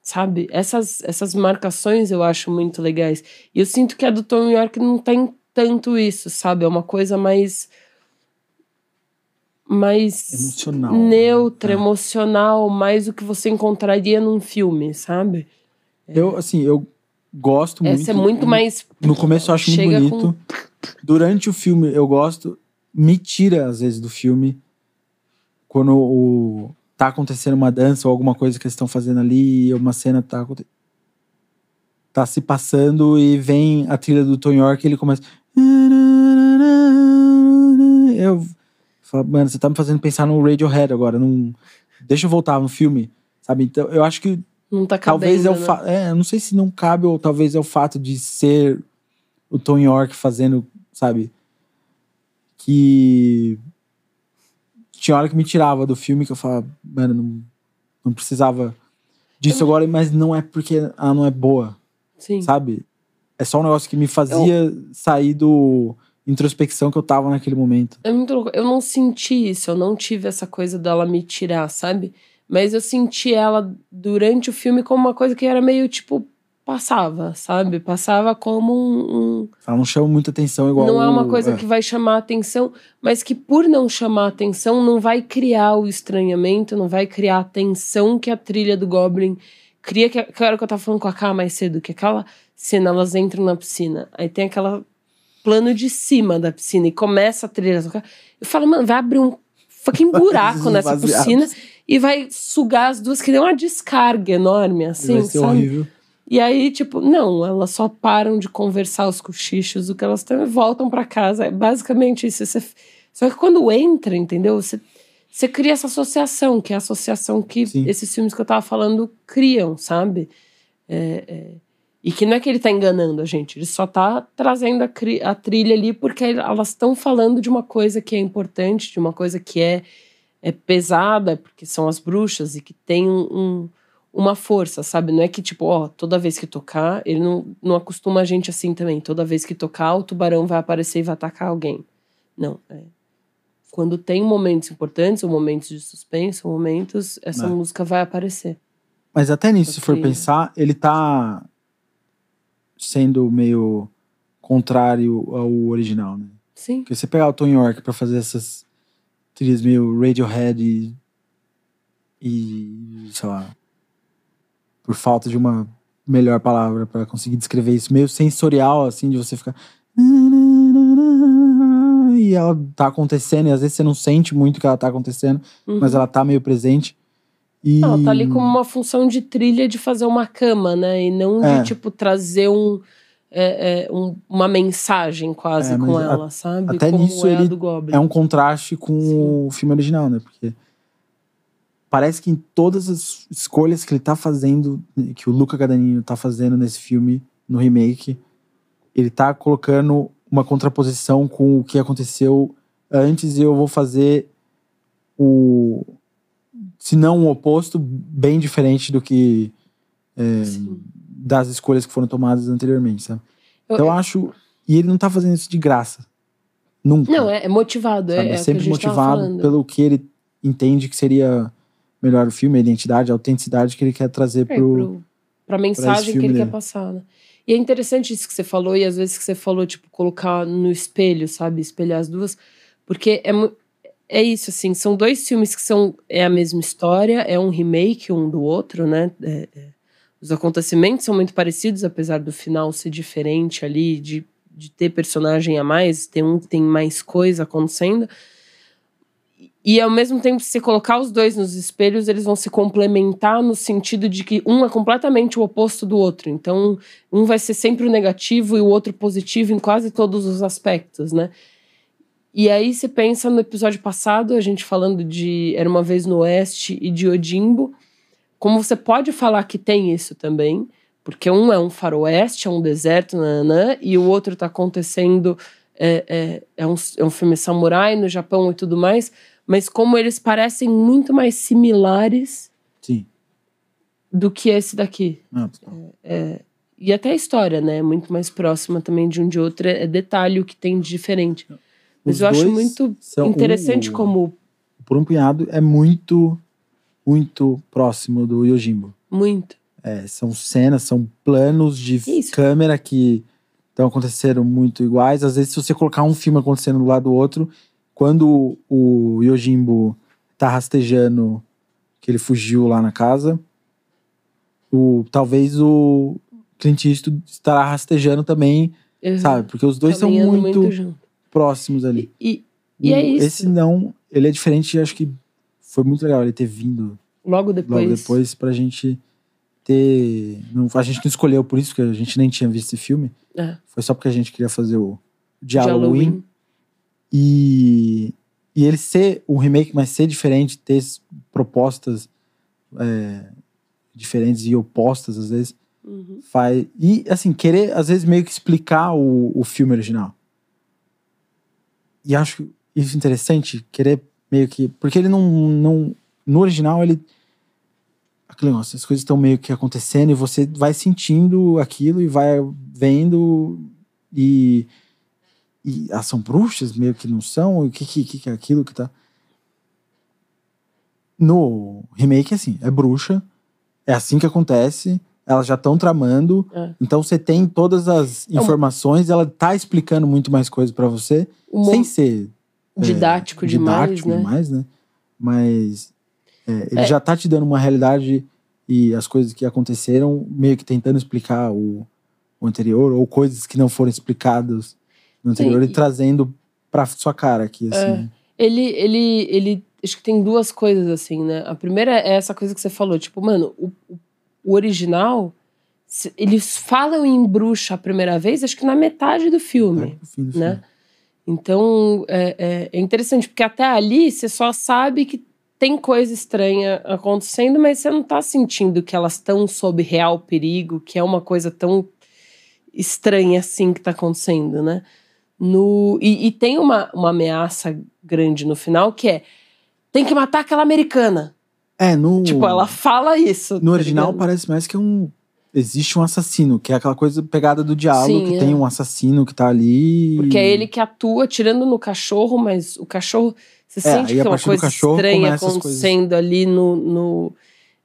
sabe? Essas, essas marcações eu acho muito legais. E eu sinto que a do Tom York não tem tanto isso, sabe? É uma coisa mais. mais Emocional. neutra, É. emocional, mais o que você encontraria num filme, sabe? Eu, assim, eu gosto muito. Essa é muito mais. No começo eu acho muito bonito. Durante o filme eu gosto. Me tira, às vezes, do filme. Quando o, tá acontecendo uma dança ou alguma coisa que eles estão fazendo ali, e uma cena tá tá se passando e vem a trilha do Tom York e ele começa. Eu falo, mano, você tá me fazendo pensar no Radiohead agora. Num... Deixa eu voltar no filme, sabe? Então eu acho que Não tá cabendo, Talvez é o né? É, não sei se não cabe, ou talvez é o fato de ser o Tom York fazendo, sabe? Que. Tinha hora que me tirava do filme que eu falava, mano, não, não precisava disso agora, mas não é porque ela não é boa, Sim. sabe? É só um negócio que me fazia sair do introspecção que eu tava naquele momento. É muito louco. Eu não senti isso, eu não tive essa coisa dela me tirar, sabe? Mas eu senti ela durante o filme como uma coisa que era meio tipo. Passava, sabe? Passava como um- um, Ela não chama muita atenção igual. não é uma coisa é. que vai chamar atenção, mas que por não chamar atenção não vai criar o estranhamento, não vai criar a tensão que a trilha do Goblin cria, que, que era o que eu tava falando com a K mais cedo, que aquela cena, elas entram na piscina, aí tem aquela plano de cima da piscina e começa a trilha. Eu falo, mano, vai abrir um fucking buraco nessa piscina e vai sugar as duas, que deu uma descarga enorme, assim, vai ser sabe? horrível. E aí, tipo, não, elas só param de conversar os cochichos, o que elas têm, e voltam pra casa. É basicamente isso. Você- Só que quando entra, entendeu? Você, você cria essa associação, que é a associação que Sim. esses filmes que eu tava falando criam, sabe? É, é, E que não é que ele tá enganando a gente, ele só tá trazendo a, cri- a trilha ali porque elas estão falando de uma coisa que é importante, de uma coisa que é, é pesada, porque são as bruxas e que tem um- um uma força, sabe? Não é que, tipo, ó, toda vez que tocar, ele não, não acostuma a gente assim também. Toda vez que tocar, o tubarão vai aparecer e vai atacar alguém. Não. É. Quando tem momentos importantes, ou momentos de suspense, ou momentos, essa É. música vai aparecer. Mas até nisso, se for Porque- pensar, ele tá sendo meio contrário ao original, né? Sim. Porque você pegar o Tom York pra fazer essas trilhas meio Radiohead e, e sei lá, por falta de uma melhor palavra pra conseguir descrever isso, meio sensorial, assim, de você ficar. E ela tá acontecendo, e às vezes você não sente muito que ela tá acontecendo, Uhum. mas ela tá meio presente. E... Ela tá ali como uma função de trilha de fazer uma cama, né? E não de, É. tipo, trazer um, é, é, um- uma mensagem quase É, com a- ela, sabe? até como nisso é a ele do Goblin. é um contraste com o filme original, né? Porque parece que em todas as escolhas que ele tá fazendo, que o Luca Guadagnino tá fazendo nesse filme, no remake, ele tá colocando uma contraposição com o que aconteceu antes e eu vou fazer o se não o oposto, bem diferente do que é, das escolhas que foram tomadas anteriormente, sabe? Eu- Então eu acho e ele não tá fazendo isso de graça. Nunca. Não, é, é motivado. sabe? É, É, sempre motivado pelo que ele entende que seria melhor o filme, a identidade, a autenticidade que ele quer trazer É, pro. pra mensagem que filme ele quer dele. passar, né? E é interessante isso que você falou, e às vezes que você falou, tipo, colocar no espelho, sabe? Espelhar as duas. Porque é, é isso, assim, são dois filmes que são. É a mesma história, é um remake um do outro, né? É- é. os acontecimentos são muito parecidos, apesar do final ser diferente ali, de, de ter personagem a mais, tem um tem mais coisa acontecendo. E ao mesmo tempo, se você colocar os dois nos espelhos, eles vão se complementar no sentido de que um é completamente o oposto do outro. Então, um vai ser sempre o negativo e o outro positivo em quase todos os aspectos, né? E aí você pensa no episódio passado, a gente falando de Era uma vez no Oeste e de Odimbo, como você pode falar que tem isso também, porque um é um faroeste, é um deserto, nananã, e o outro tá acontecendo, é, é, é, um, é um filme samurai no Japão e tudo mais, mas como eles parecem muito mais similares Sim. do que esse daqui. Ah, E até a história, né? É muito mais próxima também de um de outro. É detalhe o que tem de diferente. Mas Os eu acho muito interessante o- como. Por um punhado é muito, muito próximo do Yojimbo. Muito. É, são cenas, são planos de Isso. câmera que estão acontecendo muito iguais. Às vezes, se você colocar um filme acontecendo do lado do outro, quando o Yojimbo tá rastejando que ele fugiu lá na casa, o, talvez o Clint Eastwood estará rastejando também, Uhum. sabe? Porque os dois são muito, junto. próximos ali. E, e é O- isso. Esse não, ele é diferente, acho que foi muito legal ele ter vindo logo depois. logo depois pra gente ter. Não, a gente não escolheu por isso, que a gente nem tinha visto esse filme. É, Foi só porque a gente queria fazer o de Halloween. E, e ele ser um remake, mas ser diferente, ter propostas é, diferentes e opostas, às vezes, Uhum. faz. E, assim, querer, às vezes, meio que explicar o, o filme original. E acho isso interessante, querer meio que. Porque ele não. não no original, ele. Aquele negócio, as coisas estão meio que acontecendo e você vai sentindo aquilo e vai vendo. E. E ah, são bruxas, meio que não são? O que, que, que é aquilo que tá. No remake, é assim, é bruxa, é assim que acontece, elas já estão tramando, É. então você tem todas as É um- informações, ela tá explicando muito mais coisas pra você, mo- sem ser é, didático demais, didático né? demais, né? Mas é, ele É. já tá te dando uma realidade e as coisas que aconteceram, meio que tentando explicar o, o anterior, ou coisas que não foram explicadas no anterior, e trazendo pra sua cara aqui, assim. É. Ele, ele, ele, acho que tem duas coisas assim, né? A primeira é essa coisa que você falou, tipo, mano, o, o- original, eles falam em bruxa a primeira vez, acho que na metade do filme, fim do né? filme. Então, é, é- é interessante, porque até ali você só sabe que tem coisa estranha acontecendo, mas você não tá sentindo que elas estão sob real perigo, que é uma coisa tão estranha assim que tá acontecendo, né? No, e, e tem uma, uma ameaça grande no final que é tem que matar aquela americana. É, no, Tipo, ela fala isso. no tá original ligado? parece mais que é um. Existe um assassino, que é aquela coisa pegada do diálogo, Sim, que é. tem um assassino que tá ali. Porque é ele que atua, tirando no cachorro, mas o cachorro. Você É, sente que tem uma coisa estranha acontecendo ali no. no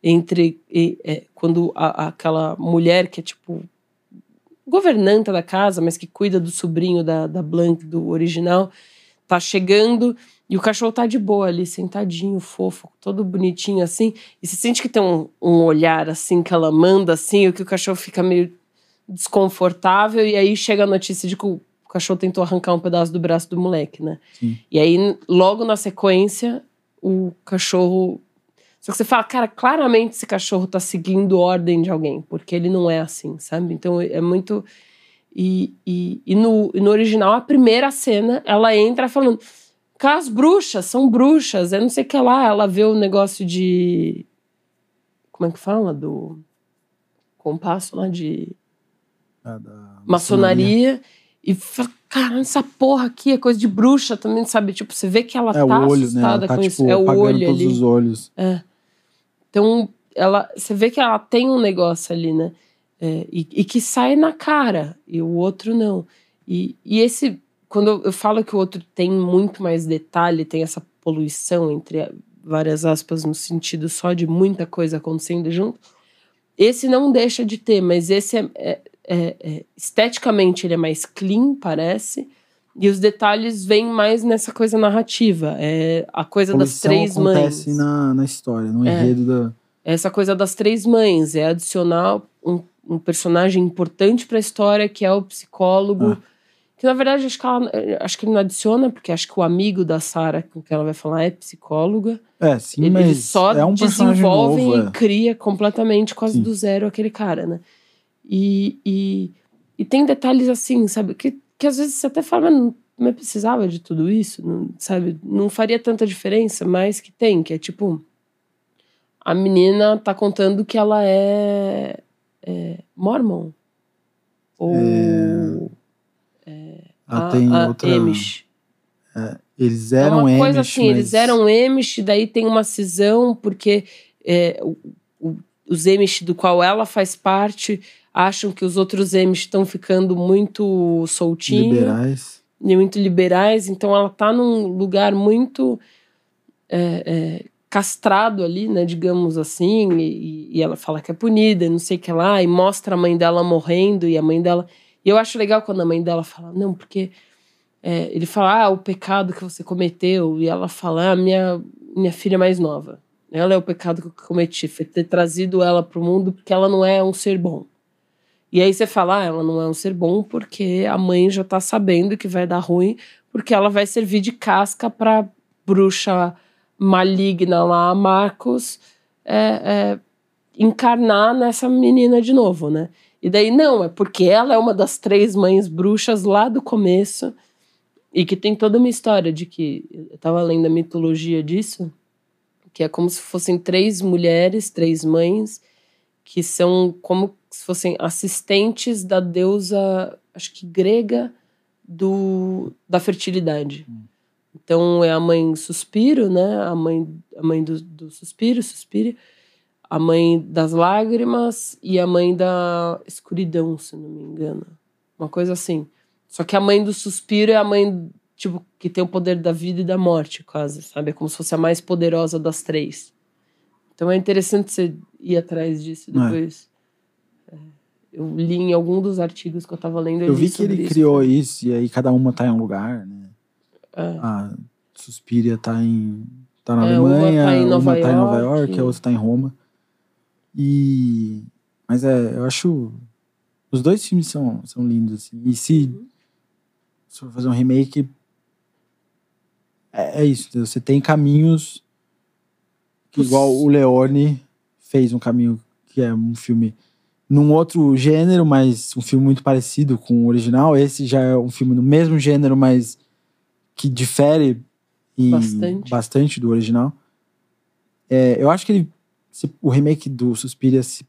entre. e, é, quando a- aquela mulher que é tipo. Governanta da casa, mas que cuida do sobrinho da, da Blanc, do original, tá chegando e o cachorro tá de boa ali, sentadinho, fofo, todo bonitinho assim. E você sente que tem um, um olhar assim que ela manda assim, o que o cachorro fica meio desconfortável, e aí chega a notícia de que o cachorro tentou arrancar um pedaço do braço do moleque, né? Sim. E aí, logo na sequência, o cachorro. Só que você fala, cara, claramente esse cachorro tá seguindo ordem de alguém, porque ele não é assim, sabe? Então é muito. E, e, e no, no original, a primeira cena, ela entra falando: "Cá, as bruxas, são bruxas, é não sei o que lá. Ela vê o negócio de. Como é que fala? Do compasso lá de Ah, da maçonaria e fala, cara, essa porra aqui é coisa de bruxa também, sabe? Tipo, você vê que ela É tá olho, né? assustada Ela tá, com tipo, isso. É o olho todos ali. os olhos. Então, ela, você vê que ela tem um negócio ali, né? É, e, e que sai na cara, e o outro não. E, e esse, quando eu, eu falo que o outro tem muito mais detalhe, tem essa poluição entre várias aspas, no sentido só de muita coisa acontecendo junto, esse não deixa de ter, mas esse é, é- é- é- esteticamente ele é mais clean, parece. E os detalhes vêm mais nessa coisa narrativa. É a coisa das Poluição três mães. acontece na, na história, no É. enredo da. Essa coisa das três mães é adicionar um, um personagem importante para a história, que é o psicólogo. Ah. Que na verdade acho que, ela, acho que ele não adiciona, porque acho que o amigo da Sarah com quem ela vai falar é psicóloga. É, sim, Ele- mas Eles só é um desenvolvem novo. e é. cria completamente quase Sim. do zero aquele cara, né? E, e, e tem detalhes assim, sabe? Que, que às vezes você até fala, mas não, precisava de tudo isso, não, sabe? Não faria tanta diferença, mas que tem, que é tipo. A menina tá contando que ela é, é mormon. Ou Ela a, tem a outra. Amish. Eles É eram uma Amish, coisa assim, mas... eles eram Amish, daí tem uma cisão, porque é, o- o- os Amish do qual ela faz parte acham que os outros Amish estão ficando muito soltinhos liberais. e muito liberais, então ela tá num lugar muito é, é, castrado ali, né, digamos assim, e, e ela fala que é punida, e não sei o que lá, e mostra a mãe dela morrendo, e a mãe dela... E eu acho legal quando a mãe dela fala, não, porque é, ele fala, ah, o pecado que você cometeu. E ela fala, ah, minha, minha filha mais nova. Ela é o pecado que eu cometi, foi ter trazido ela para o mundo porque ela não é um ser bom. E aí você fala, ah, ela não é um ser bom porque a mãe já tá sabendo que vai dar ruim, porque ela vai servir de casca para bruxa maligna lá, Marcos, é, é, encarnar nessa menina de novo, né? E daí, não, é porque ela é uma das três mães bruxas lá do começo e que tem toda uma história de que. Eu tava lendo a mitologia disso, que é como se fossem três mulheres, três mães, que são como se fossem assistentes da deusa, acho que grega, do, da fertilidade. Hum. Então é a mãe Suspiro, né? A mãe, a mãe do, do Suspiro, Suspire, a mãe das lágrimas e a mãe da escuridão, se não me engano. Uma coisa assim. Só que a mãe do Suspiro é a mãe, tipo, que tem o poder da vida e da morte, quase, sabe? É como se fosse a mais poderosa das três. Então é interessante você ir atrás disso é. depois. É. Eu li em algum dos artigos que eu tava lendo. Eu vi que ele isso. criou isso, e aí cada uma tá em um lugar, né? É. A Suspiria tá em. tá na é, Alemanha, uma tá em Nova, York, tá em Nova York, a outra tá em Roma. E. Mas é, eu acho. Os dois filmes são, são lindos, assim. E se. Uhum. Se for fazer um remake. É, é isso. Você tem caminhos. Que, igual o Leone fez um caminho que é um filme num outro gênero, mas um filme muito parecido com o original. Esse já é um filme no mesmo gênero, mas que difere bastante. bastante do original. É, eu acho que ele, se, o remake do Suspiria se,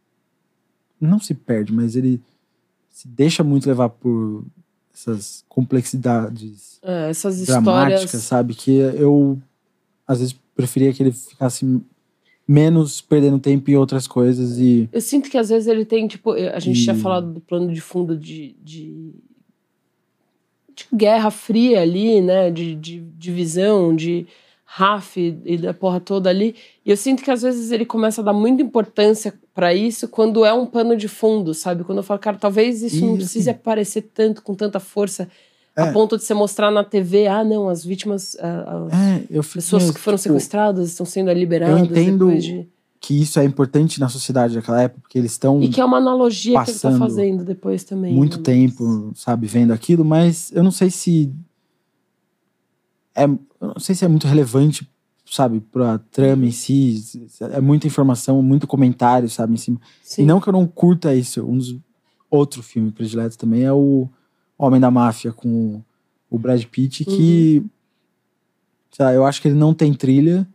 não se perde, mas ele se deixa muito levar por essas complexidades é, essas dramáticas, histórias... sabe? Que eu às vezes preferia que ele ficasse menos perdendo tempo em outras coisas e eu sinto que às vezes ele tem tipo a gente e... tinha falado do plano de fundo de, de, de guerra fria ali né de, de divisão de RAF e da porra toda ali e eu sinto que às vezes ele começa a dar muita importância para isso quando é um pano de fundo sabe? Quando eu falo cara talvez isso e, não precise aparecer tanto com tanta força é. A ponto de você mostrar na TV, ah, não, as vítimas, as é, pessoas que foram tipo, sequestradas estão sendo liberadas. Eu entendo de... que isso é importante na sociedade daquela época, porque eles estão. E que é uma analogia que ele está fazendo depois também. Muito né? tempo, sabe, vendo aquilo, mas eu não sei se. É, eu não sei se é muito relevante, sabe, pra trama em si. É muita informação, muito comentário, sabe, em cima. Sim. E não que eu não curta isso. Um dos outro filme predileto também é o Homem da Máfia com o Brad Pitt, que uhum. eu acho que ele não tem trilha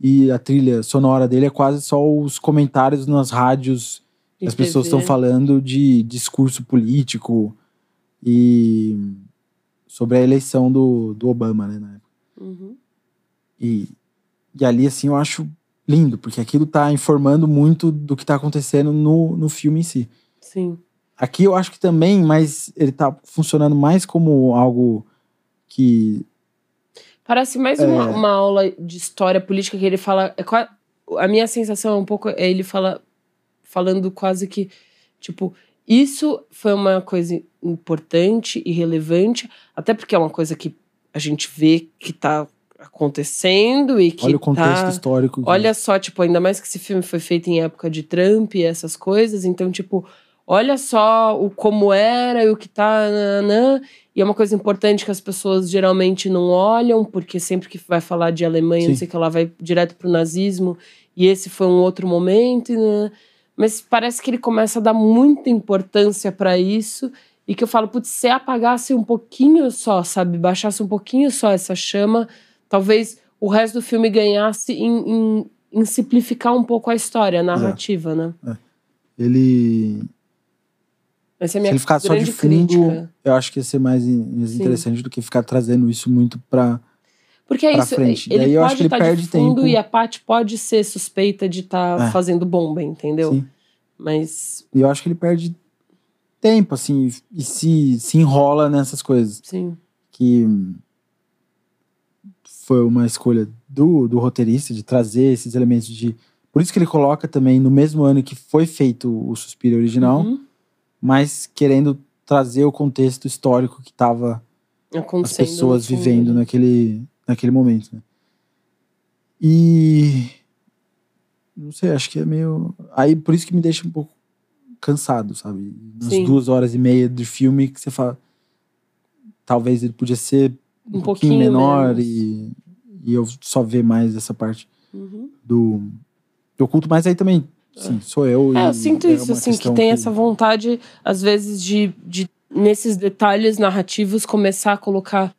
e a trilha sonora dele é quase só os comentários nas rádios que as pessoas estão falando de discurso político e sobre a eleição do, do Obama, né, na época. Uhum. E, e ali, assim, eu acho lindo, porque aquilo tá informando muito do que tá acontecendo no, no filme em si. Sim. Aqui eu acho que também, mas ele tá funcionando mais como algo que. Parece mais é... uma, uma, aula de história política que ele fala. É, a minha sensação é um pouco. É ele fala, falando quase que. Tipo, isso foi uma coisa importante e relevante, até porque é uma coisa que a gente vê que tá acontecendo e que olha o contexto tá... histórico olha só tipo ainda mais que esse filme foi feito em época de Trump e essas coisas então tipo olha só o como era e o que tá. Nanã. E é uma coisa importante que as pessoas geralmente não olham, porque sempre que vai falar de Alemanha, Sim. não sei que, ela vai direto pro nazismo, e esse foi um outro momento. Né? Mas parece que ele começa a dar muita importância para isso, e que eu falo, putz, se apagasse um pouquinho só, sabe, baixasse um pouquinho só essa chama, talvez o resto do filme ganhasse em, em, em simplificar um pouco a história, a narrativa, é. né? É. Ele essa é a minha Se ele ficar só de fundo, crítica. eu acho que ia ser mais interessante Sim. do que ficar trazendo isso muito pra. Porque é isso, frente. ele Daí pode estar tá de fundo tempo. e a Paty pode ser suspeita de estar tá é. fazendo bomba, entendeu? Sim. Mas. E eu acho que ele perde tempo, assim, e se, se enrola nessas coisas. Sim. Que foi uma escolha do, do roteirista de trazer esses elementos de. Por isso que ele coloca também no mesmo ano que foi feito o Suspiro original. Uhum mas querendo trazer o contexto histórico que estava as pessoas vivendo naquele, naquele momento. Né? E não sei, acho que é meio. Aí por isso que me deixa um pouco cansado, sabe? Nas Sim. duas horas e meia de filme que você fala. Talvez ele podia ser um, Um pouquinho, pouquinho menor menos. e, e eu só ver mais essa parte Uhum. do, do oculto, mas aí também, sim, sou eu. É, eu sinto é isso, assim, que tem essa vontade, às vezes, de, de nesses detalhes narrativos começar a colocar.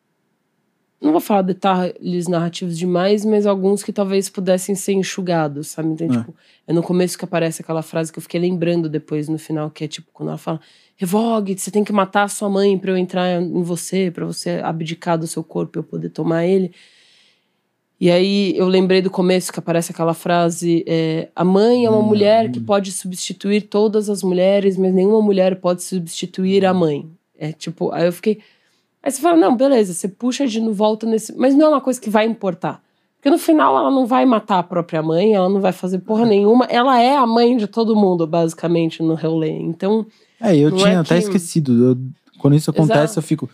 Não vou falar detalhes narrativos demais, mas alguns que talvez pudessem ser enxugados, sabe? Então, É. tipo, é no começo que aparece aquela frase que eu fiquei lembrando depois no final, que é tipo, quando ela fala: Revogue, você tem que matar a sua mãe pra eu entrar em você, pra você abdicar do seu corpo e eu poder tomar ele. E aí eu lembrei do começo que aparece aquela frase: é, a mãe é uma é mulher que mulher." pode substituir todas as mulheres, mas nenhuma mulher pode substituir a mãe. É tipo, aí eu fiquei. Aí você fala, não, beleza, você puxa de novo, volta nesse. Mas não é uma coisa que vai importar. Porque no final ela não vai matar a própria mãe, ela não vai fazer porra nenhuma. Ela é a mãe de todo mundo, basicamente, no rolê. Então, É, eu Não tinha é até que- esquecido. eu- quando isso acontece, Exato. eu fico.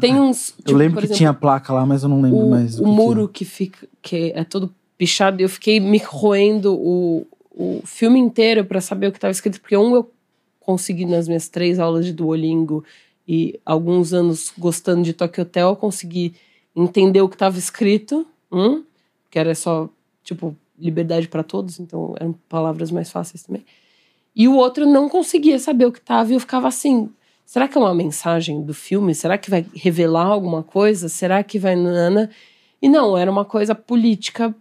Tem uns. eu tipo, lembro por que exemplo, tinha placa lá, mas eu não lembro o, mais. do o que que muro que fica que é todo pichado e eu fiquei me roendo o, o filme inteiro pra saber o que estava escrito porque um eu consegui nas minhas três aulas de Duolingo e alguns anos gostando de Tokyo Hotel eu consegui entender o que estava escrito um que era só tipo liberdade pra todos então eram palavras mais fáceis também e o outro não conseguia saber o que estava e eu ficava assim Será que é uma mensagem do filme? Será que vai revelar alguma coisa? Será que vai. Nana? E não, era uma coisa política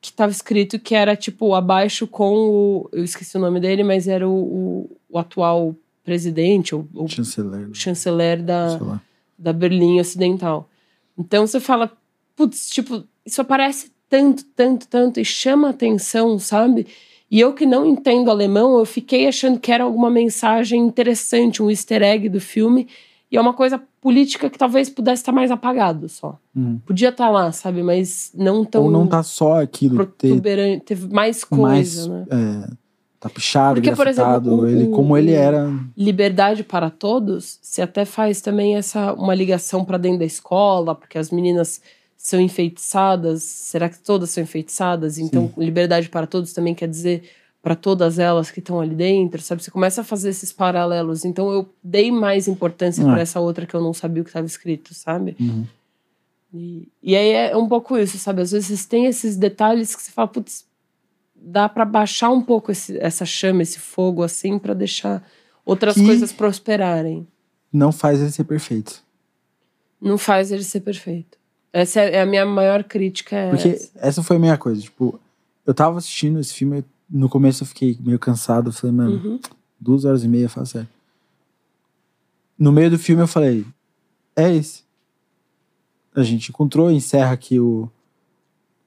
que estava escrito que era tipo abaixo com o. Eu esqueci o nome dele, mas era o, o, o atual presidente, o, o Chanceler. chanceler da, da Berlim Ocidental. Então você fala, putz, tipo, isso aparece tanto, tanto, tanto e chama atenção, sabe? E eu que não entendo alemão, eu fiquei achando que era alguma mensagem interessante, um easter egg do filme. E é uma coisa política que talvez pudesse estar mais apagado só. Uhum. Podia estar lá, sabe? Mas não tão Ou não tá só aquilo, ter. Teve mais coisa, mais. né? É, tapixado, Porque, por exemplo, o- ele, como ele era. liberdade para todos, se até faz também essa uma ligação para dentro da escola, porque as meninas são enfeitiçadas. Será que todas são enfeitiçadas? Então, liberdade para todos também quer dizer para todas elas que estão ali dentro, sabe? Você começa a fazer esses paralelos. Então, eu dei mais importância Ah. para essa outra que eu não sabia o que estava escrito, sabe? Uhum. E, e aí é um pouco isso, sabe? Às vezes tem esses detalhes que você fala, putz, dá para baixar um pouco esse- essa chama, esse fogo, assim, para deixar outras Que- coisas prosperarem. Não faz ele ser perfeito. Não faz ele ser perfeito. Essa é a minha maior crítica. É Porque essa. essa foi a minha coisa. Tipo, eu tava assistindo esse filme, no começo eu fiquei meio cansado. Eu falei, mano, Uhum. duas horas e meia, fala sério. No meio do filme eu falei, é esse. A gente encontrou, encerra aqui o.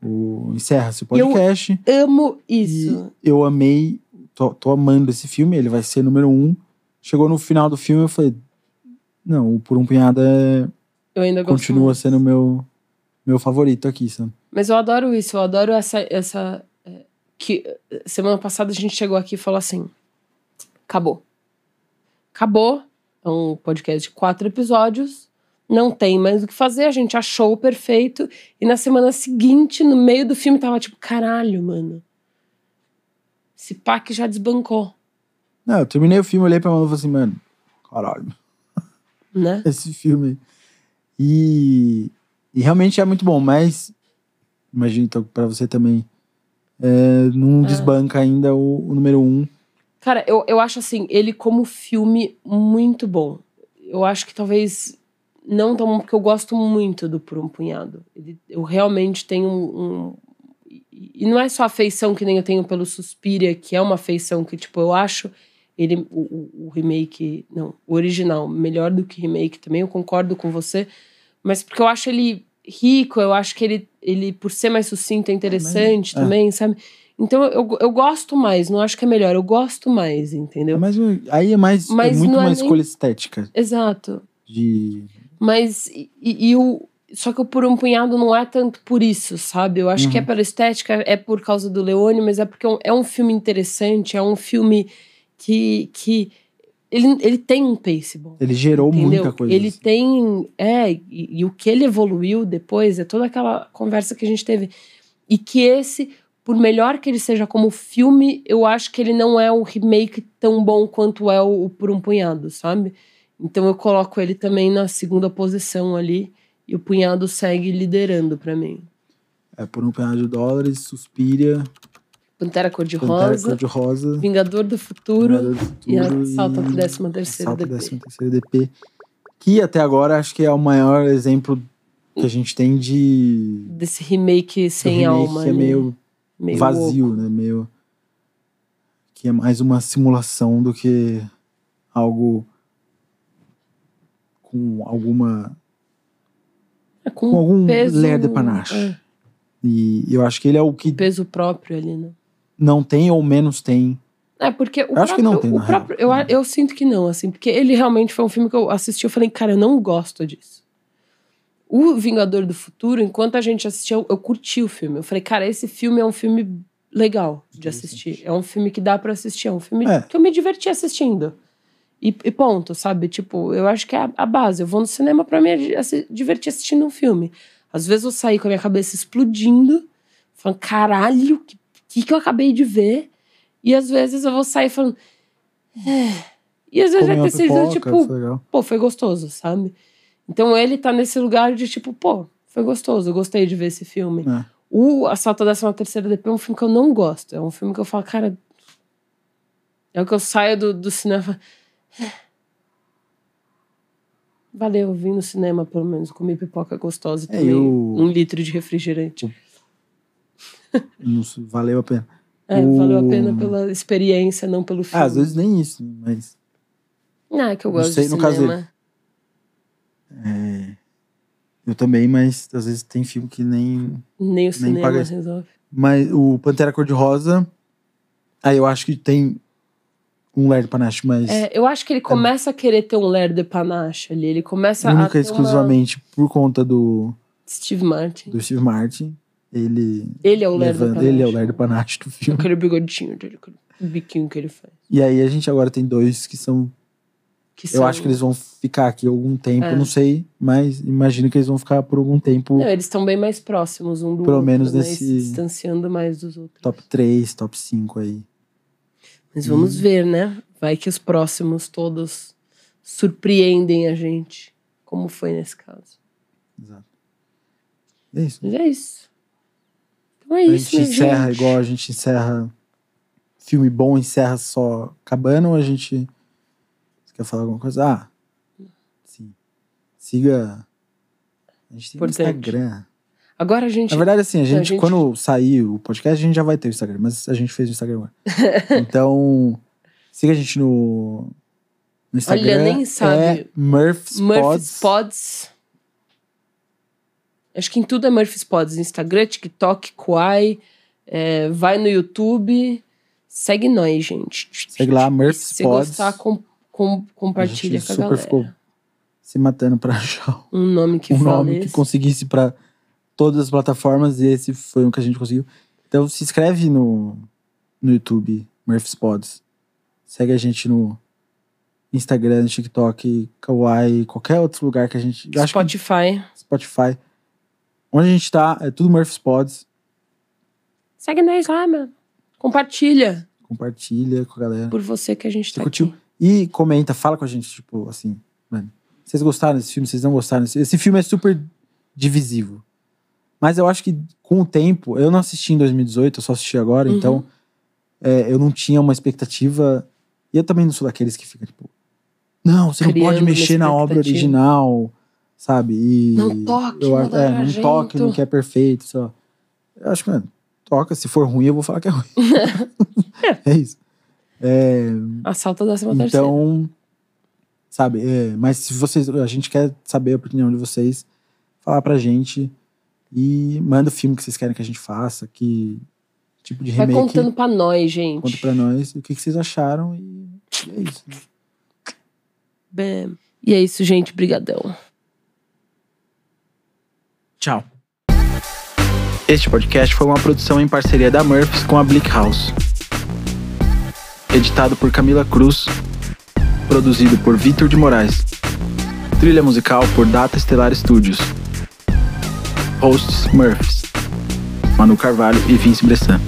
o encerra-se o E eu podcast. Amo isso. eu amei, tô, tô amando esse filme, ele vai ser número um. Chegou no final do filme, eu falei, não, o Por um Punhado é, Eu ainda gosto. continua sendo meu, meu favorito aqui, sabe? Mas eu adoro isso, eu adoro essa. essa é, que semana passada a gente chegou aqui e falou assim: acabou. Acabou. É um podcast de quatro episódios. Não tem mais o que fazer. A gente achou o perfeito. E na semana seguinte, no meio do filme, tava tipo: caralho, mano. Esse pack já desbancou, Não, eu terminei o filme, olhei pra Manu e falei assim, mano, caralho, né? esse filme. E, e realmente é muito bom, mas imagino então pra você também. é, não É. desbanca ainda o, o número um. Cara, eu, eu acho assim, ele como filme muito bom. Eu acho que talvez não tão bom, porque eu gosto muito do Por um Punhado. Ele- eu realmente tenho um. um- e- não é só a afeição que nem eu tenho pelo Suspiria, que é uma afeição que, tipo, eu acho ele, o, o- o remake, não, o original, melhor do que remake também, eu concordo com você. Mas porque eu acho ele rico, eu acho que ele, ele por ser mais sucinto, é interessante é. também, sabe? Então eu, eu gosto mais, não acho que é melhor, eu gosto mais, É entendeu? mais, um- aí é mais é Mas muito é uma nem- escolha estética. Exato. De. Mas e, e o só que o por um punhado não é tanto por isso, sabe? Eu acho que é Uhum. pela estética, é por causa do Leone, mas é porque é um, é um filme interessante, é um filme que, que ele, ele tem um pace bom. Ele gerou Entendeu? muita coisa. Ele assim. tem. É, e, e o que ele evoluiu depois é toda aquela conversa que a gente teve. E que esse, por melhor que ele seja como filme, eu acho que ele não é um remake tão bom quanto é o, o Por um Punhado, sabe? Então eu coloco ele também na segunda posição ali. E o Punhado segue liderando pra mim. É, por um punhado de dólares, Suspiria, Pantera Cor-de-Rosa, Cor-de-Rosa, Vingador do Futuro Vingador do e a Futuro Salto pro e 13 terceiro Assalto DP. 13º DP. Que até agora acho que é o maior exemplo que a gente tem de Desse remake sem remake alma. que é né? meio, Meio vazio, né? Meio que é mais uma simulação do que algo com alguma É, com, com algum peso, ler de panache. é, E eu acho que ele é o que peso próprio ali, né? Não tem ou menos tem. É, porque o Eu acho que não próprio- tem, o na próprio, real. eu, eu sinto que não, assim, porque ele realmente foi um filme que eu assisti, eu falei, cara, eu não gosto disso. O Vingador do Futuro, enquanto a gente assistia, eu, eu curti o filme. Eu falei, cara, esse filme é um filme legal de assistir. É um filme que dá pra assistir, é um filme É. que eu me diverti assistindo. E, e ponto, sabe? Tipo, eu acho que é a, a base. Eu vou no cinema pra me assi- divertir assistindo um filme. Às vezes eu saí com a minha cabeça explodindo, falando, caralho, que, que, que eu acabei de ver? E às vezes eu vou sair falando. "É." E às vezes Comer vai ter sido, tipo, foi legal. pô, foi gostoso, sabe? Então ele tá nesse lugar de tipo, pô, foi gostoso, eu gostei de ver esse filme. É. O Assalto da 13 terceira DP é um filme que eu não gosto. É um filme que eu falo, cara. É o que eu saio do, do cinema e falo, "É." Valeu, vim no cinema, pelo menos, comi pipoca gostosa e É, tomei eu- um litro de refrigerante. Não valeu a pena. É, o- valeu a pena pela experiência, não pelo filme. Ah, às vezes nem isso, mas Ah, é que eu Não gosto sei, de no caso cinema. é, eu também, mas às vezes tem filme que nem. Nem o cinema paga isso. resolve. Mas o Pantera Cor-de-Rosa, aí eu acho que tem um Ler Panache, mas É, eu acho que ele começa a querer ter um ler de panache ali. Ele começa a única exclusivamente por conta do, uma... Steve Martin. do Steve Martin. Ele, Ele é o ler de levando, ele é o Ler Panache do filme. Aquele bigodinho dele, aquele biquinho que ele faz. E aí a gente agora tem dois que são. Que Eu são- acho que eles vão ficar aqui algum tempo, É. não sei, mas imagino que eles vão ficar por algum tempo Não, eles estão bem mais próximos um do Pelo outro, menos né? nesse- Se distanciando mais dos outros. top 3, top 5 aí. Mas vamos Hum. ver, né? Vai que os próximos todos surpreendem a gente. Como foi nesse caso. Exato. É isso. Mas é isso. Então é a isso, gente minha encerra gente. igual a gente encerra filme bom, encerra só cabana ou a gente. Você quer falar alguma coisa? Ah, sim. Siga. A gente tem um. Instagram. Agora a gente. Na verdade, assim, a gente, a gente- quando sair o podcast, a gente já vai ter o Instagram, mas a gente fez o Instagram agora. então, siga a gente no, no Instagram. nem sabe. É Murph's Murphy's Pods. Pods. Acho que em tudo é Murphy's Pods. Instagram, TikTok, Quai. é, vai no YouTube. Segue nós, gente. Segue lá, Murphy's Se Pods. gostar, com, com- A compartilha gente com a super galera. ficou se matando pra achar Um nome que um nome que conseguisse pra todas as plataformas e esse foi o que a gente conseguiu. Então se inscreve no, no YouTube, Murphy's Pods. Segue a gente no Instagram, TikTok, Kawaii, qualquer outro lugar que a gente. Spotify. Spotify. Onde a gente tá, é tudo Murphy's Pods. Segue nós lá, mano. Compartilha. Compartilha com a galera. Por você que a gente tá curtiu? E comenta, fala com a gente, tipo, assim, mano. Vocês gostaram desse filme? Vocês não gostaram desse Esse filme é super divisivo. Mas eu acho que com o tempo, eu não assisti em 2018, eu só assisti agora, Uhum. então é, eu não tinha uma expectativa. E eu também não sou daqueles que fica, tipo, não, você não Criando pode uma mexer na obra original, sabe? E Não toque eu, é, não toque no que é perfeito, só. Eu acho que, mano, toca. Se for ruim, eu vou falar que é ruim. é isso. É, Assalto da terceira. então, sabe, é, mas se vocês, a gente quer saber a opinião de vocês, falar pra gente e manda o filme que vocês querem que a gente faça, que tipo de Vai remake, contando pra nós, gente. conta pra nós o que, que vocês acharam e, e é isso. Bem. E é isso, gente. Brigadão. Tchau. Este podcast foi uma produção em parceria da Murphys com a Bleak House. Editado por Camila Cruz. produzido por Vitor de Moraes. Trilha musical por Data Estelar Studios. Hosts Murphys, Manu Carvalho e Vince Bressan.